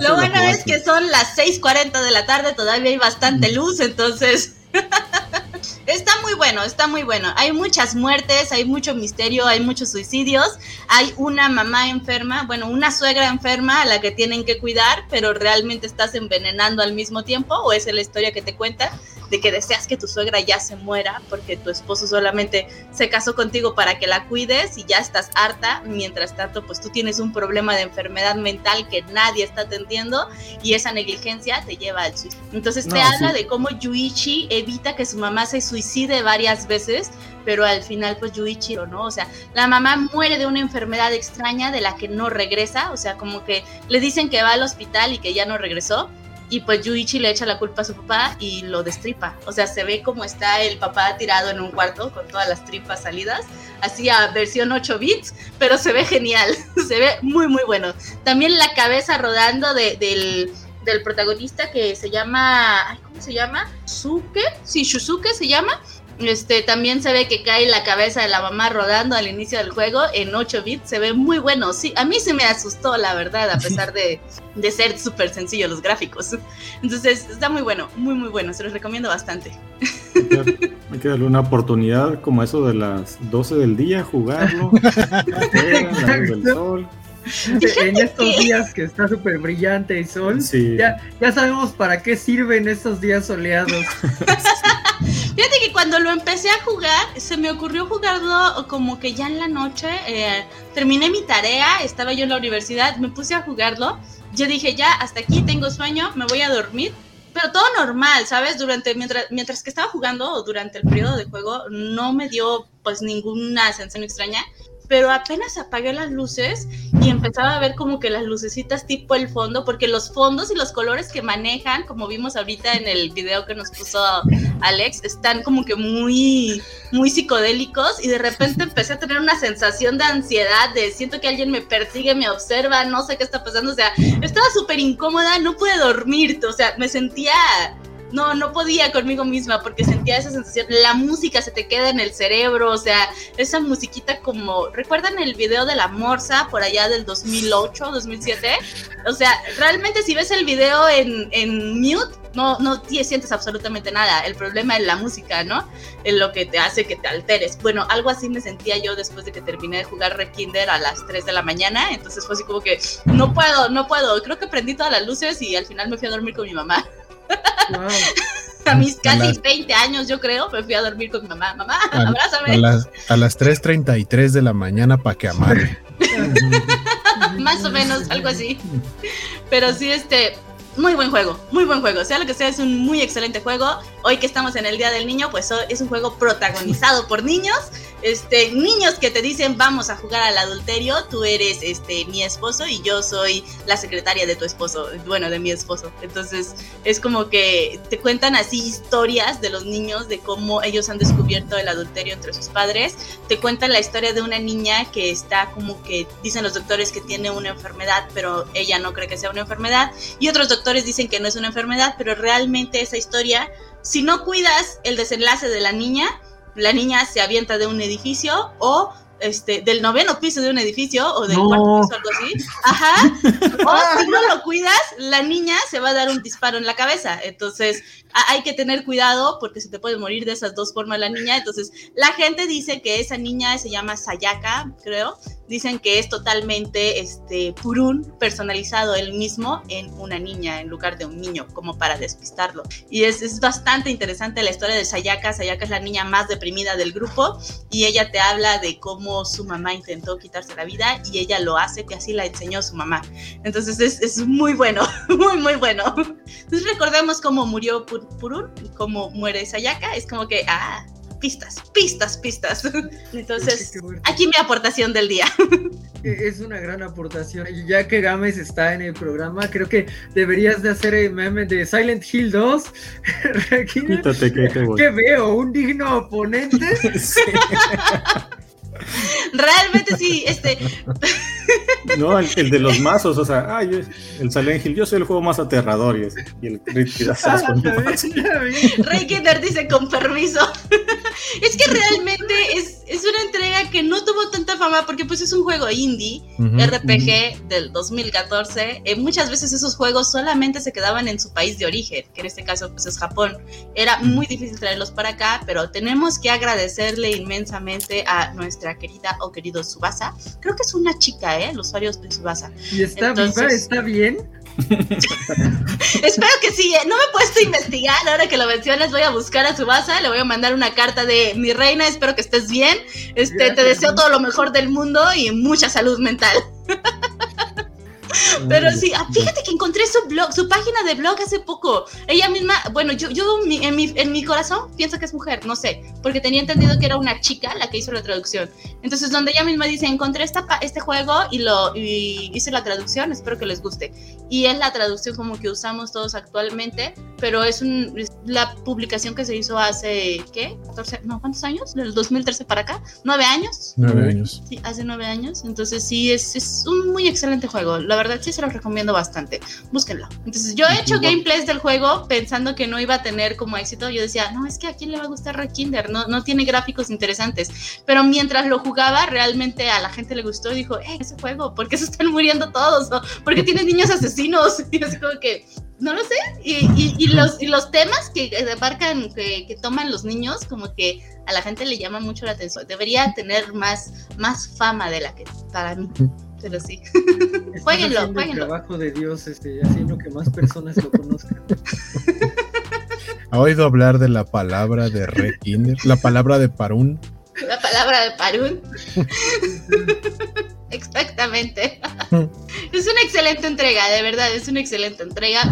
Lo bueno es que son las 6:40 de la tarde, todavía hay bastante luz, entonces Está muy bueno, está muy bueno. Hay muchas muertes, hay mucho misterio, hay muchos suicidios. Hay una mamá enferma, bueno, una suegra enferma a la que tienen que cuidar, pero realmente estás envenenando al mismo tiempo, o es la historia que te cuenta de que deseas que tu suegra ya se muera porque tu esposo solamente se casó contigo para que la cuides y ya estás harta. Mientras tanto, pues tú tienes un problema de enfermedad mental que nadie está atendiendo y esa negligencia te lleva al suicidio. Entonces te habla de cómo Yuichi evita que su mamá se suicide varias veces, pero al final pues Yuichi no, o sea, la mamá muere de una enfermedad extraña de la que no regresa, o sea, como que le dicen que va al hospital y que ya no regresó y pues Yuichi le echa la culpa a su papá y lo destripa. O sea, se ve como está el papá tirado en un cuarto con todas las tripas salidas, así a versión 8 bits, pero se ve genial, se ve muy muy bueno. También la cabeza rodando de, del, del protagonista que se llama, ¿cómo se llama? Suke, sí, Shusuke se llama, este, también se ve que cae la cabeza de la mamá rodando al inicio del juego en 8 bits. Se ve muy bueno. Sí, a mí se me asustó, la verdad, a pesar de, de ser súper sencillo los gráficos. Entonces, está muy bueno, muy, muy bueno. Se los recomiendo bastante.
Hay que darle una oportunidad como eso de las 12 del día, jugarlo.
del sol en estos días que está súper brillante el sol, ya, ya sabemos para qué sirven estos días soleados.
Fíjate que cuando lo empecé a jugar, se me ocurrió jugarlo como que ya en la noche, eh, terminé mi tarea, estaba yo en la universidad, me puse a jugarlo, yo dije ya, hasta aquí tengo sueño, me voy a dormir. Pero todo normal, ¿sabes? Durante, mientras, mientras que estaba jugando durante el periodo de juego, no me dio pues ninguna sensación extraña pero apenas apagué las luces y empezaba a ver como que las lucecitas tipo el fondo, porque los fondos y los colores que manejan, como vimos ahorita en el video que nos puso Alex, están como que muy, muy psicodélicos y de repente empecé a tener una sensación de ansiedad, de siento que alguien me persigue, me observa, no sé qué está pasando, o sea, estaba súper incómoda, no pude dormir, o sea, me sentía no, no podía conmigo misma porque sentía esa sensación, la música se te queda en el cerebro, o sea, esa musiquita como, ¿recuerdan el video de la Morsa por allá del 2008, 2007? O sea, realmente si ves el video en, en mute, no, no sientes absolutamente nada. El problema es la música, ¿no? Es lo que te hace que te alteres. Bueno, algo así me sentía yo después de que terminé de jugar Rekinder a las 3 de la mañana. Entonces fue así como que, no puedo, no puedo. Creo que prendí todas las luces y al final me fui a dormir con mi mamá. A mis casi 20 años, yo creo, me fui a dormir con mi mamá. Mamá, abrázame.
A las, a las 3.33 de la mañana para que amare.
Más o menos, algo así. Pero sí, este, muy buen juego, muy buen juego. Sea lo que sea, es un muy excelente juego. Hoy que estamos en el Día del Niño, pues es un juego protagonizado por niños este, niños que te dicen vamos a jugar al adulterio, tú eres este, mi esposo y yo soy la secretaria de tu esposo, bueno, de mi esposo. Entonces es como que te cuentan así historias de los niños, de cómo ellos han descubierto el adulterio entre sus padres. Te cuentan la historia de una niña que está como que dicen los doctores que tiene una enfermedad, pero ella no cree que sea una enfermedad. Y otros doctores dicen que no es una enfermedad, pero realmente esa historia, si no cuidas el desenlace de la niña, la niña se avienta de un edificio o este, del noveno piso de un edificio o del cuarto piso, algo así. Ajá. O si no lo cuidas, la niña se va a dar un disparo en la cabeza. Entonces, hay que tener cuidado porque se te puede morir de esas dos formas la niña. Entonces, la gente dice que esa niña se llama Sayaka, creo, dicen que es totalmente este, Purun personalizado él mismo en una niña en lugar de un niño, como para despistarlo. Y es, es bastante interesante la historia de Sayaka. Sayaka es la niña más deprimida del grupo y ella te habla de cómo su mamá intentó quitarse la vida y ella lo hace, que así la enseñó su mamá. Entonces es, es muy bueno, muy, muy bueno. Entonces recordemos cómo murió Purun, cómo muere Sayaka. Es como que, ah, pistas, pistas, pistas. Entonces, aquí mi aportación del día.
E, es una gran aportación. Y ya que Gámez está en el programa, creo que deberías de hacer el meme de Silent Hill 2.
Quítate que te voy.
¿Qué veo? ¿Un digno oponente? sí.
Realmente sí, este.
No, el, de los mazos, o sea, ay, el Silent Hill, yo soy el juego más aterrador y, el Rick ah,
Rey Kinder dice con permiso. es que realmente es, es, una entrega que no tuvo tanta fama porque pues es un juego indie, RPG del 2014. Eh, muchas veces esos juegos solamente se quedaban en su país de origen, que en este caso pues es Japón. Era muy difícil traerlos para acá, pero tenemos que agradecerle inmensamente a nuestra querida o querido Subasa. Creo que es una chica, ¿eh? El usuario de Subasa.
¿Y está viva? ¿Está bien?
Espero que sí. ¿eh? No me he puesto a investigar. Ahora que lo mencionas, voy a buscar a Subasa. Le voy a mandar una carta de mi reina. Espero que estés bien. Este, te deseo todo lo mejor del mundo y mucha salud mental. Pero sí, ah, fíjate que encontré su blog, su página de blog hace poco. Ella misma, bueno, yo, yo en, mi, en mi corazón pienso que es mujer, no sé, porque tenía entendido que era una chica la que hizo la traducción. Entonces, donde ella misma dice, encontré esta, este juego y lo y hice la traducción, espero que les guste. Y es la traducción como que usamos todos actualmente, pero es, un, la publicación que se hizo hace, ¿qué? 14, no, ¿cuántos años? Del 2013 para acá, ¿nueve años?
Nueve años.
Sí, hace nueve años. Entonces, sí, es, es un muy excelente juego. La verdad sí se los recomiendo bastante. Búsquenlo. Entonces, yo he hecho gameplays del juego pensando que no iba a tener como éxito. Yo decía, no, es que a quién le va a gustar Red Kinder, no, no tiene gráficos interesantes. Pero mientras lo jugaba, realmente a la gente le gustó y dijo, eh, ese juego, ¿por qué se están muriendo todos? ¿Por qué tiene niños asesinos? Y así como que, no lo sé. Y, y, los, y los temas que abarcan, que, que, toman los niños, como que a la gente le llama mucho la atención. Debería tener más, más fama de la que para mí pero sí. jueguenlo, jueguenlo.
El trabajo de Dios este, haciendo que más personas lo conozcan.
¿Ha oído hablar de la palabra de Red Kinder? La palabra de Parún.
La palabra de Parún. Exactamente. es una excelente entrega, de verdad, es una excelente entrega.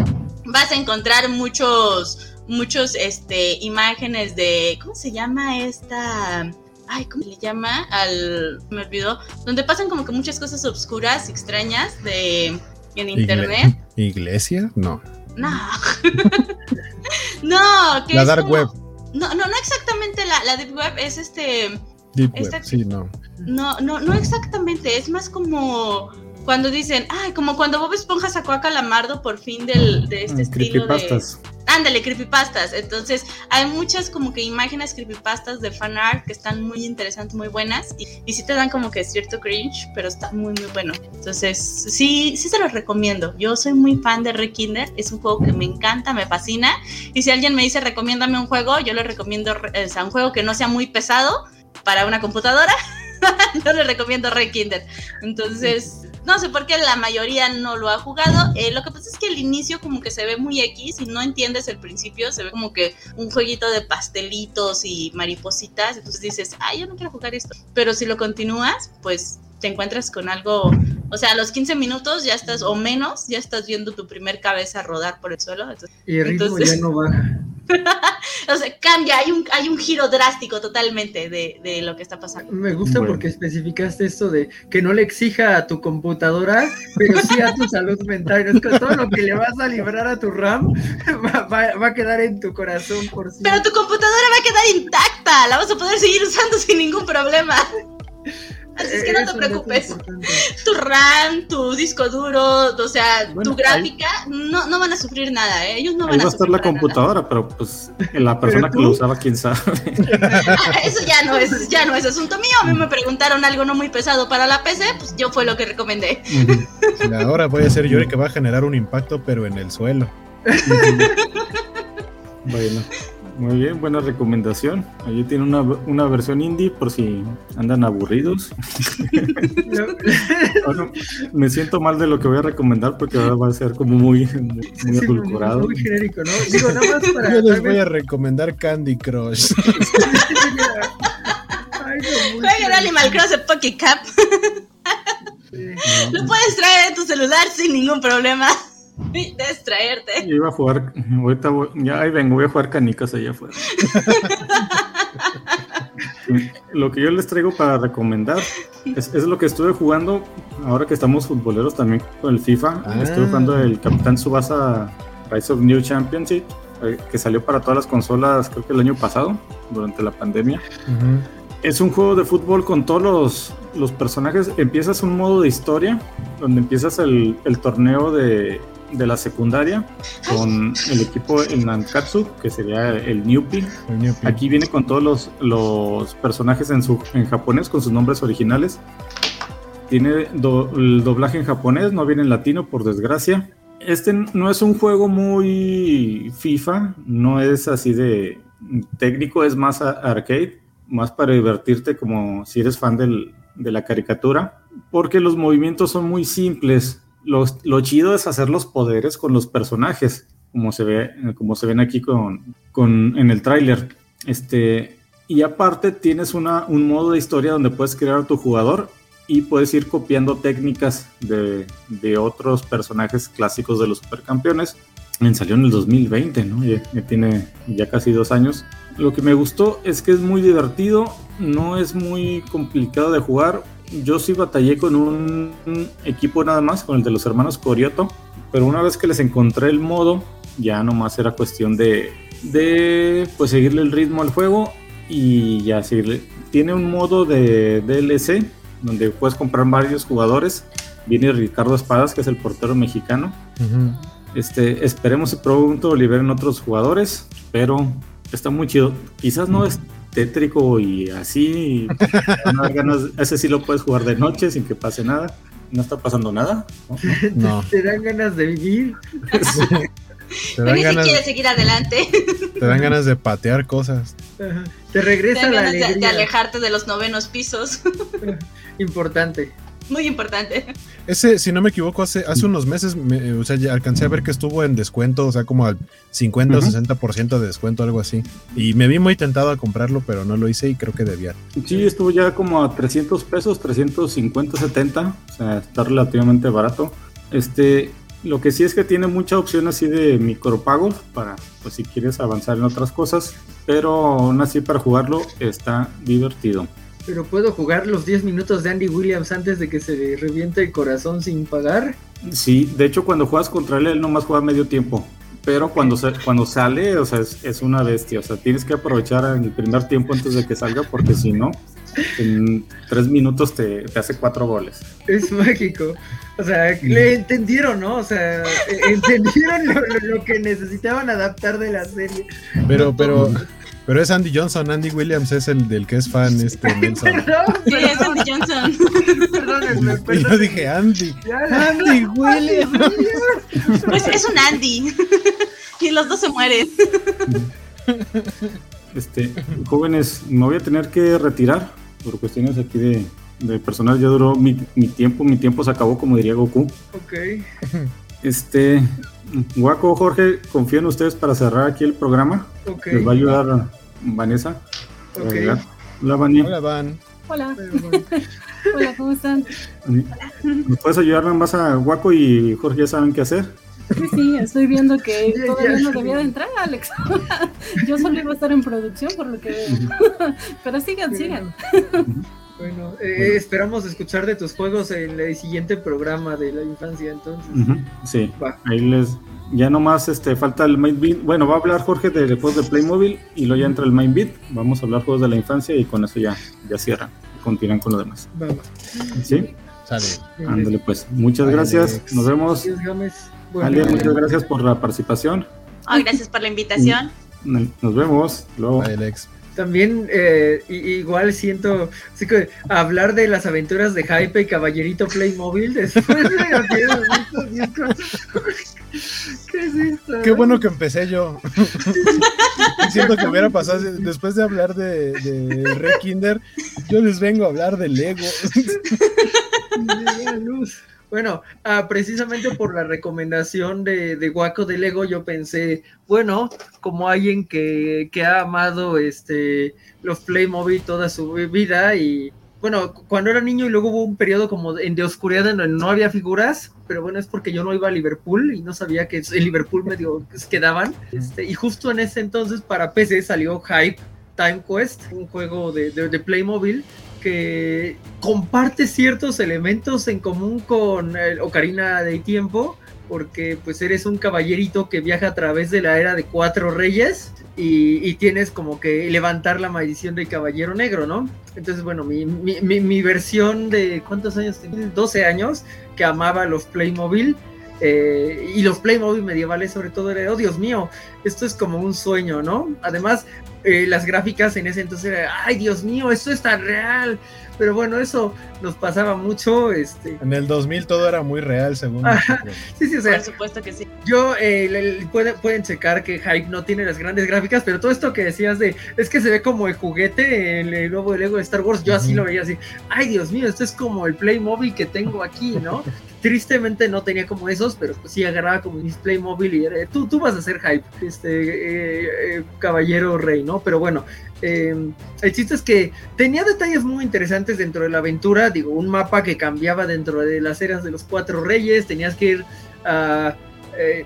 Vas a encontrar muchos, muchos, este, imágenes de, ¿cómo se llama esta? Ay, ¿cómo se le llama? Al, me olvidó, donde pasan como que muchas cosas obscuras, extrañas de en internet.
¿Iglesia? No.
No. no,
que La dark web.
No, no, no exactamente la, la deep web, es este...
Deep web, sí, no.
No, no, no exactamente, es más como cuando dicen, ay, como cuando Bob Esponja sacó a Calamardo por fin del, de este mm, estilo de... Ándale, creepypastas. Entonces, hay muchas como que imágenes creepypastas de fanart que están muy interesantes, muy buenas. Y, y sí te dan como que cierto cringe, pero está muy, muy bueno. Entonces, sí, sí se los recomiendo. Yo soy muy fan de Rick Kinder. Es un juego que me encanta, me fascina. Y si alguien me dice, recomiéndame un juego, yo le recomiendo o sea, un juego que no sea muy pesado para una computadora. no le recomiendo Red Kinder. Entonces, no sé por qué la mayoría no lo ha jugado. Eh, lo que pasa es que el inicio como que se ve muy X y no entiendes el principio, se ve como que un jueguito de pastelitos y maripositas, entonces dices, ay, yo no quiero jugar esto. Pero si lo continúas, pues te encuentras con algo, o sea, a los 15 minutos ya estás, o menos, ya estás viendo tu primer cabeza rodar por el suelo.
y el ritmo ya no baja.
o sea, cambia, hay un, hay un giro drástico totalmente de, lo que está pasando.
Me gusta porque especificaste esto de que no le exija a tu computadora, pero sí a tu salud mental. Es que todo lo que le vas a librar a tu RAM va, a quedar en tu corazón por
siempre. Pero tu computadora va a quedar intacta, la vas a poder seguir usando sin ningún problema. Así es que no te preocupes. Tu RAM, tu disco duro, o sea, tu gráfica, no, no van a sufrir nada, ¿eh? Ellos no van
a,
va
a estar la computadora, pero pues la persona que lo usaba, quién sabe.
Ah, eso ya no es, ya no es asunto mío. A mí me preguntaron algo no muy pesado para la PC, pues yo fue lo que recomendé.
Ahora voy a ser yo el que va a generar un impacto, pero en el suelo.
bueno. Muy bien, buena recomendación. Allí tiene una, una versión indie por si andan aburridos. me siento mal de lo que voy a recomendar porque ahora va a ser como muy, muy, adulcorado. Muy, genérico, ¿no?
Digo, nada más para. Yo les voy a recomendar Candy Crush.
Juega Animal Cross de Pocket Cap. Lo puedes traer en tu celular sin ningún problema. Distraerte.
Yo iba a jugar, ahorita ya ahí vengo, voy a jugar canicas allá afuera. lo que yo les traigo para recomendar es, lo que estuve jugando ahora que estamos futboleros también con el FIFA. Ah. Estuve jugando el Capitán Subasa Rise of New Championship, eh, que salió para todas las consolas creo que el año pasado, durante la pandemia. Es un juego de fútbol con todos los, los, personajes. Empiezas un modo de historia, donde empiezas el, el torneo de, de la secundaria con el equipo en Nankatsu, que sería el Newpie. Aquí viene con todos los, los personajes en, su, en japonés, con sus nombres originales. Tiene el doblaje en japonés, no viene en latino, por desgracia. Este no es un juego muy FIFA, no es así de técnico, es más arcade, más para divertirte como si eres fan del, de la caricatura, porque los movimientos son muy simples lo, chido es hacer los poderes con los personajes, como se ve, como se ven aquí con, con en el tráiler. Este, y aparte tienes una, un modo de historia donde puedes crear a tu jugador y puedes ir copiando técnicas de, de otros personajes clásicos de los supercampeones. Salió en el 2020, ¿no? Ya, tiene ya casi dos años. Lo que me gustó es que es muy divertido, no es muy complicado de jugar yo sí batallé con un equipo nada más, con el de los hermanos Corioto, pero una vez que les encontré el modo, ya nomás era cuestión de, de pues seguirle el ritmo al juego y ya seguirle. Tiene un modo de DLC donde puedes comprar varios jugadores. Viene Ricardo Espadas, que es el portero mexicano. Este, esperemos que pronto liberen otros jugadores, pero está muy chido. Quizás no es tétrico y así. ese sí lo puedes jugar de noche sin que pase nada. No está pasando nada.
No. Te dan ganas de vivir.
Te dan ganas, si seguir adelante.
Te dan ganas de patear cosas.
Te regresa la alegría.
de alejarte de los novenos pisos.
Importante
muy importante.
Ese, si no me equivoco, hace, hace unos meses, o sea, ya alcancé a ver que estuvo en descuento, o sea, como al 50 o 60% de descuento, algo así. Y me vi muy tentado a comprarlo, pero no lo hice y creo que debía.
Sí, estuvo ya como a 300 pesos, 350, 70, o sea, está relativamente barato. Este, lo que sí es que tiene mucha opción así de micropagos para, pues si quieres avanzar en otras cosas, pero aún así para jugarlo está divertido.
Pero puedo jugar los 10 minutos de Andy Williams antes de que se le reviente el corazón sin pagar.
Sí, de hecho cuando juegas contra él, él nomás juega medio tiempo. Pero cuando, cuando sale, o sea, es, una bestia. O sea, tienes que aprovechar en el primer tiempo antes de que salga, porque si no, en tres minutos te, hace cuatro goles.
Es mágico. O sea, le entendieron, ¿no? O sea, e, entendieron lo, lo que necesitaban adaptar de la serie.
Pero, pero, pero es Andy Johnson, Andy Williams es el del que es fan este Nelson.
sí, es Andy Johnson.
Perdónenme, Y yo dije Andy. Andy Williams.
Pues es un Andy. y los dos se mueren.
Este, jóvenes, me voy a tener que retirar por cuestiones aquí de, de personal. Ya duró mi, mi tiempo, mi tiempo se acabó, como diría Goku.
Ok.
Este, Guaco, Jorge, confío en ustedes para cerrar aquí el programa. Les va a ayudar Vanessa.
Hola,
Vani.
Hola, Van.
Hola. Hola, ¿cómo están?
¿Me puedes ayudar más a Guaco y Jorge ya saben qué hacer?
Sí, sí, estoy viendo que todavía no debía de entrar, Alex. Yo solo iba a estar en producción, por lo que veo. Pero sigan, sigan.
Bueno, eh, esperamos escuchar de tus juegos en el siguiente programa de la infancia, entonces.
Sí, ahí les. Ya nomás este, falta el main beat. Bueno, va a hablar Jorge de juegos de Playmobil y luego ya entra el main beat. Vamos a hablar juegos de la infancia y con eso ya, ya cierran. Continúan con lo demás.
Vamos.
¿Sí? Sale. Ándale, pues. Muchas gracias. Nos vemos. muchas gracias por la participación.
Oh, gracias por la invitación.
Nos vemos. Luego.
Alex
también eh, igual siento así que hablar de las aventuras de Hype y Caballerito Playmobil después de
¿Qué es esto? Qué bueno que empecé yo. Siento que hubiera pasado después de hablar de, de Red Kinder, yo les vengo a hablar de Lego.
Bueno, ah, precisamente por la recomendación de, de Waco de Lego, yo pensé, bueno, como alguien que, ha amado este los Playmobil toda su vida y bueno, cuando era niño y luego hubo un periodo como en de oscuridad donde no había figuras, pero bueno, es porque yo no iba a Liverpool y no sabía que en Liverpool medio quedaban. Este, y justo en ese entonces para PC salió Hype Time Quest, un juego de, Playmobil que comparte ciertos elementos en común con Ocarina de Tiempo, porque pues eres un caballerito que viaja a través de la era de cuatro reyes y, tienes como que levantar la maldición del caballero negro, ¿no? Entonces, bueno, mi, mi, mi, versión de, ¿cuántos años tenía? 12 años, que amaba los Playmobil. Eh, y los Playmobil medievales sobre todo era, oh Dios mío, esto es como un sueño, ¿no? Además, eh, las gráficas en ese entonces eran, ay Dios mío, esto es tan real, pero bueno, eso nos pasaba mucho. Este...
En el 2000 todo era muy real, según.
sí, sí, o sea.
Por supuesto que sí.
Yo, eh, pueden, checar que Hype no tiene las grandes gráficas, pero todo esto que decías de, es que se ve como el juguete, el, el nuevo Lego de Star Wars, yo así lo veía así. Ay, Dios mío, esto es como el Playmobil que tengo aquí, ¿no? Tristemente no tenía como esos, pero pues sí agarraba como mi Playmobil y era, tú, tú vas a hacer Hype, este, eh, eh, caballero rey, ¿no? Pero bueno, eh, el chiste es que tenía detalles muy interesantes dentro de la aventura, digo, un mapa que cambiaba dentro de las eras de los cuatro reyes, tenías que ir eh,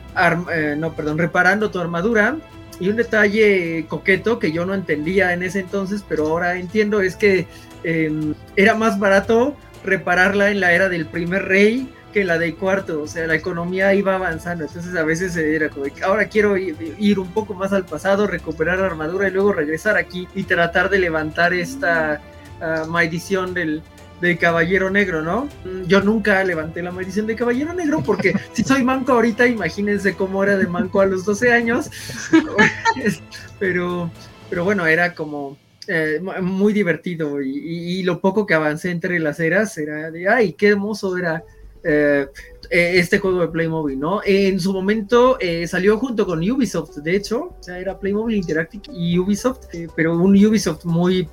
no, perdón, reparando tu armadura. Y un detalle coqueto que yo no entendía en ese entonces, pero ahora entiendo, es que em, era más barato repararla en la era del primer rey que la del cuarto, o sea, la economía iba avanzando, entonces a veces era como, ahora quiero ir, un poco más al pasado, recuperar la armadura y luego regresar aquí y tratar de levantar esta uh, maldición del, del Caballero Negro, ¿no? Mm, yo nunca levanté la maldición del Caballero Negro porque si soy manco ahorita, imagínense cómo era de manco a los 12 años, pero, pero bueno, era como... Eh, muy divertido y, y, lo poco que avancé entre las eras era de, ay, qué hermoso era eh, eh, este juego de Playmobil, ¿no? En su momento eh, salió junto con Ubisoft, de hecho, o sea, era Playmobil Interactive y Ubisoft, pero un Ubisoft muy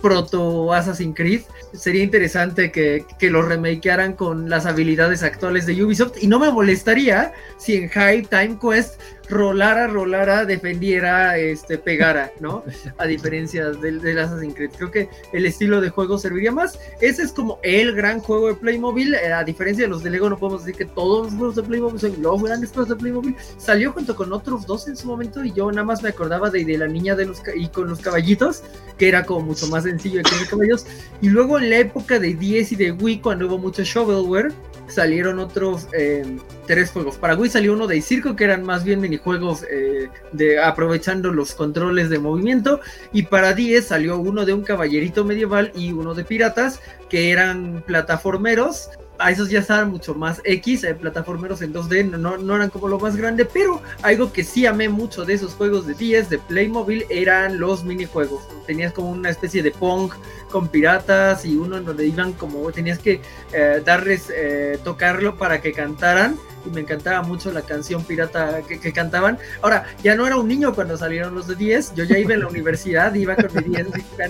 proto Assassin's Creed. Sería interesante que, que, lo remakearan con las habilidades actuales de Ubisoft y no me molestaría si en High Time Quest rolara, rolara, defendiera, este, pegara, ¿no? A diferencia del, del, Assassin's Creed. Creo que el estilo de juego serviría más. Ese es como el gran juego de Playmobil. Eh, a diferencia de los de Lego, no podemos decir que todos los juegos de Playmobil son los grandes juegos de Playmobil. Salió junto con otros dos en su momento y yo nada más me acordaba de, de la niña de los y con los caballitos, que era como mucho más sencillo que los caballos. Y luego en la época de 10 y de Wii, cuando hubo mucho shovelware, salieron otros eh, tres juegos. Para Wii salió uno de Circo, que eran más bien minijuegos eh, de aprovechando los controles de movimiento. Y para 10 salió uno de un caballerito medieval y uno de piratas, que eran plataformeros a esos ya estaban mucho más X, eh, plataformeros en 2D, no, no, eran como lo más grande, pero algo que sí amé mucho de esos juegos de 10 de Playmobil eran los minijuegos. Tenías como una especie de Pong con piratas y uno en donde iban como tenías que eh, darles, eh, tocarlo para que cantaran y me encantaba mucho la canción pirata que, cantaban. Ahora, ya no era un niño cuando salieron los de 10, yo ya iba en la universidad, iba con mi 10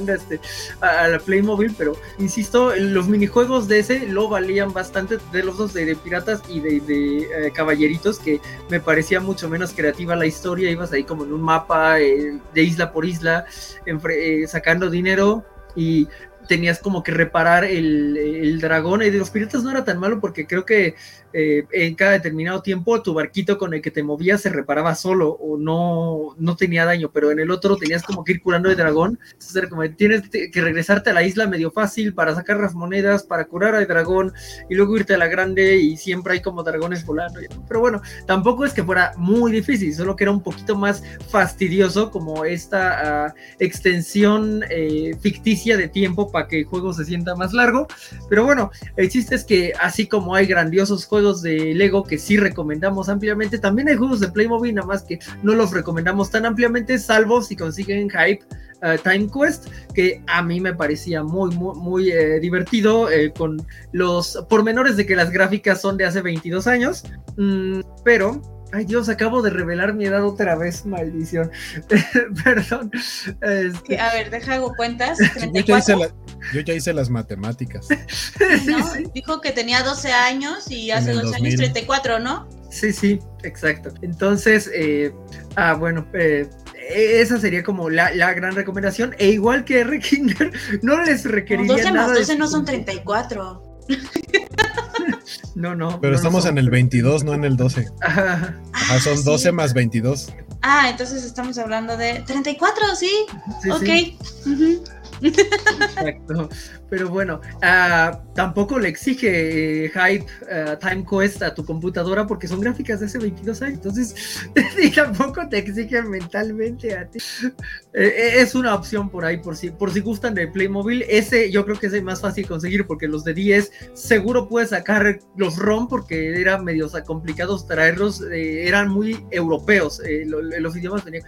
este, a, la Playmobil, pero insisto, los minijuegos de ese lo valían bastante de los dos de, piratas y de, eh, caballeritos, que me parecía mucho menos creativa la historia, ibas ahí como en un mapa eh, de isla por isla, eh, sacando dinero y tenías como que reparar el, el, dragón. Y de los piratas no era tan malo porque creo que eh, en cada determinado tiempo tu barquito con el que te movías se reparaba solo o no, no tenía daño, pero en el otro tenías como que ir curando el dragón. Entonces era como tienes que regresarte a la isla medio fácil para sacar las monedas, para curar al dragón y luego irte a la grande y siempre hay como dragones volando. Pero bueno, tampoco es que fuera muy difícil, solo que era un poquito más fastidioso como esta uh, extensión eh, ficticia de tiempo para que el juego se sienta más largo. Pero bueno, el chiste es que así como hay grandiosos juegos, de Lego que sí recomendamos ampliamente. También hay juegos de Playmobil, nada más que no los recomendamos tan ampliamente, salvo si consiguen Hype uh, Time Quest, que a mí me parecía muy, muy, muy eh, divertido, eh, con los pormenores de que las gráficas son de hace 22 años, mm, pero Ay Dios, acabo de revelar mi edad otra vez, maldición. Perdón.
Este... A ver, deja hago cuentas.
Yo, ya hice las matemáticas.
Dijo que tenía 12 años y hace dos años 34, ¿no?
Sí, sí, exacto. Entonces, eh, ah, bueno, eh, esa sería como la, la, gran recomendación. E igual que R. Kinder, no les requeriría
12
nada.
Más 12 no son 34.
No, no.
Pero estamos en el 22, no en el 12. Ajá, son 12 más 22.
Ah, entonces estamos hablando de 34, sí. sí ok.
Exacto. Pero bueno, uh, tampoco le exige eh, Hype uh, Time Quest a tu computadora porque son gráficas de hace 22 años. Entonces, tampoco te exige mentalmente a ti. Eh, es una opción por ahí, por si, por si gustan de Playmobil. Ese yo creo que es el más fácil conseguir porque los de 10 seguro puedes sacar los ROM porque eran medio complicados traerlos. eran muy europeos. los idiomas tenían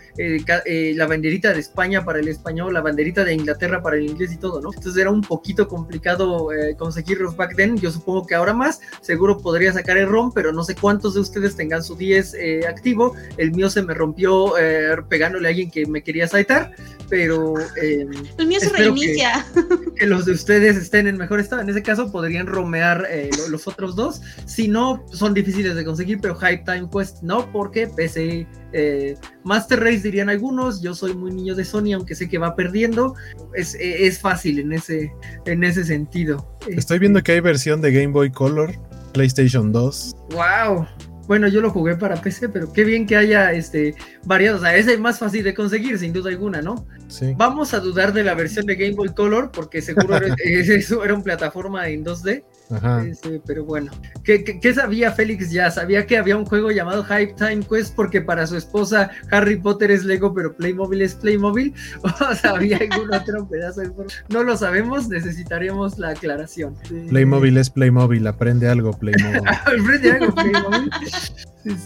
la banderita de España para el español, la banderita de Inglaterra para el inglés y todo, ¿no? Entonces era un poquito complicado eh, conseguirlos back then. Yo supongo que ahora más. Seguro podría sacar el ROM, pero no sé cuántos de ustedes tengan su 10 eh, activo. El mío se me rompió eh, pegándole a alguien que me quería saitar, pero.
el mío se reinicia.
Que, los de ustedes estén en mejor estado. En ese caso podrían romear los otros dos. Si no, son difíciles de conseguir, pero High Time Quest no, porque PC eh, Master Race dirían algunos, yo soy muy niño de Sony, aunque sé que va perdiendo, es, es fácil en ese, en ese sentido.
Estoy viendo que hay versión de Game Boy Color, PlayStation 2.
¡Wow! Bueno, yo lo jugué para PC, pero qué bien que haya este variado. O sea, es el más fácil de conseguir, sin duda alguna, ¿no? Sí. Vamos a dudar de la versión de Game Boy Color, porque seguro eso era una plataforma en 2D. Ajá. Este, pero bueno, ¿Qué, ¿Qué, sabía Félix ya? Sabía que había un juego llamado Hype Time Quest porque para su esposa Harry Potter es Lego, pero Playmobil es Playmobil. ¿O sabía algún otro pedazo de No lo sabemos, necesitaremos la aclaración.
Playmobil es Playmobil, aprende algo Playmobil.
aprende algo Playmobil. Sí,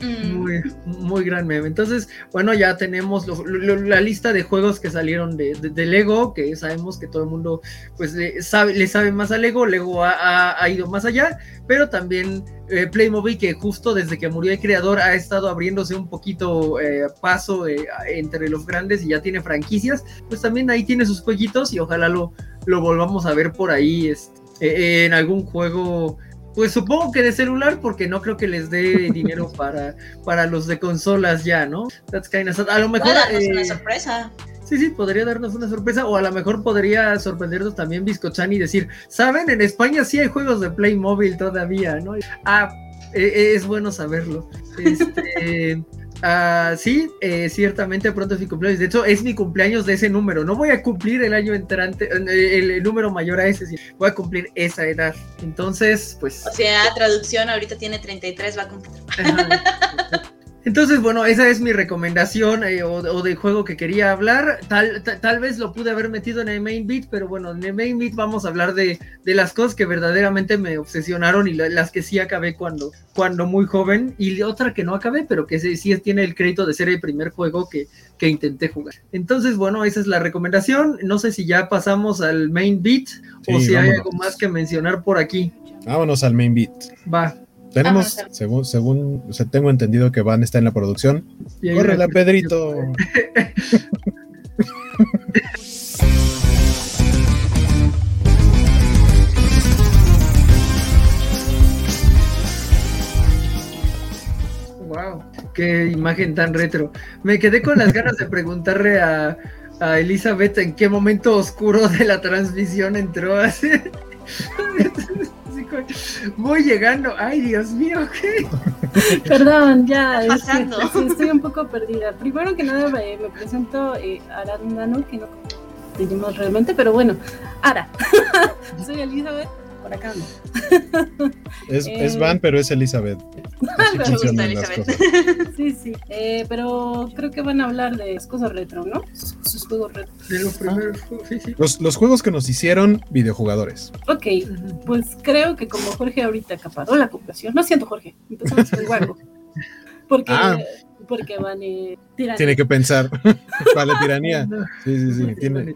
sí, mm. muy, muy gran meme. Entonces, bueno, ya tenemos la lista de juegos que salieron de, Lego, que sabemos que todo el mundo pues le sabe, le sabe más a Lego, Lego ha, ido más allá, pero también eh, Playmobil, que justo desde que murió el creador ha estado abriéndose un poquito eh, paso eh, entre los grandes y ya tiene franquicias, pues también ahí tiene sus jueguitos y ojalá lo, lo volvamos a ver por ahí este, en algún juego pues supongo que de celular, porque no creo que les dé dinero para, para los de consolas ya, ¿no?
That's kind of A lo mejor. darnos una eh, sorpresa.
Sí, sí, podría darnos una sorpresa, o a lo mejor podría sorprendernos también Biscochan y decir, ¿saben? En España sí hay juegos de Playmobil todavía, ¿no? Ah, e, e, es bueno saberlo. Este. Ah, sí, eh, ciertamente pronto es mi cumpleaños. De hecho, es mi cumpleaños de ese número. No voy a cumplir el año entrante, eh, el, número mayor a ese, voy a cumplir esa edad. Entonces, pues.
O sea, traducción, ahorita tiene 33, va a cumplir.
Entonces, bueno, esa es mi recomendación eh, o, del juego que quería hablar. Tal, tal vez lo pude haber metido en el main beat, pero bueno, en el main beat vamos a hablar de, las cosas que verdaderamente me obsesionaron y las que sí acabé cuando, cuando muy joven y otra que no acabé, pero que sí, sí, tiene el crédito de ser el primer juego que, que intenté jugar. Entonces, bueno, esa es la recomendación. No sé si ya pasamos al main beat o si hay algo más que mencionar por aquí.
Vámonos al main beat.
Va.
Tenemos, según, según o sea, tengo entendido que Van está en la producción. la Pedrito.
wow, qué imagen tan retro. Me quedé con las ganas de preguntarle a, a Elizabeth en qué momento oscuro de la transmisión entró Voy llegando. Ay, Dios mío, ¿qué?
Perdón, ya. estoy un poco perdida. Primero que nada, me, presento eh, Arandano, que no tenemos realmente, pero bueno, Ara. Soy Elizabeth por acá
Es, es Van, pero es Elizabeth.
sí, sí. Eh, pero creo que van a hablar de cosas retro, ¿no? Sus, juegos retro.
De los primeros
Los, los, juegos que nos hicieron videojugadores.
Ok, pues creo que como Jorge ahorita acaparó la ocupación. No siento, Jorge. Empezamos con Guaco. Porque. Ah porque vale
tiranía. Tiene que pensar. vale tiranía. Sí, sí, sí. Tiene...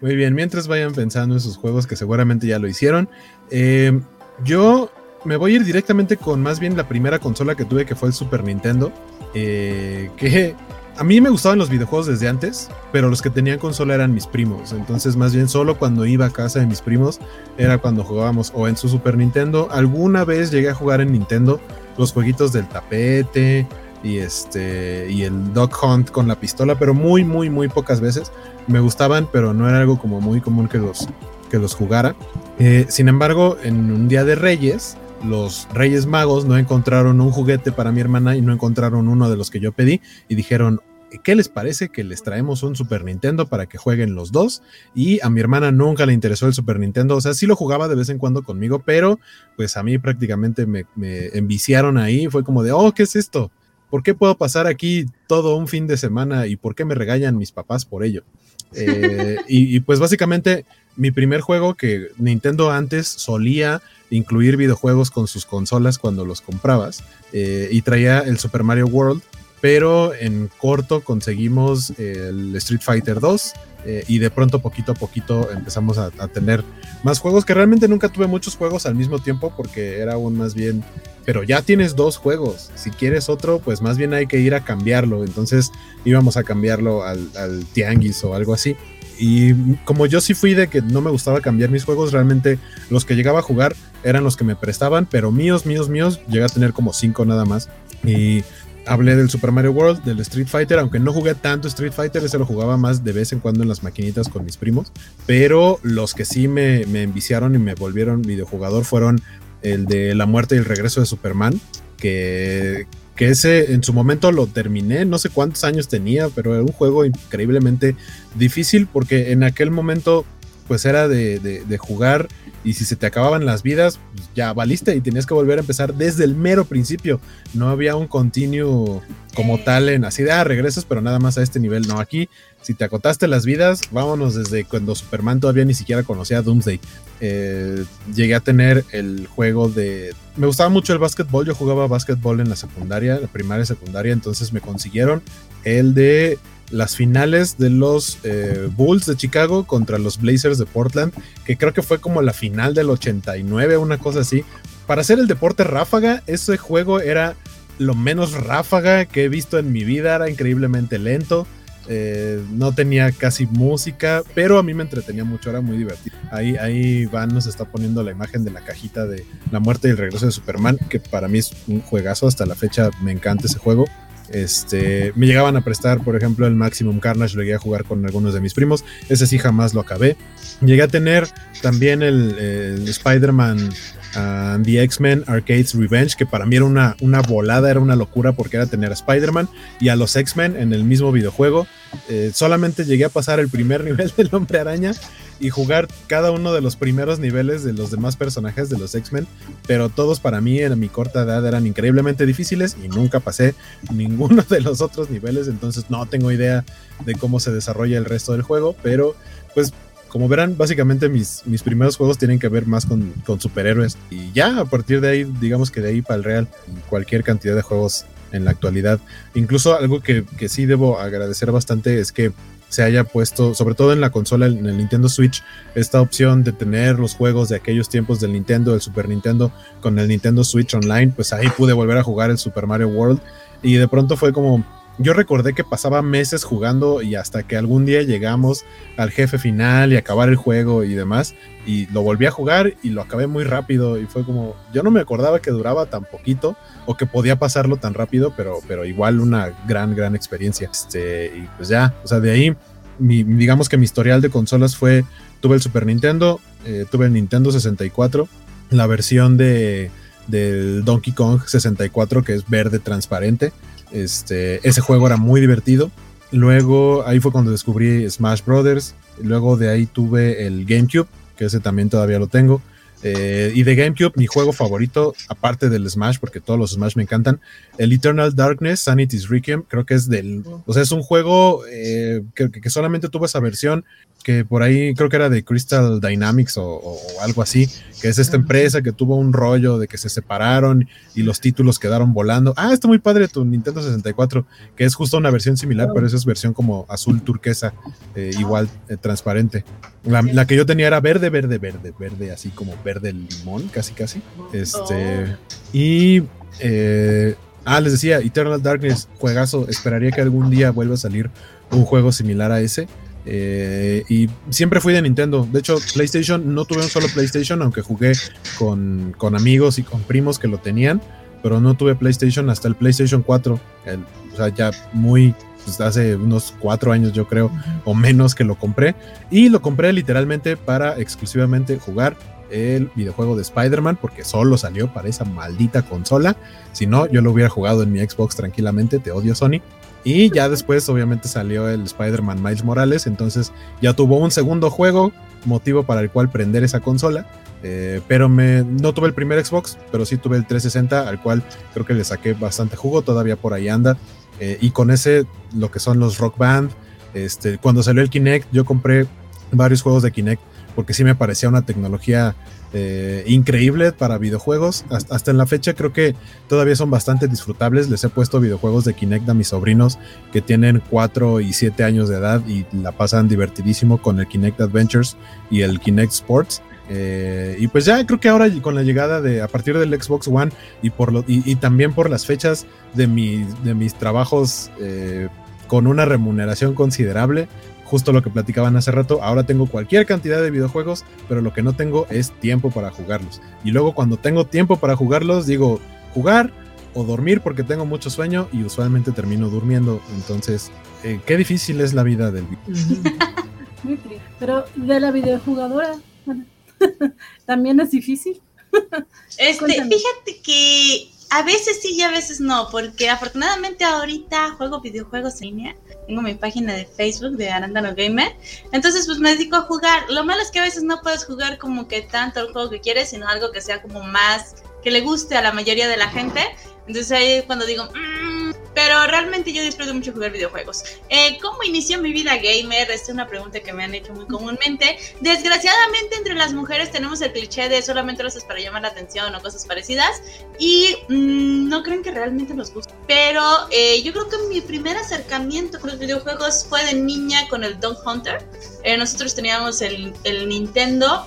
Muy bien, mientras vayan pensando en sus juegos que seguramente ya lo hicieron. Eh, yo me voy a ir directamente con más bien la primera consola que tuve, que fue el Super Nintendo. Eh, que a mí me gustaban los videojuegos desde antes, pero los que tenían consola eran mis primos. Entonces, más bien solo cuando iba a casa de mis primos era cuando jugábamos o en su Super Nintendo. Alguna vez llegué a jugar en Nintendo los jueguitos del tapete y este y el Dog Hunt con la pistola, pero muy muy muy pocas veces. Me gustaban, pero no era algo como muy común que los que los jugara. Eh, sin embargo, en un día de Reyes, los Reyes Magos no encontraron un juguete para mi hermana y no encontraron uno de los que yo pedí y dijeron, ¿qué les parece que les traemos un Super Nintendo para que jueguen los dos? Y a mi hermana nunca le interesó el Super Nintendo, o sea, sí lo jugaba de vez en cuando conmigo, pero pues a mí prácticamente me, enviciaron ahí, fue como de, oh, ¿qué es esto? ¿Por qué puedo pasar aquí todo un fin de semana y por qué me regañan mis papás por ello? Eh, y pues básicamente mi primer juego que Nintendo antes solía incluir videojuegos con sus consolas cuando los comprabas eh, y traía el Super Mario World, pero en corto conseguimos el Street Fighter 2 eh, y de pronto poquito a poquito empezamos a, tener más juegos que realmente nunca tuve muchos juegos al mismo tiempo porque era aún más bien pero ya tienes dos juegos. Si quieres otro, pues más bien hay que ir a cambiarlo. Entonces íbamos a cambiarlo al, al, tianguis o algo así. Y como yo sí fui de que no me gustaba cambiar mis juegos, realmente los que llegaba a jugar eran los que me prestaban, pero míos, míos, míos, llegué a tener como cinco nada más. Y hablé del Super Mario World, del Street Fighter, aunque no jugué tanto Street Fighter, ese lo jugaba más de vez en cuando en las maquinitas con mis primos. Pero los que sí me, me enviciaron y me volvieron videojugador fueron el de La muerte y el regreso de Superman, que que ese en su momento lo terminé, no sé cuántos años tenía, pero era un juego increíblemente difícil porque en aquel momento pues era de, jugar y si se te acababan las vidas, pues, ya valiste y tenías que volver a empezar desde el mero principio. No había un continuo como tal en así de, ah, regresas, pero nada más a este nivel. No, aquí, si te acotaste las vidas, vámonos desde cuando Superman todavía ni siquiera conocía a Doomsday. Eh, llegué a tener el juego de... Me gustaba mucho el básquetbol, yo jugaba básquetbol en la secundaria, la primaria y secundaria, entonces me consiguieron el de las finales de los eh, Bulls de Chicago contra los Blazers de Portland, que creo que fue como la final del 89, una cosa así. Para hacer el deporte ráfaga, ese juego era lo menos ráfaga que he visto en mi vida, era increíblemente lento. Eh, no tenía casi música, pero a mí me entretenía mucho, era muy divertido. Ahí, ahí Van nos está poniendo la imagen de la cajita de la muerte y el regreso de Superman, que para mí es un juegazo, hasta la fecha me encanta ese juego. Este, me llegaban a prestar, por ejemplo, el Maximum Carnage, lo llegué a jugar con algunos de mis primos. Ese sí jamás lo acabé. Llegué a tener también el, Spider-Man The X-Men Arcades Revenge, que para mí era una, una volada, era una locura porque era tener a Spider-Man y a los X-Men en el mismo videojuego. Eh, solamente llegué a pasar el primer nivel del Hombre Araña y jugar cada uno de los primeros niveles de los demás personajes de los X-Men, pero todos para mí en mi corta edad eran increíblemente difíciles y nunca pasé ninguno de los otros niveles, entonces no tengo idea de cómo se desarrolla el resto del juego, pero pues como verán, básicamente mis, mis primeros juegos tienen que ver más con, con, superhéroes. Y ya a partir de ahí, digamos que de ahí para el real, cualquier cantidad de juegos en la actualidad. Incluso algo que, que sí debo agradecer bastante es que se haya puesto, sobre todo en la consola, en el Nintendo Switch, esta opción de tener los juegos de aquellos tiempos del Nintendo, del Super Nintendo, con el Nintendo Switch Online, pues ahí pude volver a jugar el Super Mario World y de pronto fue como, yo recordé que pasaba meses jugando y hasta que algún día llegamos al jefe final y acabar el juego y demás. Y lo volví a jugar y lo acabé muy rápido. Y fue como, yo no me acordaba que duraba tan poquito o que podía pasarlo tan rápido, pero, pero igual una gran, gran experiencia. Este, y pues ya, o sea, de ahí, digamos que mi historial de consolas fue, tuve el Super Nintendo, eh, tuve el Nintendo 64, la versión de, del Donkey Kong 64 que es verde transparente este, ese juego era muy divertido. Luego ahí fue cuando descubrí Smash Brothers. Luego de ahí tuve el GameCube, que ese también todavía lo tengo. Eh, y de GameCube, mi juego favorito, aparte del Smash, porque todos los Smash me encantan, el Eternal Darkness, Sanity's Requiem, creo que es del. O sea, es un juego eh, que, solamente tuvo esa versión que por ahí creo que era de Crystal Dynamics o, algo así, que es esta empresa que tuvo un rollo de que se separaron y los títulos quedaron volando. Ah, está muy padre tu Nintendo 64, que es justo una versión similar, pero esa es versión como azul turquesa, eh, igual eh, transparente. La, que yo tenía era verde, verde, verde, verde, así como verde limón, casi, casi. Este, y eh, Ah, les decía, Eternal Darkness, juegazo. Esperaría que algún día vuelva a salir un juego similar a ese. Eh, y siempre fui de Nintendo. De hecho, PlayStation, no tuve un solo PlayStation, aunque jugué con, amigos y con primos que lo tenían. Pero no tuve PlayStation hasta el PlayStation 4. o sea, ya muy, pues, hace unos cuatro años yo creo, o menos que lo compré. Y lo compré literalmente para exclusivamente jugar el videojuego de Spider-Man porque solo salió para esa maldita consola. Si no, yo lo hubiera jugado en mi Xbox tranquilamente. Te odio, Sony. Y ya después, obviamente, salió el Spider-Man Miles Morales. Entonces ya tuvo un segundo juego, motivo para el cual prender esa consola. Eh, pero me, no tuve el primer Xbox, pero sí tuve el 360, al cual creo que le saqué bastante jugo. Todavía por ahí anda. Eh, y con ese, lo que son los Rock Band. Este, cuando salió el Kinect, yo compré varios juegos de Kinect porque sí me parecía una tecnología eh, increíble para videojuegos. Hasta, en la fecha creo que todavía son bastante disfrutables. Les he puesto videojuegos de Kinect a mis sobrinos que tienen 4 y 7 años de edad y la pasan divertidísimo con el Kinect Adventures y el Kinect Sports. Eh, y pues ya creo que ahora con la llegada de a partir del Xbox One y por lo, y, también por las fechas de, mi, de mis trabajos eh, con una remuneración considerable, justo lo que platicaban hace rato, ahora tengo cualquier cantidad de videojuegos, pero lo que no tengo es tiempo para jugarlos. Y luego cuando tengo tiempo para jugarlos, digo, jugar o dormir porque tengo mucho sueño y usualmente termino durmiendo. Entonces, eh, qué difícil es la vida del
Muy triste. Pero de la videojugadora, también es difícil.
este, fíjate que a veces sí y a veces no, porque afortunadamente ahorita juego videojuegos en línea. Tengo mi página de Facebook de Arandano Gamer. Entonces, pues me dedico a jugar. Lo malo es que a veces no puedes jugar como que tanto el juego que quieres, sino algo que sea como más que le guste a la mayoría de la gente. Entonces ahí es cuando digo, mmm, pero realmente yo disfruto mucho jugar videojuegos. Eh, ¿Cómo inició mi vida gamer? Esta es una pregunta que me han hecho muy comúnmente. Desgraciadamente entre las mujeres tenemos el cliché de solamente lo haces para llamar la atención o cosas parecidas y mm, no creen que realmente nos gusta. Pero eh, yo creo que mi primer acercamiento con los videojuegos fue de niña con el Dog Hunter. Eh, nosotros teníamos el, el Nintendo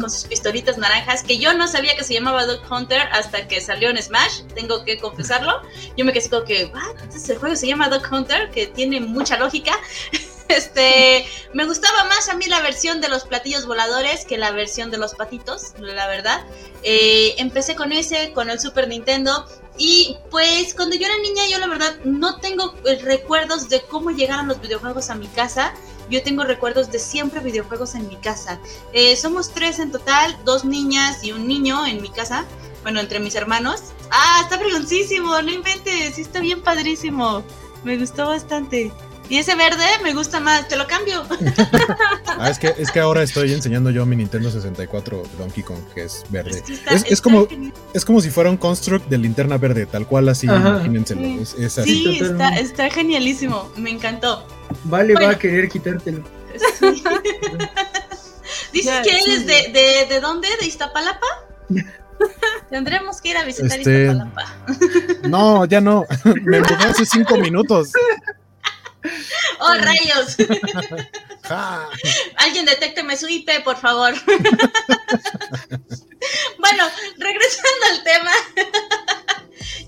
con sus pistolitas naranjas que yo no sabía que se llamaba Dog Hunter hasta que salió en Smash. Tengo que confesarlo. Yo me quedé como que entonces el juego se llama Dog Hunter, que tiene mucha lógica. Este, me gustaba más a mí la versión de los platillos voladores que la versión de los patitos, la verdad. Eh, empecé con ese, con el Super Nintendo. Y pues cuando yo era niña, yo la verdad no tengo eh, recuerdos de cómo llegaron los videojuegos a mi casa. Yo tengo recuerdos de siempre videojuegos en mi casa. Eh, somos tres en total, dos niñas y un niño en mi casa bueno, entre mis hermanos. Ah, está fregoncísimo, no inventes, sí está bien padrísimo. Me gustó bastante. Y ese verde me gusta más, te lo cambio.
ah, es que, es que ahora estoy enseñando yo mi Nintendo 64 Donkey Kong, que es verde. Es, como, es como si fuera un construct de linterna verde, tal cual así, imagínenselo.
Sí, está, está, genialísimo, me encantó.
Vale, va a querer quitártelo.
¿Dices que él es de, de, de dónde? ¿De Iztapalapa? Tendremos que ir a visitar este...
No, ya no. Me mudé hace cinco minutos.
¡Oh, rayos! Alguien detécteme su IP, por favor. bueno, regresando al tema.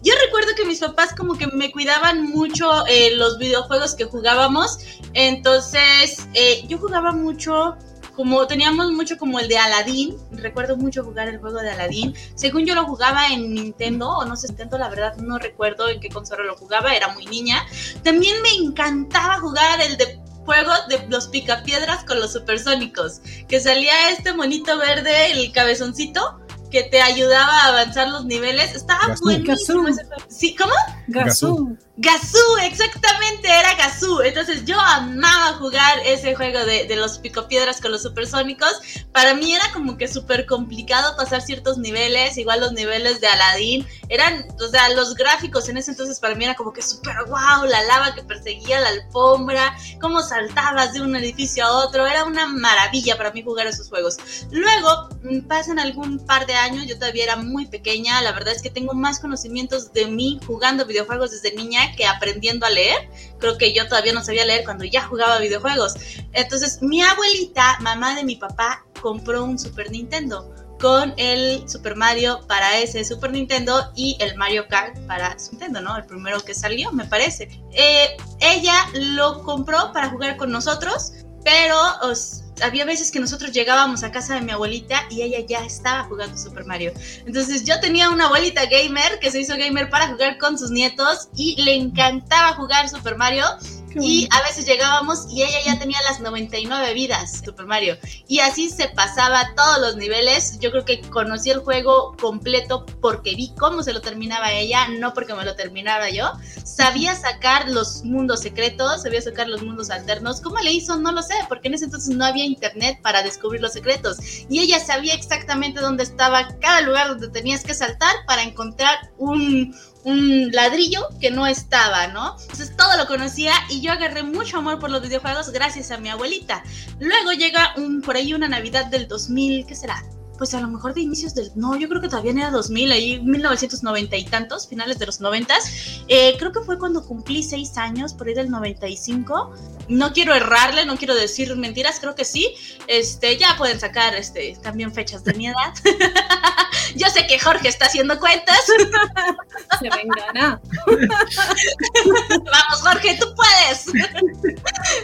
Yo recuerdo que mis papás como que me cuidaban mucho eh, los videojuegos que jugábamos. Entonces, eh, yo jugaba mucho como teníamos mucho como el de Aladdin, recuerdo mucho jugar el juego de Aladdin. Según yo lo jugaba en Nintendo, o no sé, Nintendo, la verdad no recuerdo en qué consola lo jugaba, era muy niña. También me encantaba jugar el de juego de los picapiedras con los supersónicos, que salía este monito verde, el cabezoncito, que te ayudaba a avanzar los niveles. Estaba buenísimo ese juego. ¿Sí? ¿Cómo?
Gazoo.
Gazoo, exactamente, era Gazoo. Entonces yo amaba jugar ese juego de, de los picopiedras con los supersónicos. Para mí era como que súper complicado pasar ciertos niveles, igual los niveles de Aladdin. Eran, o sea, los gráficos en ese entonces para mí era como que súper wow, la lava que perseguía la alfombra, cómo saltabas de un edificio a otro. Era una maravilla para mí jugar esos juegos. Luego, mm, pasan algún par de años, yo todavía era muy pequeña. La verdad es que tengo más conocimientos de mí jugando videojuegos desde niña que aprendiendo a leer. Creo que yo todavía no sabía leer cuando ya jugaba videojuegos. Entonces, mi abuelita, mamá de mi papá, compró un Super Nintendo con el Super Mario para ese Super Nintendo y el Mario Kart para Nintendo, ¿no? El primero que salió, me parece. Eh, ella lo compró para jugar con nosotros, pero había veces que nosotros llegábamos a casa de mi abuelita y ella ya estaba jugando Super Mario. Entonces yo tenía una abuelita gamer que se hizo gamer para jugar con sus nietos y le encantaba jugar Super Mario y a veces llegábamos y ella ya tenía las 99 vidas, Super Mario. Y así se pasaba todos los niveles. Yo creo que conocí el juego completo porque vi cómo se lo terminaba ella, no porque me lo terminara yo. Sabía sacar los mundos secretos, sabía sacar los mundos alternos. ¿Cómo le hizo? No lo sé, porque en ese entonces no había internet para descubrir los secretos. Y ella sabía exactamente dónde estaba cada lugar donde tenías que saltar para encontrar un, un ladrillo que no estaba, ¿no? Entonces todo lo conocía y yo agarré mucho amor por los videojuegos gracias a mi abuelita. Luego llega un, por ahí una Navidad del 2000, ¿qué será? Pues a lo mejor de inicios del, no, yo creo que todavía era 2000, ahí 1990 y tantos, finales de los 90. Eh, creo que fue cuando cumplí seis años, por ahí del 95. No quiero errarle, no quiero decir mentiras, creo que sí. Este, ya pueden sacar este, también fechas de mi edad. yo sé que Jorge está haciendo cuentas.
Se vengará.
Vamos, Jorge, tú puedes.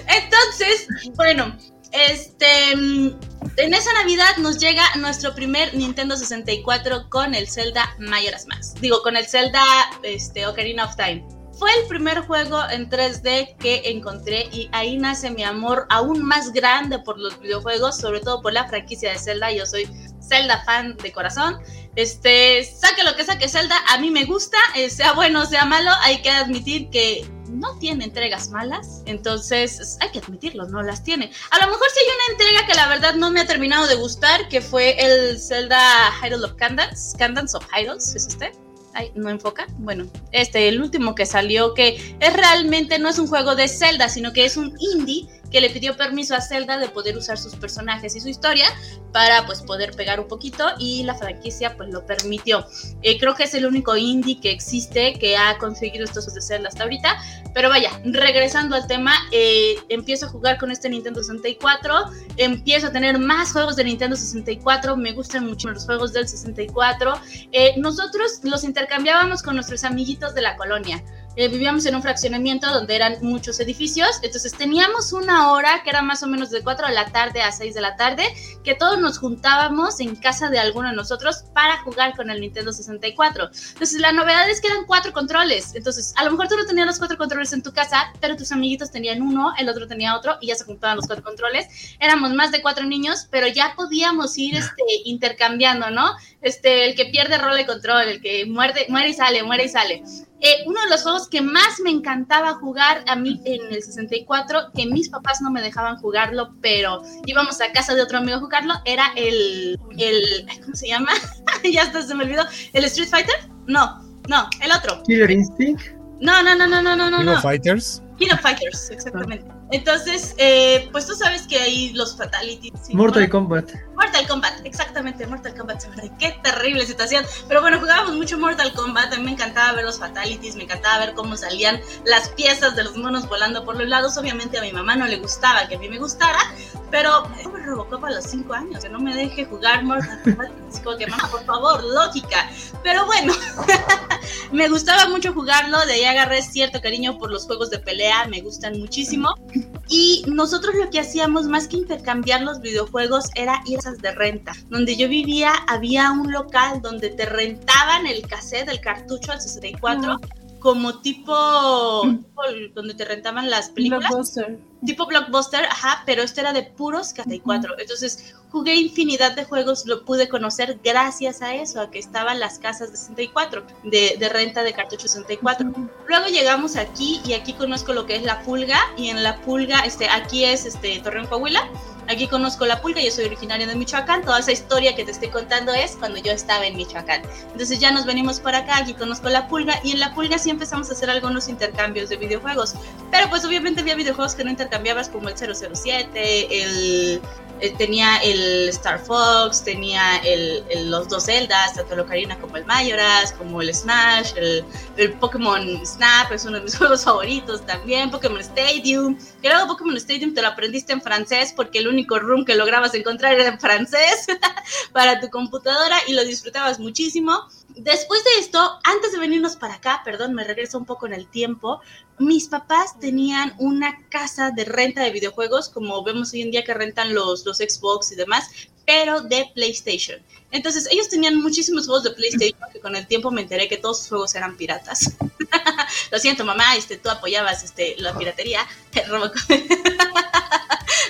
Entonces, bueno, este, en esa Navidad nos llega nuestro primer Nintendo 64 con el Zelda Majora's Mask. Digo, con el Zelda este, Ocarina of Time. Fue el primer juego en 3D que encontré y ahí nace mi amor aún más grande por los videojuegos, sobre todo por la franquicia de Zelda. Yo soy Zelda fan de corazón. Este, saque lo que saque Zelda, a mí me gusta, eh, sea bueno o sea malo, hay que admitir que no tiene entregas malas, entonces hay que admitirlo, no las tiene. A lo mejor sí hay una entrega que la verdad no me ha terminado de gustar, que fue el Zelda Hyrule of Candance, Candance of Hyrules, ¿es este? Ay, no enfoca. Bueno, este, el último que salió, que es realmente no es un juego de Zelda, sino que es un indie que le pidió permiso a Zelda de poder usar sus personajes y su historia para pues poder pegar un poquito y la franquicia pues lo permitió. Eh, creo que es el único indie que existe que ha conseguido estos de Zelda hasta ahorita. Pero vaya, regresando al tema, eh, empiezo a jugar con este Nintendo 64, empiezo a tener más juegos de Nintendo 64, me gustan mucho los juegos del 64. Eh, nosotros los intercambiábamos con nuestros amiguitos de la colonia. Eh, vivíamos en un fraccionamiento donde eran muchos edificios, entonces teníamos una hora que era más o menos de 4 de la tarde a 6 de la tarde, que todos nos juntábamos en casa de alguno de nosotros para jugar con el Nintendo 64. Entonces la novedad es que eran cuatro controles, entonces a lo mejor tú no tenías los cuatro controles en tu casa, pero tus amiguitos tenían uno, el otro tenía otro y ya se juntaban los cuatro controles. Éramos más de cuatro niños, pero ya podíamos ir este, intercambiando, ¿no? Este, el que pierde rola el control, el que muerde, muere y sale, muere y sale. Eh, uno de los juegos que más me encantaba jugar a mí en el 64, que mis papás no me dejaban jugarlo, pero íbamos a casa de otro amigo a jugarlo, era el, el ¿cómo se llama? ya hasta se me olvidó, ¿el Street Fighter? No, no, el otro.
Killer Instinct.
No, no, no, no, no, no, no.
Fighters.
King of Fighters, exactamente. Entonces, eh, pues tú sabes que hay los fatalities.
Mortal Kombat.
Mortal Kombat, exactamente, Mortal Kombat. Qué terrible situación. Pero bueno, jugábamos mucho Mortal Kombat. A mí me encantaba ver los fatalities, me encantaba ver cómo salían las piezas de los monos volando por los lados. Obviamente a mi mamá no le gustaba que a mí me gustara, pero me provocó para los 5 años, que no me deje jugar Mortal Kombat. Así que, mamá, por favor, lógica. Pero bueno, me gustaba mucho jugarlo. De ahí agarré cierto cariño por los juegos de pelea me gustan muchísimo. Y nosotros lo que hacíamos más que intercambiar los videojuegos era ir a de renta. Donde yo vivía había un local donde te rentaban el cassette, el cartucho al 64. como tipo, donde te rentaban las películas. Blockbuster. Tipo blockbuster, ajá, pero este era de puros 64. Entonces jugué infinidad de juegos, lo pude conocer gracias a eso, a que estaban las casas de 64, de, de renta de cartucho 64. Luego llegamos aquí y aquí conozco lo que es la pulga y en la pulga, este, aquí es este Torreón Coahuila Aquí conozco la pulga, yo soy originaria de Michoacán, toda esa historia que te estoy contando es cuando yo estaba en Michoacán. Entonces ya nos venimos por acá, aquí conozco la pulga y en la pulga sí empezamos a hacer algunos intercambios de videojuegos. Pero pues obviamente había videojuegos que no intercambiabas como el 007, el eh, tenía el Star Fox, tenía el, los dos Zeldas, tanto el Ocarina como el Majora's, como el Smash, el, el, Pokémon Snap es uno de mis juegos favoritos también, Pokémon Stadium. Y luego Pokémon Stadium te lo aprendiste en francés porque el único room que lograbas encontrar era en francés para tu computadora y lo disfrutabas muchísimo. Después de esto, antes de venirnos para acá, perdón, me regreso un poco en el tiempo, mis papás tenían una casa de renta de videojuegos, como vemos hoy en día que rentan los, los Xbox y demás, pero de PlayStation. Entonces, ellos tenían muchísimos juegos de PlayStation que con el tiempo me enteré que todos sus juegos eran piratas. Lo siento, mamá, este, tú apoyabas este, la piratería.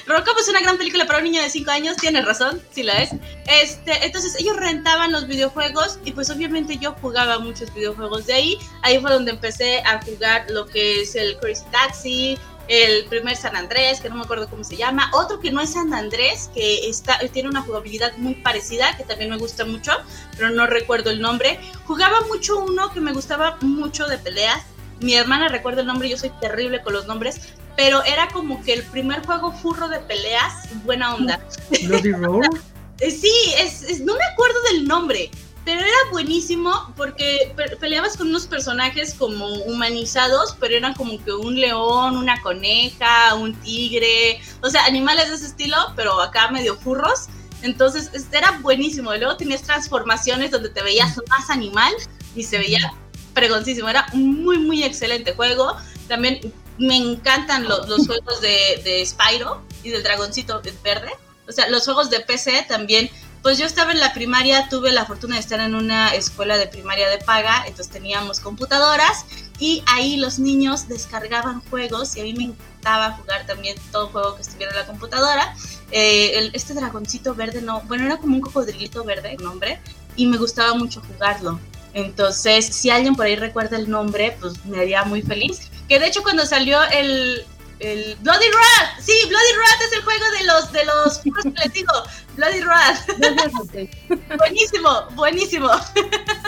Robocop es una gran película para un niño de 5 años, tienes razón, sí la es. Este, entonces ellos rentaban los videojuegos y pues obviamente yo jugaba muchos videojuegos de ahí. Ahí fue donde empecé a jugar lo que es el Crazy Taxi, el primer San Andrés, que no me acuerdo cómo se llama, otro que no es San Andrés, que está, tiene una jugabilidad muy parecida, que también me gusta mucho, pero no recuerdo el nombre. Jugaba mucho uno que me gustaba mucho de peleas. Mi hermana recuerda el nombre, yo soy terrible con los nombres, pero era como que el primer juego furro de peleas, buena onda.
¿Bloody Roar?
Sí, es, no me acuerdo del nombre, pero era buenísimo porque peleabas con unos personajes como humanizados, pero eran como que un león, una coneja, un tigre, o sea, animales de ese estilo, pero acá medio furros. Entonces era buenísimo. Luego tenías transformaciones donde te veías más animal y se veía pregoncísimo. Era un muy, muy excelente juego. También me encantan los, juegos de, de Spyro y del dragoncito verde. O sea, los juegos de PC también. Pues yo estaba en la primaria, tuve la fortuna de estar en una escuela de primaria de paga, entonces teníamos computadoras y ahí los niños descargaban juegos y a mí me encantaba jugar también todo juego que estuviera en la computadora. Eh, este dragoncito verde, no, bueno, era como un cocodrilito verde, el nombre, y me gustaba mucho jugarlo. Entonces, si alguien por ahí recuerda el nombre, pues me haría muy feliz. Que de hecho cuando salió el, el Bloody Rat, sí, Bloody Rat es el juego de los de los que les digo, Bloody Rat. buenísimo, buenísimo.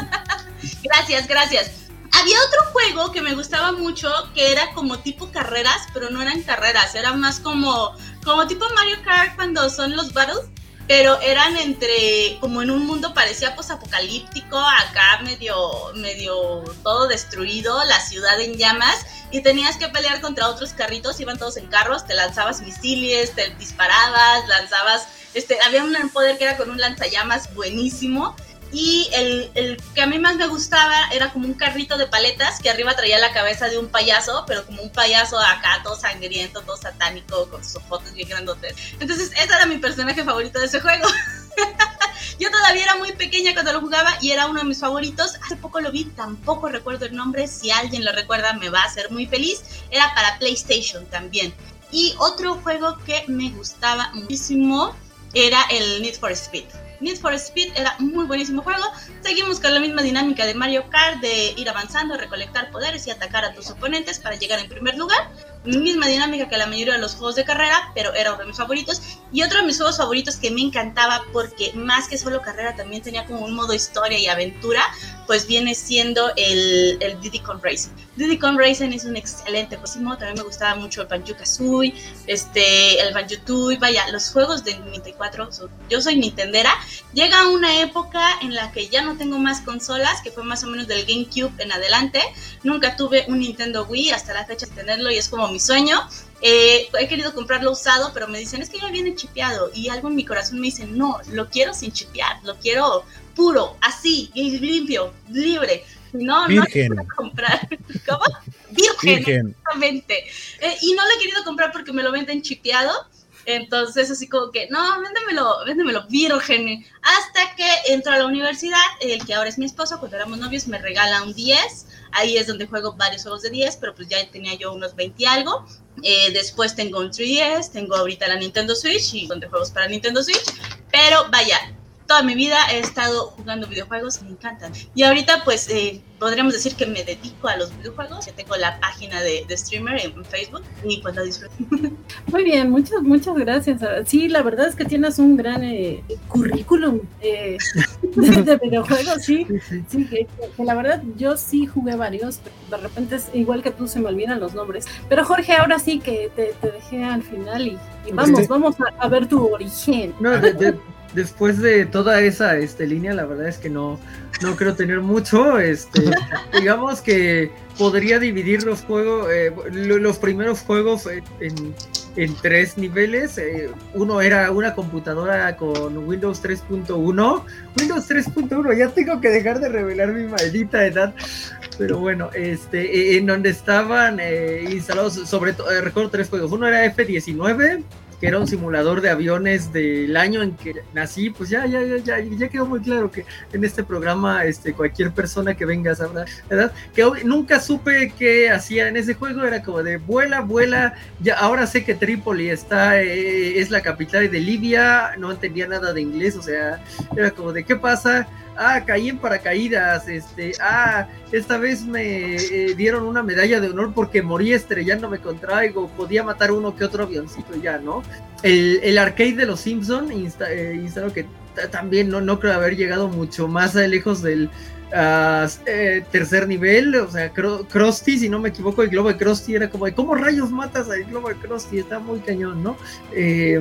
gracias, gracias. Había otro juego que me gustaba mucho que era como tipo carreras, pero no eran carreras, era más como como tipo Mario Kart cuando son los battles pero eran entre, como en un mundo parecía posapocalíptico, acá medio, medio todo destruido, la ciudad en llamas, y tenías que pelear contra otros carritos, iban todos en carros, te lanzabas misiles, te disparabas, lanzabas, este, había un poder que era con un lanzallamas buenísimo, y el, el, que a mí más me gustaba era como un carrito de paletas que arriba traía la cabeza de un payaso, pero como un payaso acá, todo sangriento, todo satánico, con sus fotos bien grandotes. Entonces, ese era mi personaje favorito de ese juego. Yo todavía era muy pequeña cuando lo jugaba y era uno de mis favoritos. Hace poco lo vi, tampoco recuerdo el nombre. Si alguien lo recuerda, me va a hacer muy feliz. Era para PlayStation también. Y otro juego que me gustaba muchísimo era el Need for Speed. Need for Speed era muy buenísimo juego. Seguimos con la misma dinámica de Mario Kart de ir avanzando, recolectar poderes y atacar a tus oponentes para llegar en primer lugar misma dinámica que la mayoría de los juegos de carrera, pero era uno de mis favoritos. Y otro de mis juegos favoritos que me encantaba porque más que solo carrera también tenía como un modo historia y aventura, pues viene siendo el, el Diddy Kong Racing. Diddy Kong Racing es un excelente juego, también me gustaba mucho el Banjo Kazooie, este, el Banjo Tooie, vaya, los juegos de 94, yo soy Nintendera, llega una época en la que ya no tengo más consolas, que fue más o menos del GameCube en adelante, nunca tuve un Nintendo Wii hasta la fecha de tenerlo y es como mi sueño. Eh, he querido comprarlo usado, pero me dicen, es que ya viene chipeado. Y algo en mi corazón me dice, no, lo quiero sin chipear, lo quiero puro, así, limpio, libre. No, Virgen. no lo comprar. ¿Cómo? Virgen, exactamente. Eh, y no lo he querido comprar porque me lo venden chipeado. Entonces, así como que, no, véndemelo, véndemelo virgen. Hasta que entro a la universidad, el que ahora es mi esposo, cuando éramos novios, me regala un 10 ahí es donde juego varios juegos de 10, pero pues ya tenía yo unos 20 y algo. Eh, después tengo un 3DS, tengo ahorita la Nintendo Switch y donde juegos para Nintendo Switch. Pero vaya, toda mi vida he estado jugando videojuegos, me encantan. Y ahorita pues eh, podríamos decir que me dedico a los videojuegos, ya tengo la página de, streamer en Facebook y pues la disfruto.
Muy bien, muchas, muchas gracias. Sí, la verdad es que tienes un gran eh, currículum eh, de, videojuegos, sí. Sí, que, la verdad yo sí jugué varios, pero de repente es igual que tú se me olvidan los nombres. Pero Jorge, ahora sí que te, dejé al final y, vamos, vamos a, ver tu origen.
No, de, después de toda esa este, línea, la verdad es que no, no creo tener mucho. Este, digamos que podría dividir los juegos, eh, los primeros juegos en, tres niveles. Eh, uno era una computadora con Windows 3.1. Windows 3.1, ya tengo que dejar de revelar mi maldita edad. Pero bueno, este, e, en donde estaban eh, instalados, sobre todo, recuerdo tres juegos. Uno era F-19, que era un simulador de aviones del año en que nací, pues ya, ya, ya, ya, ya quedó muy claro que en este programa este, cualquier persona que venga sabrá, ¿verdad? Que nunca supe qué hacía en ese juego, era como de vuela, vuela, ya ahora sé que Trípoli está, eh, es la capital de Libia, no entendía nada de inglés, o sea, era como de qué pasa, ah, caí en paracaídas, este, ah, esta vez me eh, dieron una medalla de honor porque morí estrellándome contra algo, podía matar uno que otro avioncito ya, ¿no? El, arcade de los Simpson eh, instaló que también no, no creo haber llegado mucho más lejos del ah, eh, tercer nivel, o sea, Krusty, si no me equivoco, el globo de Krusty era como de, ¿cómo rayos matas al globo de Krusty? Está muy cañón, ¿no? Eh,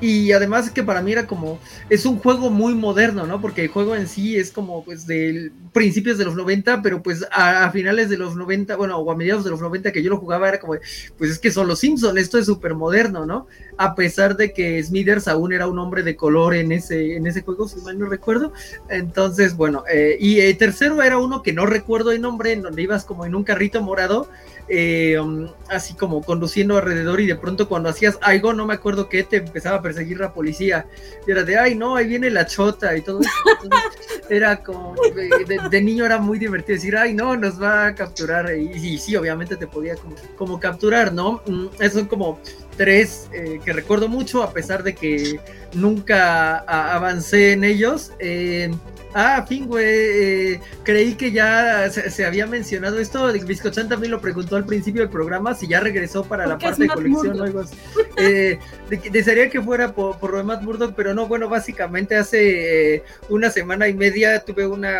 y además que para mí era como, es un juego muy moderno, ¿no? Porque el juego en sí es como pues de principios de los 90, pero pues a, finales de los 90, bueno, o a mediados de los 90 que yo lo jugaba era como, pues es que son los Simpsons, esto es súper moderno, ¿no? A pesar de que Smithers aún era un hombre de color en ese, en ese juego, si mal no recuerdo. Entonces, bueno, eh, y el tercero era uno que no recuerdo el nombre, en donde ibas como en un carrito morado eh, um, así como conduciendo alrededor y de pronto cuando hacías algo, no me acuerdo qué, te empezaba a perseguir la policía. Era de, ay, no, ahí viene la chota y todo eso. era como, de, niño era muy divertido decir, ay, no, nos va a capturar. Y, sí, obviamente te podía como, capturar, ¿no? Mm, esos son como tres eh, que recuerdo mucho, a pesar de que nunca avancé en ellos. Eh, Ah, fin, güey. Eh, creí que ya se, había mencionado esto. Biscochan también lo preguntó al principio del programa si ya regresó para la parte de colección o algo así. Desearía que fuera por, por, lo de Matt Murdock, pero no, bueno, básicamente hace una semana y media tuve una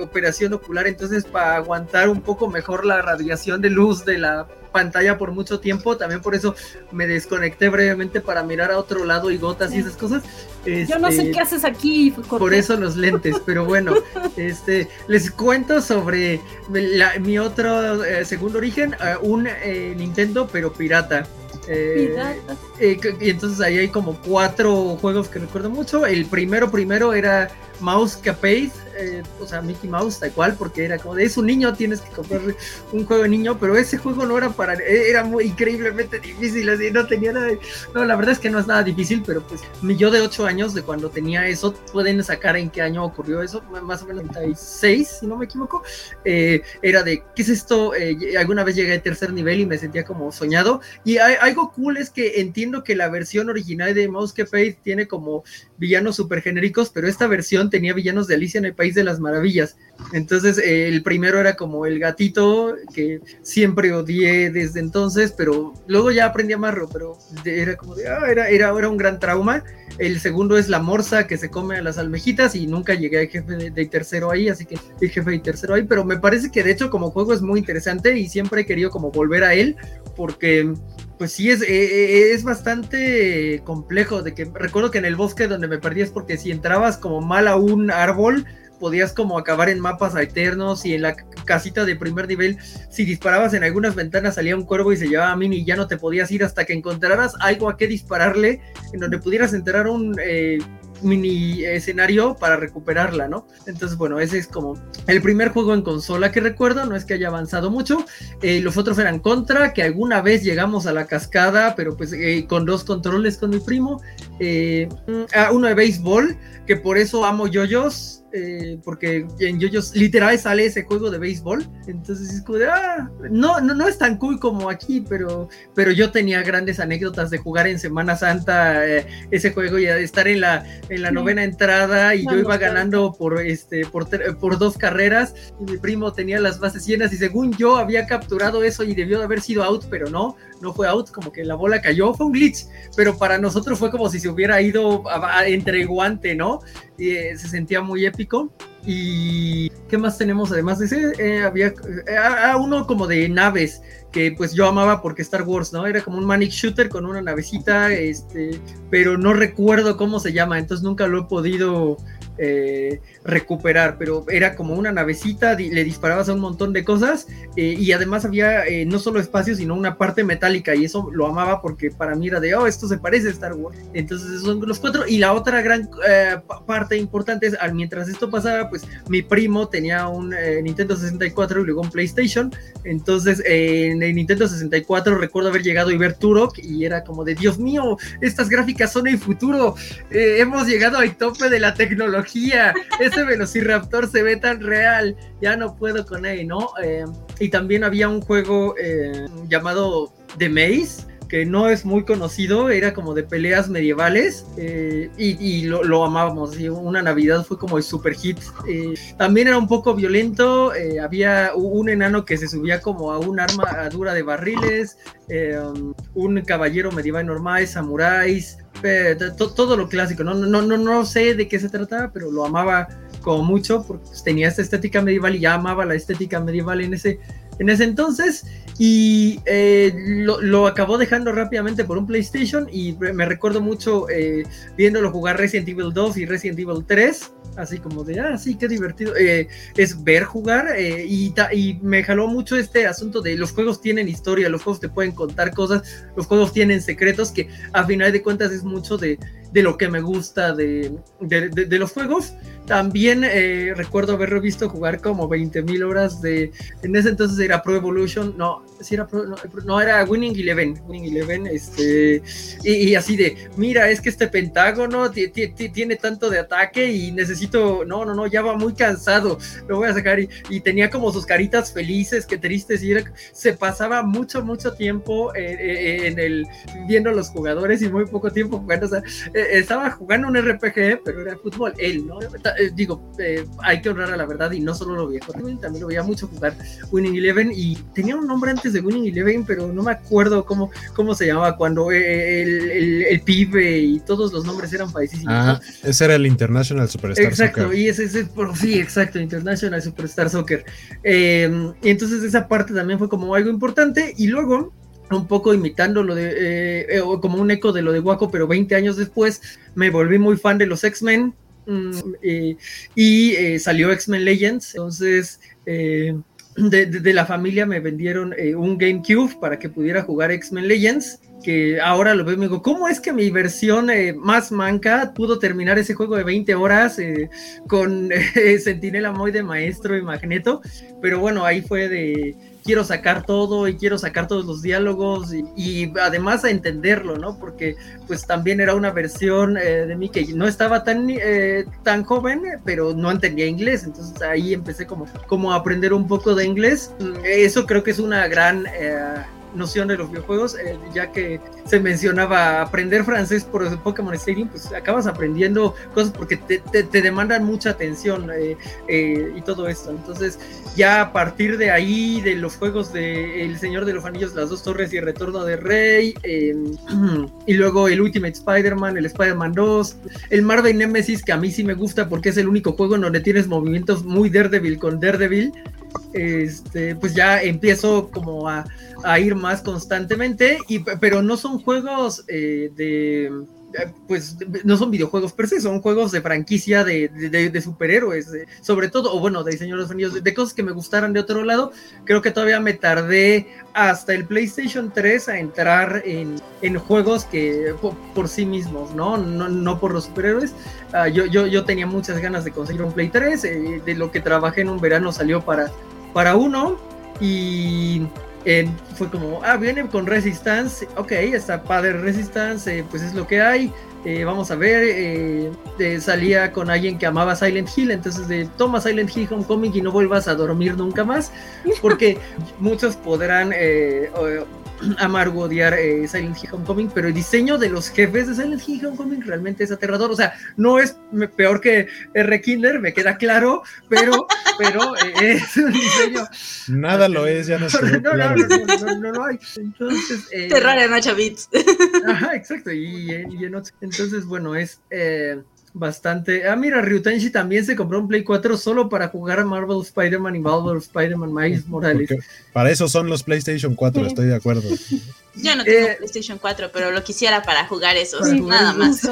operación ocular, entonces para aguantar un poco mejor la radiación de luz de la pantalla por mucho tiempo, también por eso me desconecté brevemente para mirar a otro lado y gotas y esas cosas.
Yo no sé este, qué haces aquí.
Por eso los lentes, pero bueno, este, les cuento sobre mi otro eh, segundo origen, eh, un eh, Nintendo pero pirata. Y entonces ahí hay como cuatro juegos que recuerdo mucho. El primero primero era Mouse Capade, eh, o sea, Mickey Mouse, tal cual, porque era como de es un niño, tienes que comprar un juego de niño, pero ese juego no era para, e, era muy increíblemente difícil, así, no tenía nada, no, la verdad es que no es nada difícil, pero pues mi yo de 8 años, de cuando tenía eso, pueden sacar en qué año ocurrió eso, más o menos 96, si no me equivoco, eh, era de, ¿qué es esto? Eh, alguna vez llegué al tercer nivel y me sentía como soñado, y algo cool es que entiendo que la versión original de Mouse Capade tiene como villanos super genéricos, pero esta versión tenía villanos de Alicia en el País de las Maravillas. Entonces, eh, el primero era como el gatito, que siempre odié desde entonces, pero luego ya aprendí a amarlo, pero era como de, ah, era, era, era un gran trauma. El segundo es la morsa que se come a las almejitas y nunca llegué al jefe de, tercero ahí, así que el jefe de tercero ahí, pero me parece que de hecho como juego es muy interesante y siempre he querido como volver a él porque pues sí, es, eh, eh, es bastante complejo. De que recuerdo que en el bosque donde me perdí es porque si entrabas como mal a un árbol, podías como acabar en mapas eternos y en la casita de primer nivel, si disparabas en algunas ventanas salía un cuervo y se llevaba a mí y ya no te podías ir hasta que encontraras algo a qué dispararle en donde pudieras enterrar un eh, mini escenario para recuperarla, ¿no? Entonces, bueno, ese es como el primer juego en consola que recuerdo, no es que haya avanzado mucho. Eh, los otros eran Contra, que alguna vez llegamos a la cascada, pero pues eh, con dos controles con mi primo. Eh, mm, uno de béisbol, que por eso amo yoyos, eh, porque en yoyos literal sale ese juego de béisbol, entonces es como de, ah, no, no, no es tan cool como aquí, pero, pero yo tenía grandes anécdotas de jugar en Semana Santa eh, ese juego y de estar en la, en la novena entrada y yo iba ganando por, este, por, por dos carreras y mi primo tenía las bases llenas y según yo había capturado eso y debió de haber sido out, pero no, no fue out, como que la bola cayó, fue un glitch, pero para nosotros fue como si se hubiera ido entre guante, ¿no? Y, eh, se sentía muy épico. ¿Y qué más tenemos además de ese? Eh, había eh, uno como de naves que pues yo amaba porque Star Wars, ¿no? Era como un manic shooter con una navecita, este, pero no recuerdo cómo se llama, entonces nunca lo he podido eh, recuperar, pero era como una navecita, le disparabas a un montón de cosas eh, y además había eh, no solo espacio, sino una parte metálica y eso lo amaba porque para mí era de, oh, esto se parece a Star Wars. Entonces son los cuatro y la otra gran parte importante es, al, mientras esto pasaba, pues mi primo tenía un Nintendo 64 y luego un PlayStation, entonces en el Nintendo 64 recuerdo haber llegado y ver Turok y era como de, Dios mío, estas gráficas son el futuro, hemos llegado al tope de la tecnología ese Velociraptor se ve tan real, ya no puedo con él, ¿no? Eh, y también había un juego eh, llamado The Maze, que no es muy conocido, era como de peleas medievales eh, y, lo, amábamos. Y una Navidad fue como el super hit. también era un poco violento, había un enano que se subía como a un arma dura de barriles, un caballero medieval normal, samuráis, todo lo clásico, ¿no? No, no, no sé de qué se trataba, pero lo amaba como mucho porque tenía esta estética medieval y ya amaba la estética medieval en ese, en ese entonces y eh, lo, acabó dejando rápidamente por un PlayStation y me recuerdo mucho eh, viéndolo jugar Resident Evil 2 y Resident Evil 3 así como de, ah, sí, qué divertido, eh, es ver jugar eh, y, y, me jaló mucho este asunto de los juegos tienen historia, los juegos te pueden contar cosas, los juegos tienen secretos que a final de cuentas es mucho de, de lo que me gusta de, de, los juegos. También recuerdo haber visto jugar como 20.000 horas de. En ese entonces era Pro Evolution. No, era no, era Winning Eleven. Winning Eleven, este. Y, así de: Mira, es que este pentágono tiene tanto de ataque y necesito. No, no, no, ya va muy cansado. Lo voy a sacar. Y, tenía como sus caritas felices, que tristes. Y se pasaba mucho, mucho tiempo eh, eh, en el. viendo a los jugadores y muy poco tiempo jugando. O sea, eh, estaba jugando un RPG, pero era fútbol, él, ¿no? Digo, eh, hay que honrar a la verdad y no solo lo veía también lo veía mucho jugar Winning Eleven y tenía un nombre antes de Winning Eleven, pero no me acuerdo cómo, cómo se llamaba cuando el, el, pibe y todos los nombres eran paisísimos.
Ah, ese era el International Superstar
exacto, Soccer. y ese es, sí, exacto, International Superstar Soccer. y entonces esa parte también fue como algo importante y luego un poco imitando lo de, eh, eh, como un eco de lo de Waco, pero 20 años después me volví muy fan de los X-Men mm, y eh, salió X-Men Legends, entonces de, la familia me vendieron un GameCube para que pudiera jugar X-Men Legends, que ahora lo veo y me digo, ¿cómo es que mi versión más manca pudo terminar ese juego de 20 horas con Sentinela Moy de Maestro y Magneto? Pero bueno, ahí fue de quiero sacar todo y quiero sacar todos los diálogos y, además a entenderlo, ¿no? Porque pues también era una versión eh, de mí que no estaba tan, eh, tan joven, pero no entendía inglés, entonces ahí empecé como, como a aprender un poco de inglés. Eso creo que es una gran... Eh, noción de los videojuegos, eh, ya que se mencionaba aprender francés por Pokémon Stadium, pues acabas aprendiendo cosas porque te, te, demandan mucha atención eh, eh, y todo esto. Entonces, ya a partir de ahí, de los juegos de El Señor de los Anillos, Las Dos Torres y El Retorno de Rey, y luego el Ultimate Spider-Man, el Spider-Man 2, el Marvel Nemesis, que a mí sí me gusta porque es el único juego en donde tienes movimientos muy Daredevil con Daredevil este, pues ya empiezo como a, ir más constantemente, y, pero no son juegos eh, de eh, pues no son videojuegos per se, son juegos de franquicia de, superhéroes, sobre todo, o bueno, de diseño de de, cosas que me gustaran de otro lado. Creo que todavía me tardé hasta el PlayStation 3 a entrar en, juegos que por, sí mismos, ¿no? No, por los superhéroes. Ah, yo, yo, yo tenía muchas ganas de conseguir un Play 3, eh, de lo que trabajé en un verano salió para, para uno, y fue como, ah, viene con Resistance, ok, está padre Resistance, pues es lo que hay. Eh, vamos a ver, eh, salía con alguien que amaba Silent Hill, entonces de toma Silent Hill Homecoming y no vuelvas a dormir nunca más, porque muchos podrán amargo odiar eh, Silent Hill Homecoming, pero el diseño de los jefes de Silent Hill Homecoming realmente es aterrador. O sea, no es peor que R. Kinder, me queda claro, pero, pero eh, es un diseño.
Nada lo es, ya no sé.
no, no, no, no, lo hay. Entonces.
Eh, Terror en 8 bits.
Ajá, exacto. Y, y en entonces, bueno, es. Eh, bastante. Ah, mira, Ryutenshi también se compró un Play 4 solo para jugar a Marvel Spider-Man y Marvel Spider-Man Miles Morales.
para eso son los PlayStation 4, estoy de acuerdo.
Yo no tengo eh, PlayStation 4, pero lo quisiera para jugar esos, nada más.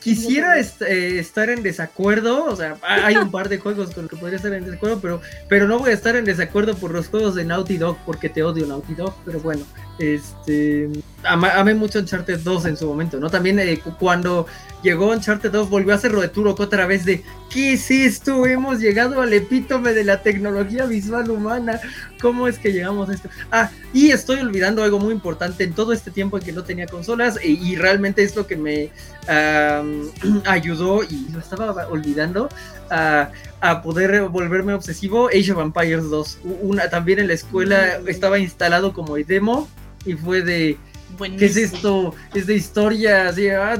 Quisiera eh, estar en desacuerdo, o sea, hay un par de juegos con los que podría estar en desacuerdo, pero, pero no voy a estar en desacuerdo por los juegos de Naughty Dog porque te odio Naughty Dog, pero bueno, este, amé mucho Uncharted 2 en su momento, ¿no? También eh, cuando llegó Uncharted 2 volvió a hacer lo de Turok otra vez de ¿qué es esto? Hemos llegado al epítome de la tecnología visual humana. ¿Cómo es que llegamos a esto? Ah, y estoy olvidando algo muy importante en todo este tiempo en que no tenía consolas e, y, realmente es lo que me ayudó y lo estaba olvidando a, poder volverme obsesivo. Age of Empires 2. Una, también en la escuela estaba instalado como demo y fue de ¿Qué es esto? Es de historia, así, ah,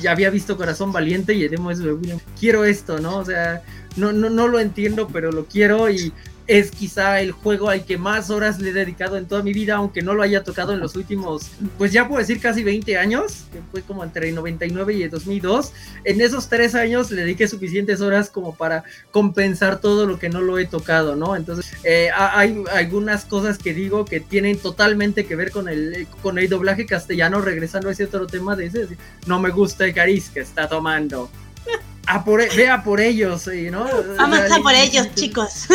ya había visto Corazón Valiente y Edemo es de William. Quiero esto, ¿no? O sea, no, no, no lo entiendo, pero lo quiero y es quizá el juego al que más horas le he dedicado en toda mi vida, aunque no lo haya tocado en los últimos, pues ya puedo decir casi 20 años, que fue como entre 99 y 2002. En esos tres años le dediqué suficientes horas como para compensar todo lo que no lo he tocado, ¿no? Entonces, eh, hay algunas cosas que digo que tienen totalmente que ver con el, con el doblaje castellano, regresando a ese otro tema de ese, no me gusta el cariz que está tomando a por, e, vea por ellos, ¿no?
Vamos a por ellos, chicos.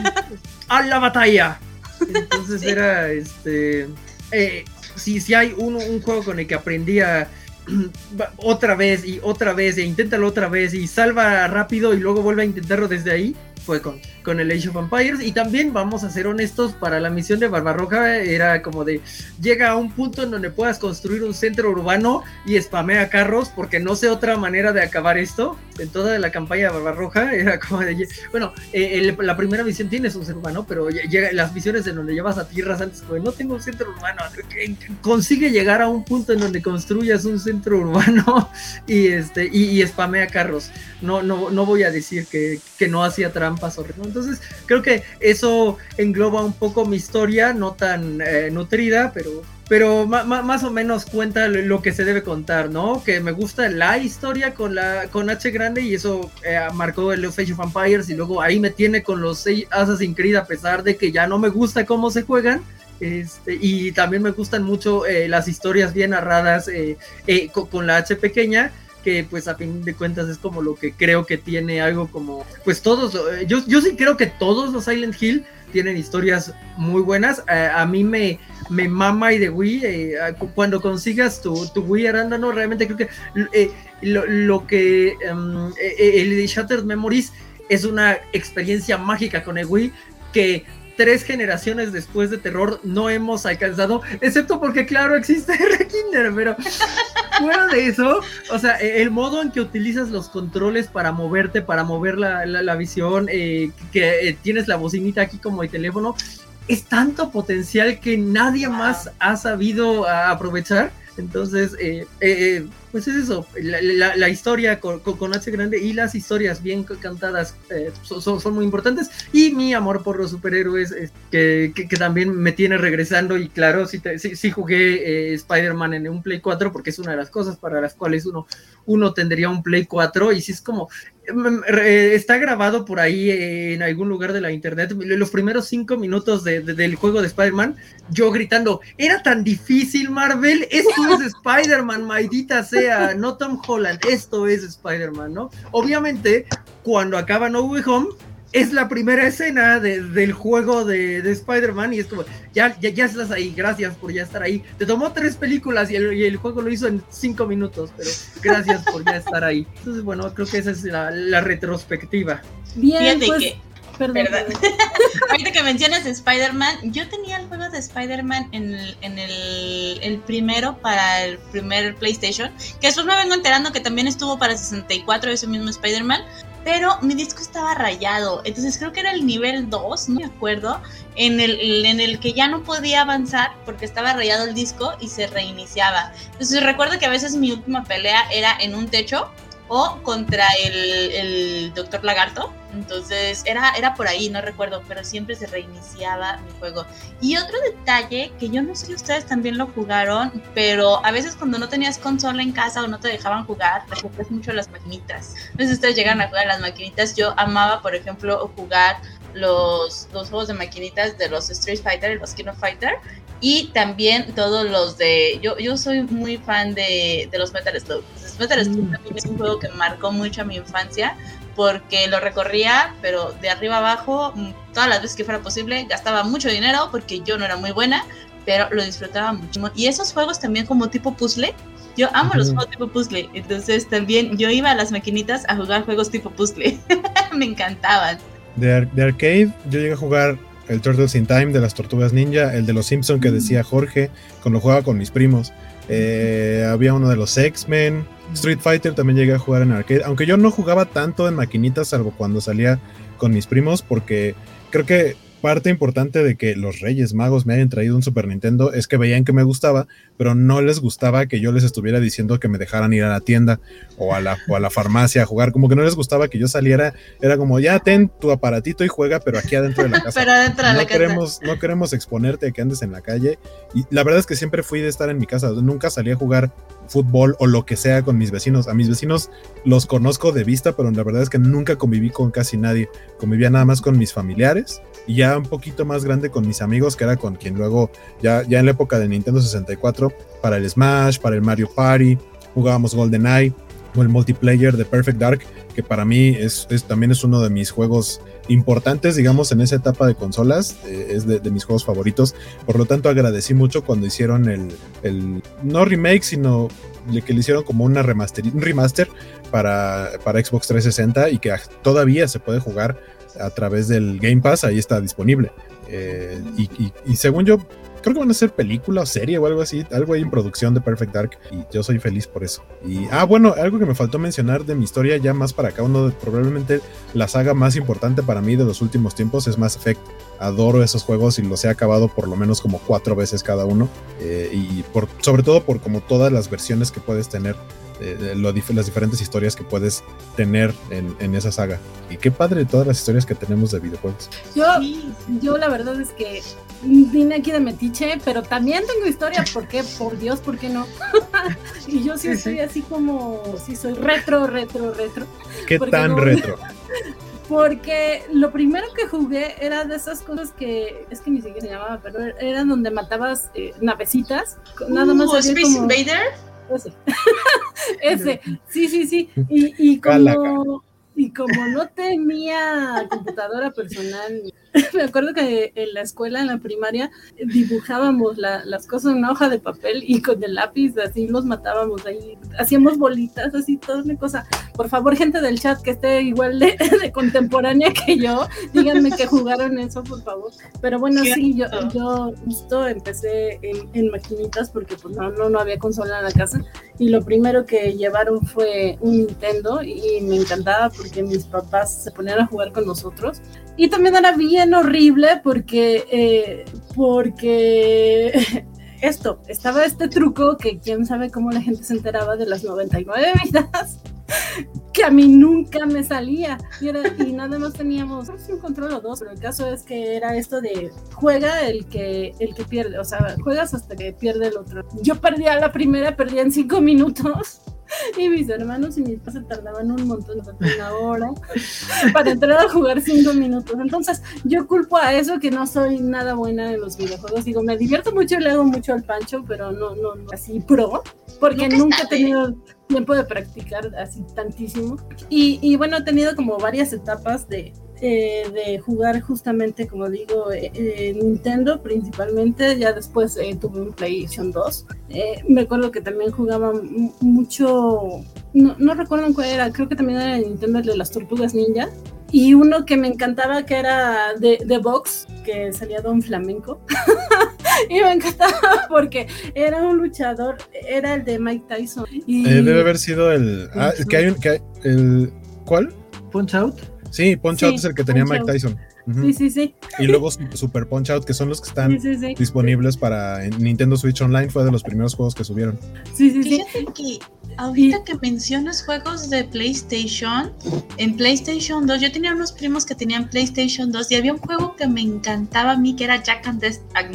A la batalla. Entonces era, este, eh, si, si hay un, un, juego con el que aprendía otra vez y otra vez e inténtalo otra vez y salva rápido y luego vuelve a intentarlo desde ahí, fue con, con el Age of Empires. Y también, vamos a ser honestos, para la misión de Barbarroja era como de llega a un punto en donde puedas construir un centro urbano y spamea carros, porque no sé otra manera de acabar esto. En toda la campaña de Barbarroja era como de. Bueno, eh, la primera misión tienes un centro urbano, pero llega, las misiones en donde llevas a tierras antes, como no tengo un centro urbano. Consigue llegar a un punto en donde construyas un centro urbano y este y, spamea carros. No, no, no voy a decir que, que no hacía trampas o entonces, creo que eso engloba un poco mi historia, no tan eh, nutrida, pero, pero más o menos cuenta lo que se debe contar, ¿no? Que me gusta la historia con, la, con H grande y eso eh, marcó el Age of Vampires y luego ahí me tiene con los Assassin's Creed a pesar de que ya no me gusta cómo se juegan. Este, y también me gustan mucho eh, las historias bien narradas con, la H pequeña que pues a fin de cuentas es como lo que creo que tiene algo como, pues todos, eh, yo, yo sí creo que todos los Silent Hill tienen historias muy buenas. Eh, a mí me, me mama y de Wii, eh, cuando consigas tu, tu Wii Arándano, realmente creo que lo, lo, que em, el Shattered Memories es una experiencia mágica con el Wii que tres generaciones después de terror no hemos alcanzado, excepto porque claro existe Kinder, pero fuera de eso, o sea, e, el modo en que utilizas los controles para moverte, para mover la, visión, eh, que eh, tienes la bocinita aquí como el teléfono, es tanto potencial que nadie más ha sabido aprovechar. Entonces, eh, pues es eso, la, historia con, con, H grande y las historias bien cantadas eh, son, son, muy importantes. Y mi amor por los superhéroes, que, que, también me tiene regresando. Y claro, sí, sí, jugué eh, Spider-Man en un Play 4 porque es una de las cosas para las cuales uno, uno tendría un Play 4. Y si es como, está grabado por ahí en algún lugar de la internet. Los primeros cinco minutos del juego de Spider-Man, yo gritando, era tan difícil, Marvel, esto es Spider-Man, maldita sea no Tom Holland, esto es Spider-Man, ¿no? Obviamente, cuando acaba No Way Home, es la primera escena del juego de, Spider-Man y es como, ya, ya, ya, estás ahí, gracias por ya estar ahí. Te tomó tres películas y el, juego lo hizo en cinco minutos, pero gracias por ya estar ahí. Entonces, bueno, creo que esa es la, retrospectiva.
Bien, pues, Perdón. Ahorita que mencionas Spider-Man, yo tenía el juego de Spider-Man en, el, en el, primero para el primer PlayStation, que después me vengo enterando que también estuvo para 64 ese mismo Spider-Man, pero mi disco estaba rayado, entonces creo que era el nivel 2, no me acuerdo, en el, en el que ya no podía avanzar porque estaba rayado el disco y se reiniciaba. Entonces recuerdo que a veces mi última pelea era en un techo o contra el, Doctor Lagarto. Entonces era, era por ahí, no recuerdo, pero siempre se reiniciaba mi juego. Y otro detalle que yo no sé si ustedes también lo jugaron, pero a veces cuando no tenías consola en casa o no te dejaban jugar, recuerdas mucho las maquinitas. No sé ustedes llegan a jugar las maquinitas. Yo amaba, por ejemplo, jugar los, los juegos de maquinitas de los Street Fighter y los King of Fighter y también todos los de yo yo soy muy fan de, de los Metal Slug Slug mm, también es un juego que marcó mucho a mi infancia porque lo recorría pero de arriba abajo mm, todas las veces que fuera posible gastaba mucho dinero porque yo no era muy buena pero lo disfrutaba mucho y esos juegos también como tipo puzzle yo amo los juegos tipo puzzle, entonces también yo iba a las maquinitas a jugar juegos tipo puzzle. Me encantaban.
De, de, arcade, yo llegué a jugar el Turtles in Time de las Tortugas Ninja, el de los Simpson que decía Jorge, cuando jugaba con mis primos. Eh, había uno de los X-Men. Street Fighter también llegué a jugar en arcade, aunque yo no jugaba tanto en maquinitas, salvo cuando salía con mis primos, porque creo que parte importante de que los Reyes Magos me hayan traído un Super Nintendo es que veían que me gustaba, pero no les gustaba que yo les estuviera diciendo que me dejaran ir a la tienda o a la, o a la farmacia a jugar. Como que no les gustaba que yo saliera. Era como, ya ten tu aparatito y juega, pero aquí adentro de la casa.
pero adentro de
no
la
queremos,
casa.
No queremos exponerte a que andes en la calle. Y la verdad es que siempre fui de estar en mi casa. Nunca salí a jugar fútbol o lo que sea con mis vecinos. A mis vecinos los conozco de vista, pero la verdad es que nunca conviví con casi nadie. Convivía nada más con mis familiares y ya un poquito más grande con mis amigos, que era con quien luego, ya, ya en la época de Nintendo 64, para el Smash, para el Mario Party, jugábamos GoldenEye o el multiplayer de Perfect Dark, que para mí es, también es uno de mis juegos importantes, digamos, en esa etapa de consolas, eh, es de, mis juegos favoritos. Por lo tanto, agradecí mucho cuando hicieron el, no remake, sino que le hicieron como una remaster, un remaster para, para Xbox 360 y que todavía se puede jugar a través del Game Pass, ahí está disponible. Eh, y, y, según yo, creo que van a ser película o serie o algo así, algo ahí en producción de Perfect Dark y yo soy feliz por eso. Y ah, bueno, algo que me faltó mencionar de mi historia ya más para acá, uno de, probablemente la saga más importante para mí de los últimos tiempos es Mass Effect. Adoro esos juegos y los he acabado por lo menos como cuatro veces cada uno eh, y por, sobre todo por como todas las versiones que puedes tener eh, lo, las diferentes historias que puedes tener en, en, esa saga. Y qué padre todas las historias que tenemos de videojuegos.
Yo, yo la verdad es que vine aquí de metiche, pero también tengo historia, ¿por qué? Por Dios, ¿por qué no? y yo sí soy así como, sí soy retro, retro, retro.
¿Qué tan no, retro?
Porque lo primero que jugué era de esas cosas que, es que ni siquiera se llamaba, pero eran donde matabas eh, navecitas. Nada más.
Uh, Space como, Invader?
Ese. ese, sí, sí, sí. Y, y como, y como no tenía computadora personal, me acuerdo que en la escuela, en la primaria, dibujábamos la, las cosas en una hoja de papel y con el lápiz así los matábamos ahí, hacíamos bolitas, así, toda una cosa. Por favor, gente del chat que esté igual de, de contemporánea que yo, díganme que jugaron eso, por favor. Pero bueno, sí, yo, yo justo empecé en, en, maquinitas porque pues no, no, no había consola en la casa y lo primero que llevaron fue un Nintendo y me encantaba porque mis papás se ponían a jugar con nosotros y también era bien horrible porque, eh, porque esto, estaba este truco que quién sabe cómo la gente se enteraba de las 99 vidas, que a mí nunca me salía. Y, era, y nada más teníamos un control o dos, pero el caso es que era esto de juega el que, el que pierde, o sea, juegas hasta que pierde el otro. Yo perdía la primera, perdía en cinco minutos y mis hermanos y mis papás se tardaban un montón, una hora, para entrar a jugar cinco minutos. Entonces, yo culpo a eso que no soy nada buena en los videojuegos. Digo, me divierto mucho y le hago mucho al pancho, pero no, no, no así pro, porque nunca, nunca he tenido tiempo de practicar así tantísimo. Y, y bueno, he tenido como varias etapas de, eh, de jugar justamente, como digo, eh, Nintendo principalmente, ya después eh, tuve un PlayStation 2. me acuerdo que también jugaba mucho, no, no, recuerdo cuál era, creo que también era Nintendo el de las Tortugas Ninja. y uno que me encantaba que era de, de Box, que salía Don Flamenco. y me encantaba porque era un luchador, era el de Mike Tyson. Y...
Eh, debe haber sido el. Ah, que hay un. Que el, ¿Cuál?
Punch Out.
Sí, Punch Out es el que tenía Mike Tyson.
Sí, sí, sí.
Y luego Super Punch Out, que son los que están disponibles para Nintendo Switch Online, fue de los primeros juegos que subieron.
Sí, sí, Fíjate que ahorita que mencionas juegos de PlayStation, en PlayStation 2, yo tenía unos primos que tenían PlayStation 2 y había un juego que me encantaba a mí que era Jack and,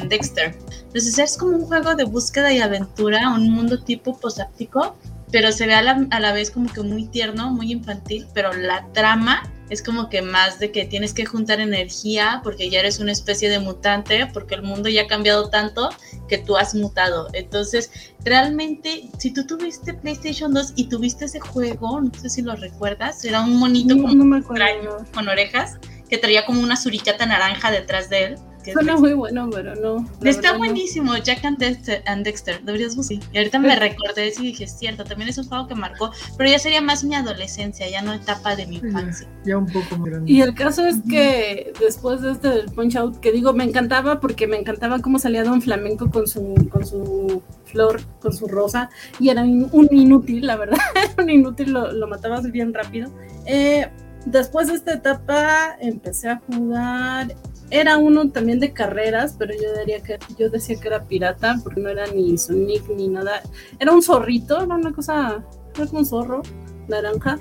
Dexter. Entonces es como un juego de búsqueda y aventura, un mundo tipo posáptico, pero se ve a la, a la vez como que muy tierno, muy infantil, pero la trama es como que más de que tienes que juntar energía porque ya eres una especie de mutante, porque el mundo ya ha cambiado tanto que tú has mutado. Entonces, realmente, si tú tuviste PlayStation 2 y tuviste ese juego, no sé si lo recuerdas, era un monito con orejas que traía como una suricata naranja detrás de él
Suena muy bueno, pero no.
Está buenísimo, Jack and Dexter, and Dexter. Deberías buscar. Y ahorita me recordé y dije, es cierto, también es un juego que marcó, pero ya sería más mi adolescencia, ya no etapa de mi infancia.
Ya, un poco más
grande. Y el caso es que después de este del Punch Out, que digo, me encantaba porque me encantaba cómo salía Don Flamenco con su, con su flor, con su rosa, y era un inútil, la verdad, un inútil, lo, lo matabas bien rápido. Eh, después de esta etapa empecé a jugar era uno también de carreras, pero yo diría que yo decía que era pirata porque no era ni Sonic ni nada. Era un zorrito, era una cosa, era como un zorro naranja.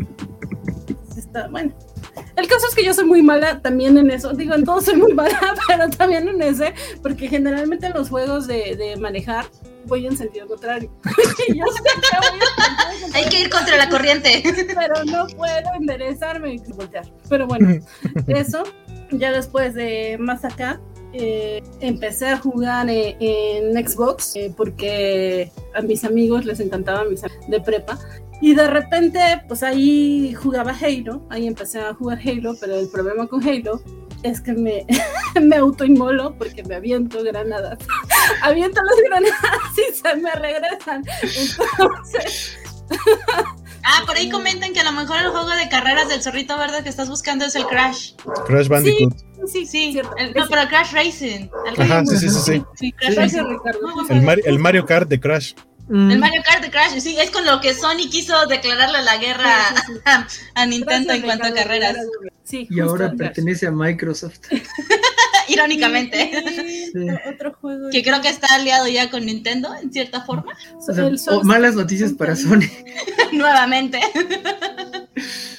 Está, bueno. El caso es que yo soy muy mala también en eso. Digo, en todo soy muy mala, pero también en ese, porque generalmente en los juegos de, de manejar voy en sentido contrario.
Hay que ir contra la corriente.
Pero no puedo enderezarme y voltear. Pero bueno, eso ya después de más acá, eh, empecé a jugar eh, en, Xbox eh, porque a mis amigos les encantaba mis de prepa. Y de repente, pues ahí jugaba Halo, ahí empecé a jugar Halo, pero el problema con Halo es que me, me autoinmolo porque me aviento granadas. aviento las granadas y se me regresan. Entonces...
Ah, por ahí comentan mejor el juego de carreras del zorrito verde que estás buscando es el Crash.
Crash Bandicoot.
Sí, sí, sí. no, pero Crash Racing.
Ajá, sí, sí, sí. sí. Crash Racing, Ricardo. El, Mario, el Mario Kart de Crash.
Mm. El Mario Kart de Crash, sí, es con lo que Sony quiso declararle la guerra a, Nintendo en cuanto a carreras.
Sí, y ahora pertenece a Microsoft.
Irónicamente. Otro juego. Que creo que está aliado ya con Nintendo, en cierta forma.
O malas noticias para Sony.
Nuevamente.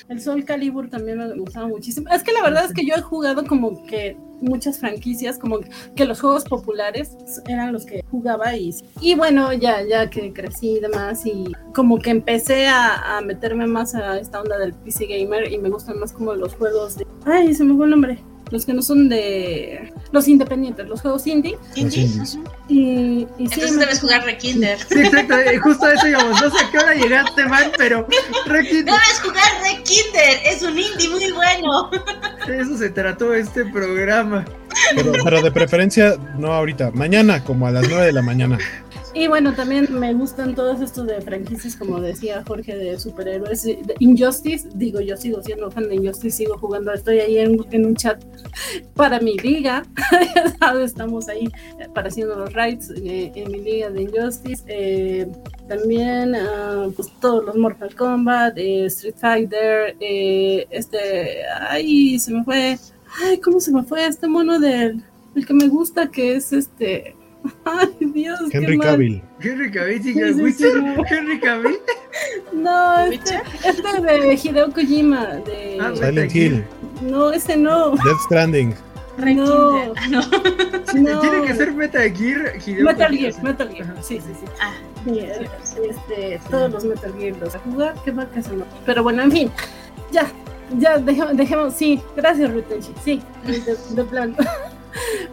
El Soul Calibur también me gustaba muchísimo. Es que la verdad es que yo he jugado como que muchas franquicias, como que los juegos populares eran los que jugaba y, y bueno, ya, ya que crecí y demás y como que empecé a, a meterme más a esta onda del PC Gamer y me gustan más como los juegos de... Ay, se me fue el nombre los que no son de los independientes, los juegos indie.
Indie.
Y,
y Entonces debes jugar Rekinder.
Sí, exacto, eh, justo a eso íbamos. No sé a qué hora llegaste, man, pero
Rekinder. Debes jugar Rekinder, es un indie muy bueno.
De eso se trató este programa.
Pero, pero de preferencia, no ahorita, mañana, como a las 9 de la mañana.
Y bueno, también me gustan todos estos de franquicias, como decía Jorge, de superhéroes. Injustice, digo, yo sigo siendo fan de Injustice, sigo jugando, estoy ahí en, un chat para mi liga. Estamos ahí para haciendo los raids eh, en mi liga de Injustice. Eh, también, ah, pues todos los Mortal Kombat, eh, Street Fighter, este, ay, se me fue, ay, ¿cómo se me fue este mono del el que me gusta, que es este Ay, Dios.
Henry Cavill.
Henry Cavill, sí, sí, Henry Cavill.
No, este, este de Hideo Kojima. De...
Ah, Silent Hill.
No, ese no.
Death Stranding.
No.
no.
no. Tiene que ser Metal Gear.
Hideo Metal Gear, Metal Gear. Sí, sí, sí. Ah. este, todos los Metal Gear los a jugar, qué va que no. Pero bueno, en fin, ya, ya dejemos, dejemos sí, gracias Rutenchi, sí, de, de plan.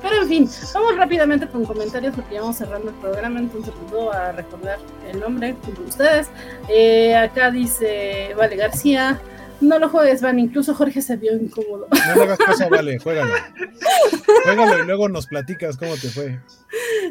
Pero en fin, vamos rápidamente con comentarios porque ya vamos cerrando el programa, entonces voy a recordar el nombre con ustedes. Eh, acá dice Vale García. No lo juegues, Van. Incluso Jorge se vio incómodo.
No le hagas caso, Vale. Juégalo. Juégalo y luego nos platicas cómo te fue.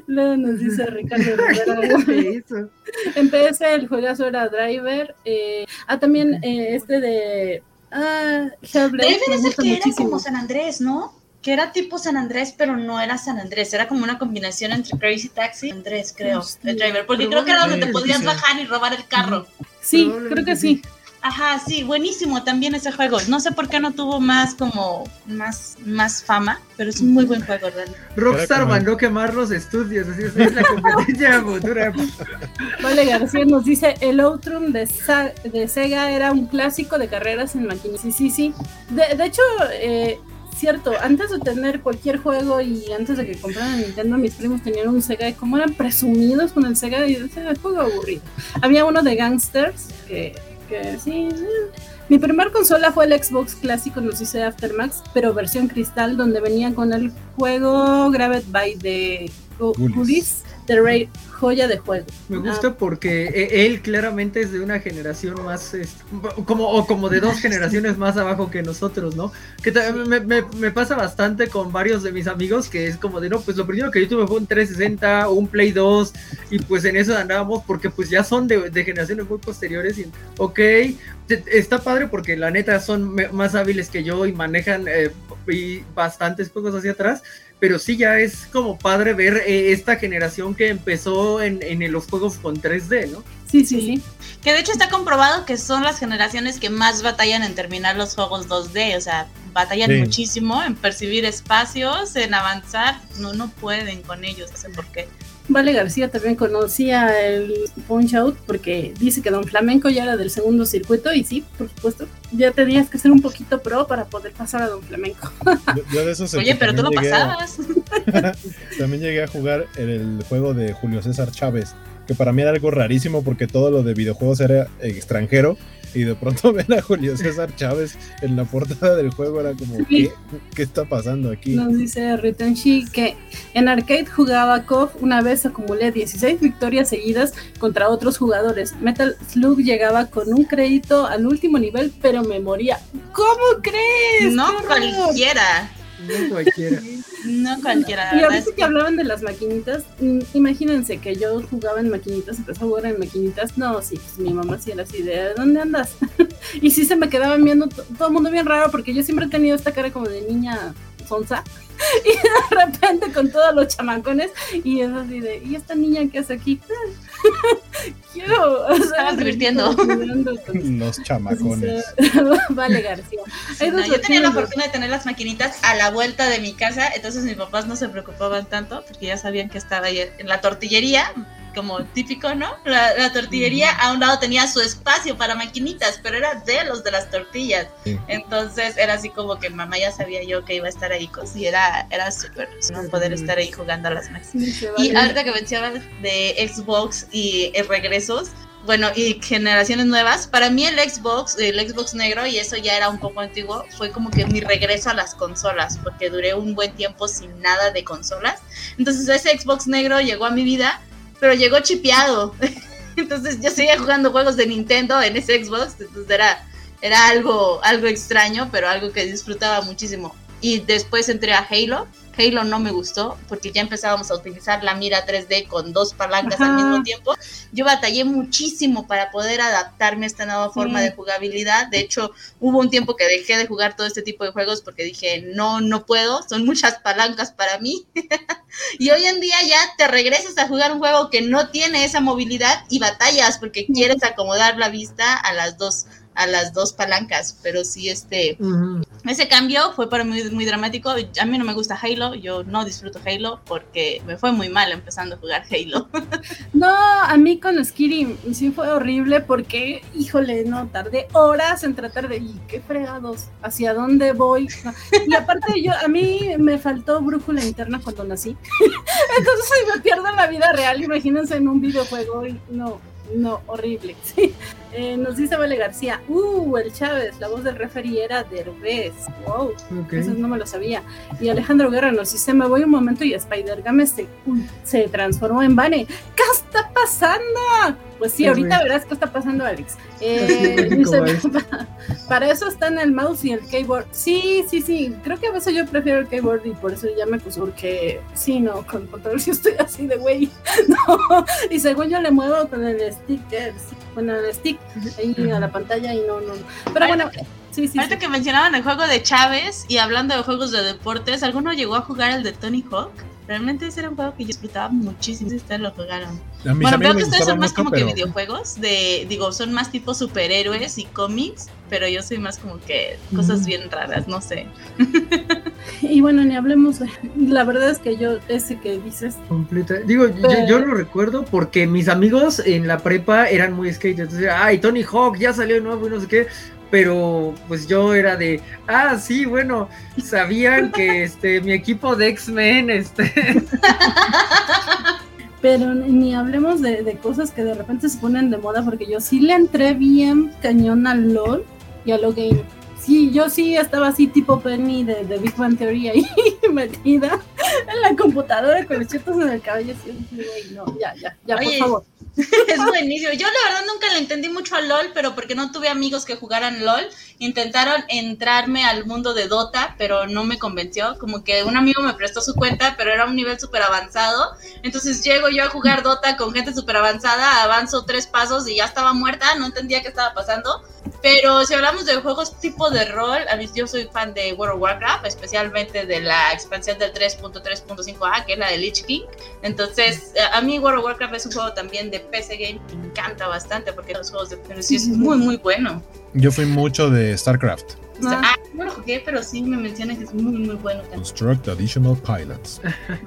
Luego nos dice Ricardo Rivera. En PS el juegazo era Driver. Eh, ah, también eh, este de Ah,
Hellblade. es el que era como San Andrés, ¿no? Que era tipo San Andrés, pero no era San Andrés. Era como una combinación entre Crazy Taxi y Andrés, creo. el driver. Porque creo que era donde te podías bajar y robar el carro.
Sí, creo que sí.
Ajá, sí, buenísimo también ese juego. No sé por qué no tuvo más como más, más fama, pero es un muy buen juego realmente.
Rockstar mandó quemar los estudios, así es, la competencia futura.
Vale, García nos dice, el Outrun de, de Sega era un clásico de carreras en máquinas. Sí, sí, sí. De, de hecho, eh, cierto, antes de tener cualquier juego y antes de que compraran Nintendo, mis primos tenían un Sega y como eran presumidos con el Sega y ese juego aburrido. Había uno de Gangsters que sí. Mi primer consola fue el Xbox clásico, nos dice Aftermax, pero versión cristal, donde venía con el juego Grabbed by the Goodies de Ray joya de juego.
Me gusta ah. porque e, él claramente es de una generación más, como, o como de dos generaciones más abajo que nosotros, ¿no? Que me, me, pasa bastante con varios de mis amigos que es como de, no, pues lo primero que yo tuve fue un 360 o un Play 2 y pues en eso andábamos porque pues ya son de, generaciones muy posteriores y, ok, está padre porque la neta son más hábiles que yo y manejan eh, y bastantes juegos hacia atrás pero sí ya es como padre ver eh, esta generación que empezó en, en, los juegos con 3D, ¿no?
Sí, sí, sí.
Que de hecho está comprobado que son las generaciones que más batallan en terminar los juegos 2D, o sea, batallan muchísimo en percibir espacios, en avanzar, no, no pueden con ellos, no sé por qué.
Vale García también conocía el Punch Out porque dice que Don Flamenco ya era del segundo circuito y sí, por supuesto, ya tenías que ser un poquito pro para poder pasar a Don Flamenco.
Oye, pero tú lo pasabas.
también llegué a jugar el juego de Julio César Chávez, que para mí era algo rarísimo porque todo lo de videojuegos era extranjero y de pronto ver a Julio César Chávez en la portada del juego era como, ¿qué, está pasando aquí?
Nos dice Ritenshi que en arcade jugaba KOF, una vez acumulé 16 victorias seguidas contra otros jugadores. Metal Slug llegaba con un crédito al último nivel, pero me moría. ¿Cómo crees?
No cualquiera.
No cualquiera.
No cualquiera.
Y ahorita que hablaban de las maquinitas, mm, imagínense que yo jugaba en maquinitas, empezó a jugar en maquinitas. No, sí, pues mi mamá sí era así de ¿dónde andas? y sí se me quedaban viendo todo el mundo bien raro porque yo siempre he tenido esta cara como de niña sonsa. Y de repente con todos los chamacones, y es así de, ¿y esta niña qué hace aquí? Quiero.
O divirtiendo.
Los chamacones.
vale, García.
yo tenía la fortuna de tener las maquinitas a la vuelta de mi casa, entonces mis papás no se preocupaban tanto porque ya sabían que estaba ahí en la tortillería como típico, ¿no? La, tortillería a un lado tenía su espacio para maquinitas, pero era de los de las tortillas. Entonces era así como que mamá ya sabía yo que iba a estar ahí, y era, era súper no poder estar ahí jugando a las máquinas. y ahorita que mencionabas de Xbox y regresos, bueno, y generaciones nuevas, para mí el Xbox, el Xbox negro, y eso ya era un poco antiguo, fue como que mi regreso a las consolas, porque duré un buen tiempo sin nada de consolas. Entonces ese Xbox negro llegó a mi vida pero llegó chipeado. Entonces yo seguía jugando juegos de Nintendo en ese Xbox, entonces era, era algo, algo extraño, pero algo que disfrutaba muchísimo. Y después entré a Halo Halo no me gustó porque ya empezábamos a utilizar la mira 3D con dos palancas al mismo tiempo. Yo batallé muchísimo para poder adaptarme a esta nueva forma de jugabilidad. De hecho, hubo un tiempo que dejé de jugar todo este tipo de juegos porque dije, no, no puedo, son muchas palancas para mí. y hoy en día ya te regresas a jugar un juego que no tiene esa movilidad y batallas porque quieres acomodar la vista a las dos a las dos palancas, pero sí este ese cambio fue para mí muy dramático. A mí no me gusta Halo, yo no disfruto Halo porque me fue muy mal empezando a jugar Halo.
No, a mí con Skiri sí fue horrible porque, híjole, no, tardé horas en tratar de, ¿y qué fregados? ¿Hacia dónde voy? Y aparte yo, a mí me faltó brújula interna cuando nací. Entonces me pierdo en la vida real, imagínense en un videojuego y no, no, horrible. Sí. Eh, nos dice Vale García, uh, el Chávez, la voz del referee era Derbez. Wow, eso no me lo sabía. Y Alejandro Guerra nos dice, me voy un momento y Spider-Game se, se transformó en Bane. ¿Qué está pasando? Pues sí, ahorita verás qué está pasando, Alex. Eh, para, eso están el mouse y el keyboard. Sí, sí, sí. Creo que a veces yo prefiero el keyboard y por eso ya me acusó, porque sí, no, con el control sí estoy así de güey. No. Y según yo le muevo con el stick, eh, con el stick ahí a la pantalla y no, no. Pero bueno. Sí, sí,
Ahorita que mencionaban el juego de Chávez y hablando de juegos de deportes, ¿alguno llegó a jugar el de Tony Hawk? Realmente ese era un juego que yo disfrutaba muchísimo. Si ustedes lo jugaron. Bueno, creo que ustedes son más como que videojuegos. De, digo, son más tipo superhéroes y cómics. Pero yo soy más como que cosas bien raras, no sé.
y bueno, ni hablemos. La verdad es que yo, ese que dices.
Completa. Digo, yo, lo recuerdo porque mis amigos en la prepa eran muy skate. Entonces, ay, Tony Hawk ya salió nuevo y no sé qué pero pues yo era de, ah, sí, bueno, sabían que este mi equipo de X-Men, este...
Pero ni hablemos de, cosas que de repente se ponen de moda, porque yo sí le entré bien cañón al LOL y a lo game. Sí, yo sí estaba así tipo Penny de, de Big Bang Theory ahí metida en la computadora con los chetos en el cabello. no, ya, ya, ya, por favor.
es buenísimo. Yo la verdad nunca le entendí mucho a LOL, pero porque no tuve amigos que jugaran LOL. Intentaron entrarme al mundo de Dota, pero no me convenció. Como que un amigo me prestó su cuenta, pero era un nivel súper avanzado. Entonces llego yo a jugar Dota con gente súper avanzada, avanzo tres pasos y ya estaba muerta, no entendía qué estaba pasando. Pero si hablamos de juegos tipo de rol, a mí yo soy fan de World of Warcraft, especialmente de la expansión del 3.3.5a, que es la de Lich King. Entonces, a mí World of Warcraft es un juego también de PC Game me encanta bastante porque los juegos de PC es muy, muy bueno.
Yo fui mucho de StarCraft.
Ah, no lo jugué, pero sí me mencionan que es muy, muy bueno.
Construct additional pilots.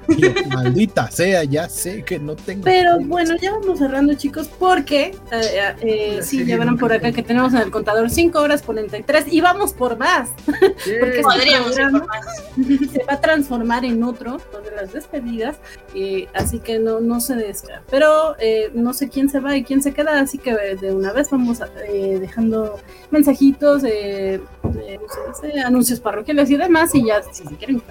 maldita sea, ya sé que no tengo.
Pero bueno, ya vamos cerrando, chicos, porque eh, eh, sí, ya verán por acá que tenemos en el contador 5 horas 43 y vamos por más. porque
podríamos ir por más.
Se va a transformar en otro de las despedidas, eh, así que no, no se desca. Pero eh, no sé quién se va y quién se queda, así que de una vez vamos dejando mensajitos. Eh, anuncios parroquiales y demás, y ya si se quieren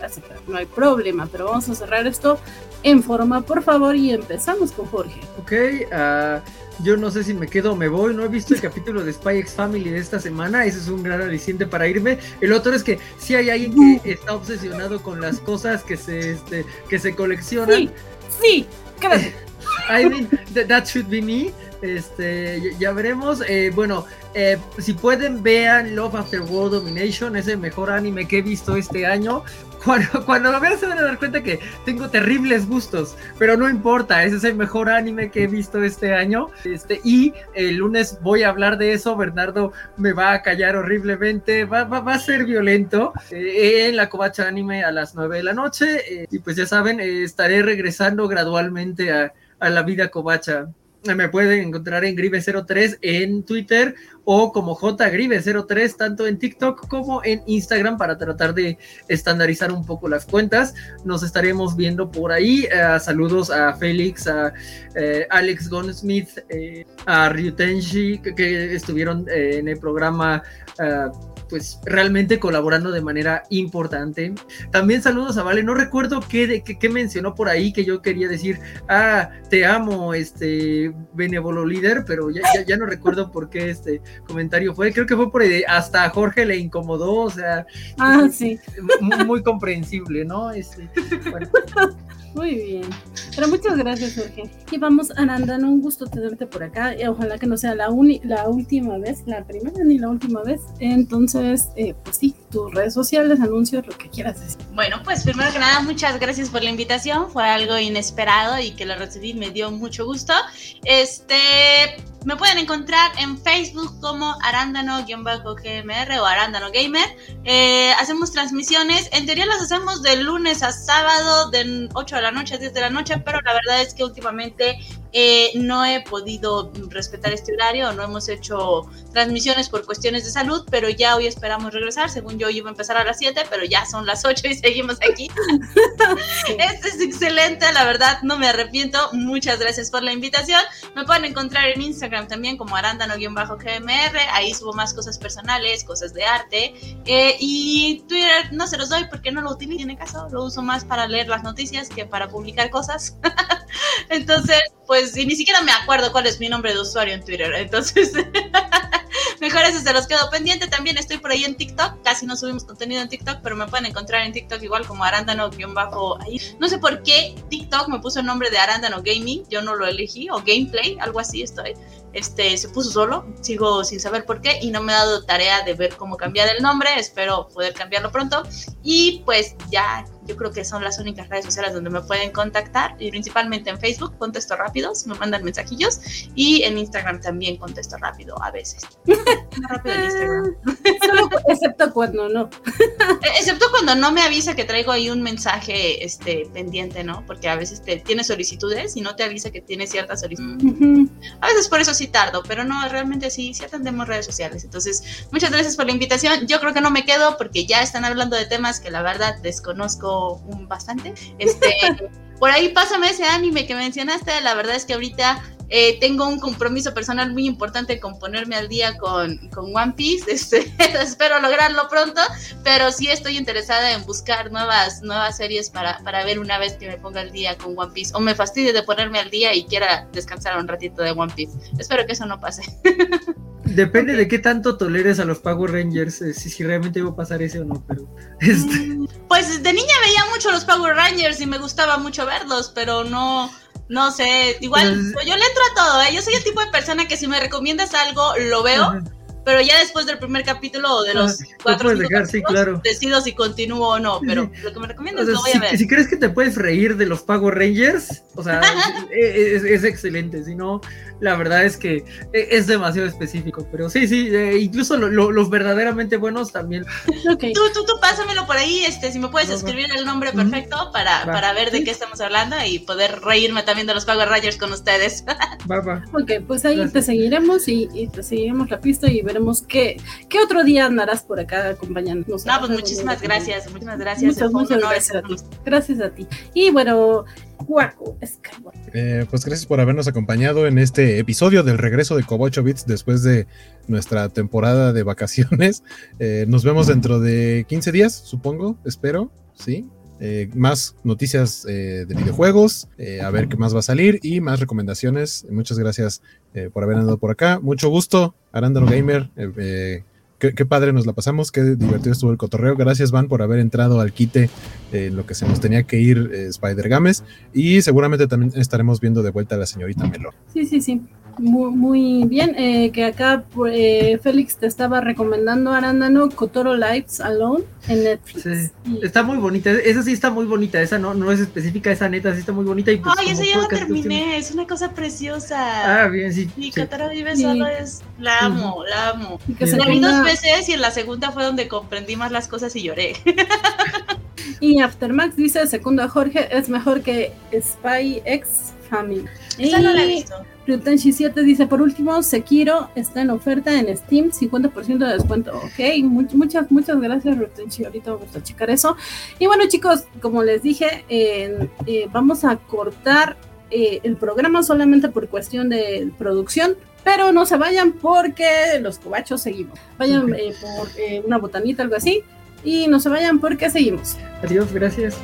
no hay problema, pero vamos a cerrar esto en forma, por favor, y empezamos con Jorge.
Ok, uh, yo no sé si me quedo o me voy, no he visto el capítulo de Spy X Family de esta semana, ese es un gran aliciente para irme. El otro es que si hay alguien que está obsesionado con las cosas que se, este, que se coleccionan.
Sí, sí,
I mean, that should be me. Este, ya, veremos. Eh, bueno, eh, si pueden, vean Love After World Domination, es el mejor anime que he visto este año. Cuando, cuando lo vean se van a dar cuenta que tengo terribles gustos, pero no importa, ese es el mejor anime que he visto este año. Este, y el lunes voy a hablar de eso, Bernardo me va a callar horriblemente, va, a ser violento eh, en la Covacha Anime a las 9 de la noche. y pues ya saben, estaré regresando gradualmente a, a la vida Covacha me pueden encontrar en Grive03 en Twitter o como JGrive03 tanto en TikTok como en Instagram para tratar de estandarizar un poco las cuentas. Nos estaremos viendo por ahí. Eh, saludos a Félix, a eh, Alex Goldsmith, eh, a Ryutenshi que estuvieron en el programa pues realmente colaborando de manera importante. También saludos a Vale, no recuerdo qué, qué, mencionó por ahí que yo quería decir, ah, te amo, este benévolo líder, pero ya, ya, no recuerdo por qué este comentario fue, creo que fue por hasta a Jorge le incomodó, o sea,
ah, sí.
muy, comprensible, ¿no? Este,
Muy bien. Pero muchas gracias, Jorge. Y vamos, Anandano, un gusto tenerte por acá. Y ojalá que no sea la, la última vez, la primera ni la última vez. Entonces, eh, pues sí, tus redes sociales, anuncios, lo que quieras decir.
Bueno, pues primero que nada, muchas gracias por la invitación. Fue algo inesperado y que lo recibí, me dio mucho gusto. Este, me pueden encontrar en Facebook como arándano-gmr o arándano gamer. Eh, hacemos transmisiones, en teoría las hacemos de lunes a sábado, de 8 de la noche a 10 de la noche, pero la verdad es que últimamente eh, no he podido respetar este horario, no hemos hecho transmisiones por cuestiones de salud, pero ya hoy esperamos regresar. Según yo, iba a empezar a las 7, pero ya son las 8 y seguimos aquí. este es excelente, la verdad, no me arrepiento. Muchas gracias por la invitación. Me pueden encontrar en Instagram también como arándano-gmr. Ahí subo más cosas personales, cosas de arte. Eh, y Twitter no se los doy porque no lo utilizo en el caso, lo uso más para leer las noticias que para publicar cosas. Entonces, pues y ni siquiera me acuerdo cuál es mi nombre de usuario en Twitter. Entonces, mejor eso se los quedo pendiente. También estoy por ahí en TikTok. Casi no subimos contenido en TikTok, pero me pueden encontrar en TikTok igual como arándano-bajo ahí. No sé por qué TikTok me puso el nombre de Arándano Gaming. Yo no lo elegí. O Gameplay, algo así estoy. Este, se puso solo, sigo sin saber por qué y no me he dado tarea de ver cómo cambiar el nombre, espero poder cambiarlo pronto y pues ya yo creo que son las únicas redes sociales donde me pueden contactar, y principalmente en Facebook, contesto rápidos, me mandan mensajillos, y en Instagram también contesto rápido a veces. rápido en Instagram.
excepto cuando no.
E, excepto cuando no me avisa que traigo ahí un mensaje este, pendiente, ¿no? Porque a veces te, tiene solicitudes y no te avisa que tiene ciertas solicitudes. A veces por eso sí tardo, pero no, realmente sí, sí atendemos redes sociales. Entonces, muchas gracias por la invitación. Yo creo que no me quedo porque ya están hablando de temas que la verdad desconozco un bastante. Este, por ahí pásame ese anime que mencionaste. La verdad es que ahorita eh, tengo un compromiso personal muy importante con ponerme al día con, con One Piece. Este, espero lograrlo pronto, pero sí estoy interesada en buscar nuevas, nuevas series para, para ver una vez que me ponga al día con One Piece. O me fastidie de ponerme al día y quiera descansar un ratito de One Piece. Espero que eso no pase.
Depende de qué tanto toleres a los Power Rangers, eh, si, si, realmente iba a pasar ese o no, pero... Este... Mm,
pues de niña veía mucho los Power Rangers y me gustaba mucho verlos, pero no, no sé, igual yo le entro a todo, ¿eh? yo soy el tipo de persona que si me recomiendas algo, lo veo pero ya después del primer capítulo o de los ah, cuatro dejar, sí, claro. decido si continúo o no, pero lo que me recomiendas lo voy
a
ver.
Si crees que te puedes reír de los Power Rangers, o sea, es, es, excelente, si no, la verdad es que e, es demasiado específico, pero sí, sí, eh, incluso los verdaderamente buenos también.
Okay. Tú, tú, tú pásamelo por ahí, este, si me puedes escribir el nombre perfecto para, para ver de qué estamos hablando y poder reírme también de los Power Rangers con ustedes.
Va, va.
Ok, pues ahí te seguiremos y, y te seguiremos la pista y ver veremos qué, qué otro día andarás por acá acompañándonos.
No, pues muchísimas gracias, muchísimas gracias.
Muchas, gracias a ti. Gracias a ti. Y bueno, Guaco,
eh, pues gracias por habernos acompañado en este episodio del regreso de Cobocho Bits después de nuestra temporada de vacaciones. Eh, nos vemos dentro de 15 días, supongo, espero, ¿sí? Eh, más noticias de videojuegos, a ver qué más va a salir y más recomendaciones. Muchas gracias por haber andado por acá. Mucho gusto. Arándano Gamer. Eh, eh, qué, padre nos la pasamos, qué divertido estuvo el cotorreo. Gracias, Van, por haber entrado al quite en lo que se nos tenía que ir Spider Games. Y seguramente también estaremos viendo de vuelta a la señorita Melo.
Sí, sí, sí. Muy, muy bien. Eh, que acá Félix te estaba recomendando Arándano Kotoro Lives Alone en Netflix.
Está muy bonita. Esa sí está muy bonita. Esa no, no es específica, esa neta sí está muy bonita. Y
pues, Ay, esa ya la terminé. Es una cosa preciosa.
Ah, bien, sí.
Y sí. Vive Solo es. La amo, la amo. la vi dos veces y en la segunda fue donde comprendí más las cosas y lloré.
y Aftermax dice: segundo a Jorge, es mejor que Spy X Family.
Esa no la he visto.
Ryutenshi 7 dice, por último, Sekiro está en oferta en Steam, 50% de descuento. Ok, muchas, muchas gracias Ryutenshi, ahorita vamos a checar eso. Y bueno chicos, como les dije, eh, vamos a cortar eh, el programa solamente por cuestión de producción, pero no se vayan porque los cobachos seguimos. Vayan eh, por una botanita, algo así, y no se vayan porque seguimos.
Adiós, gracias.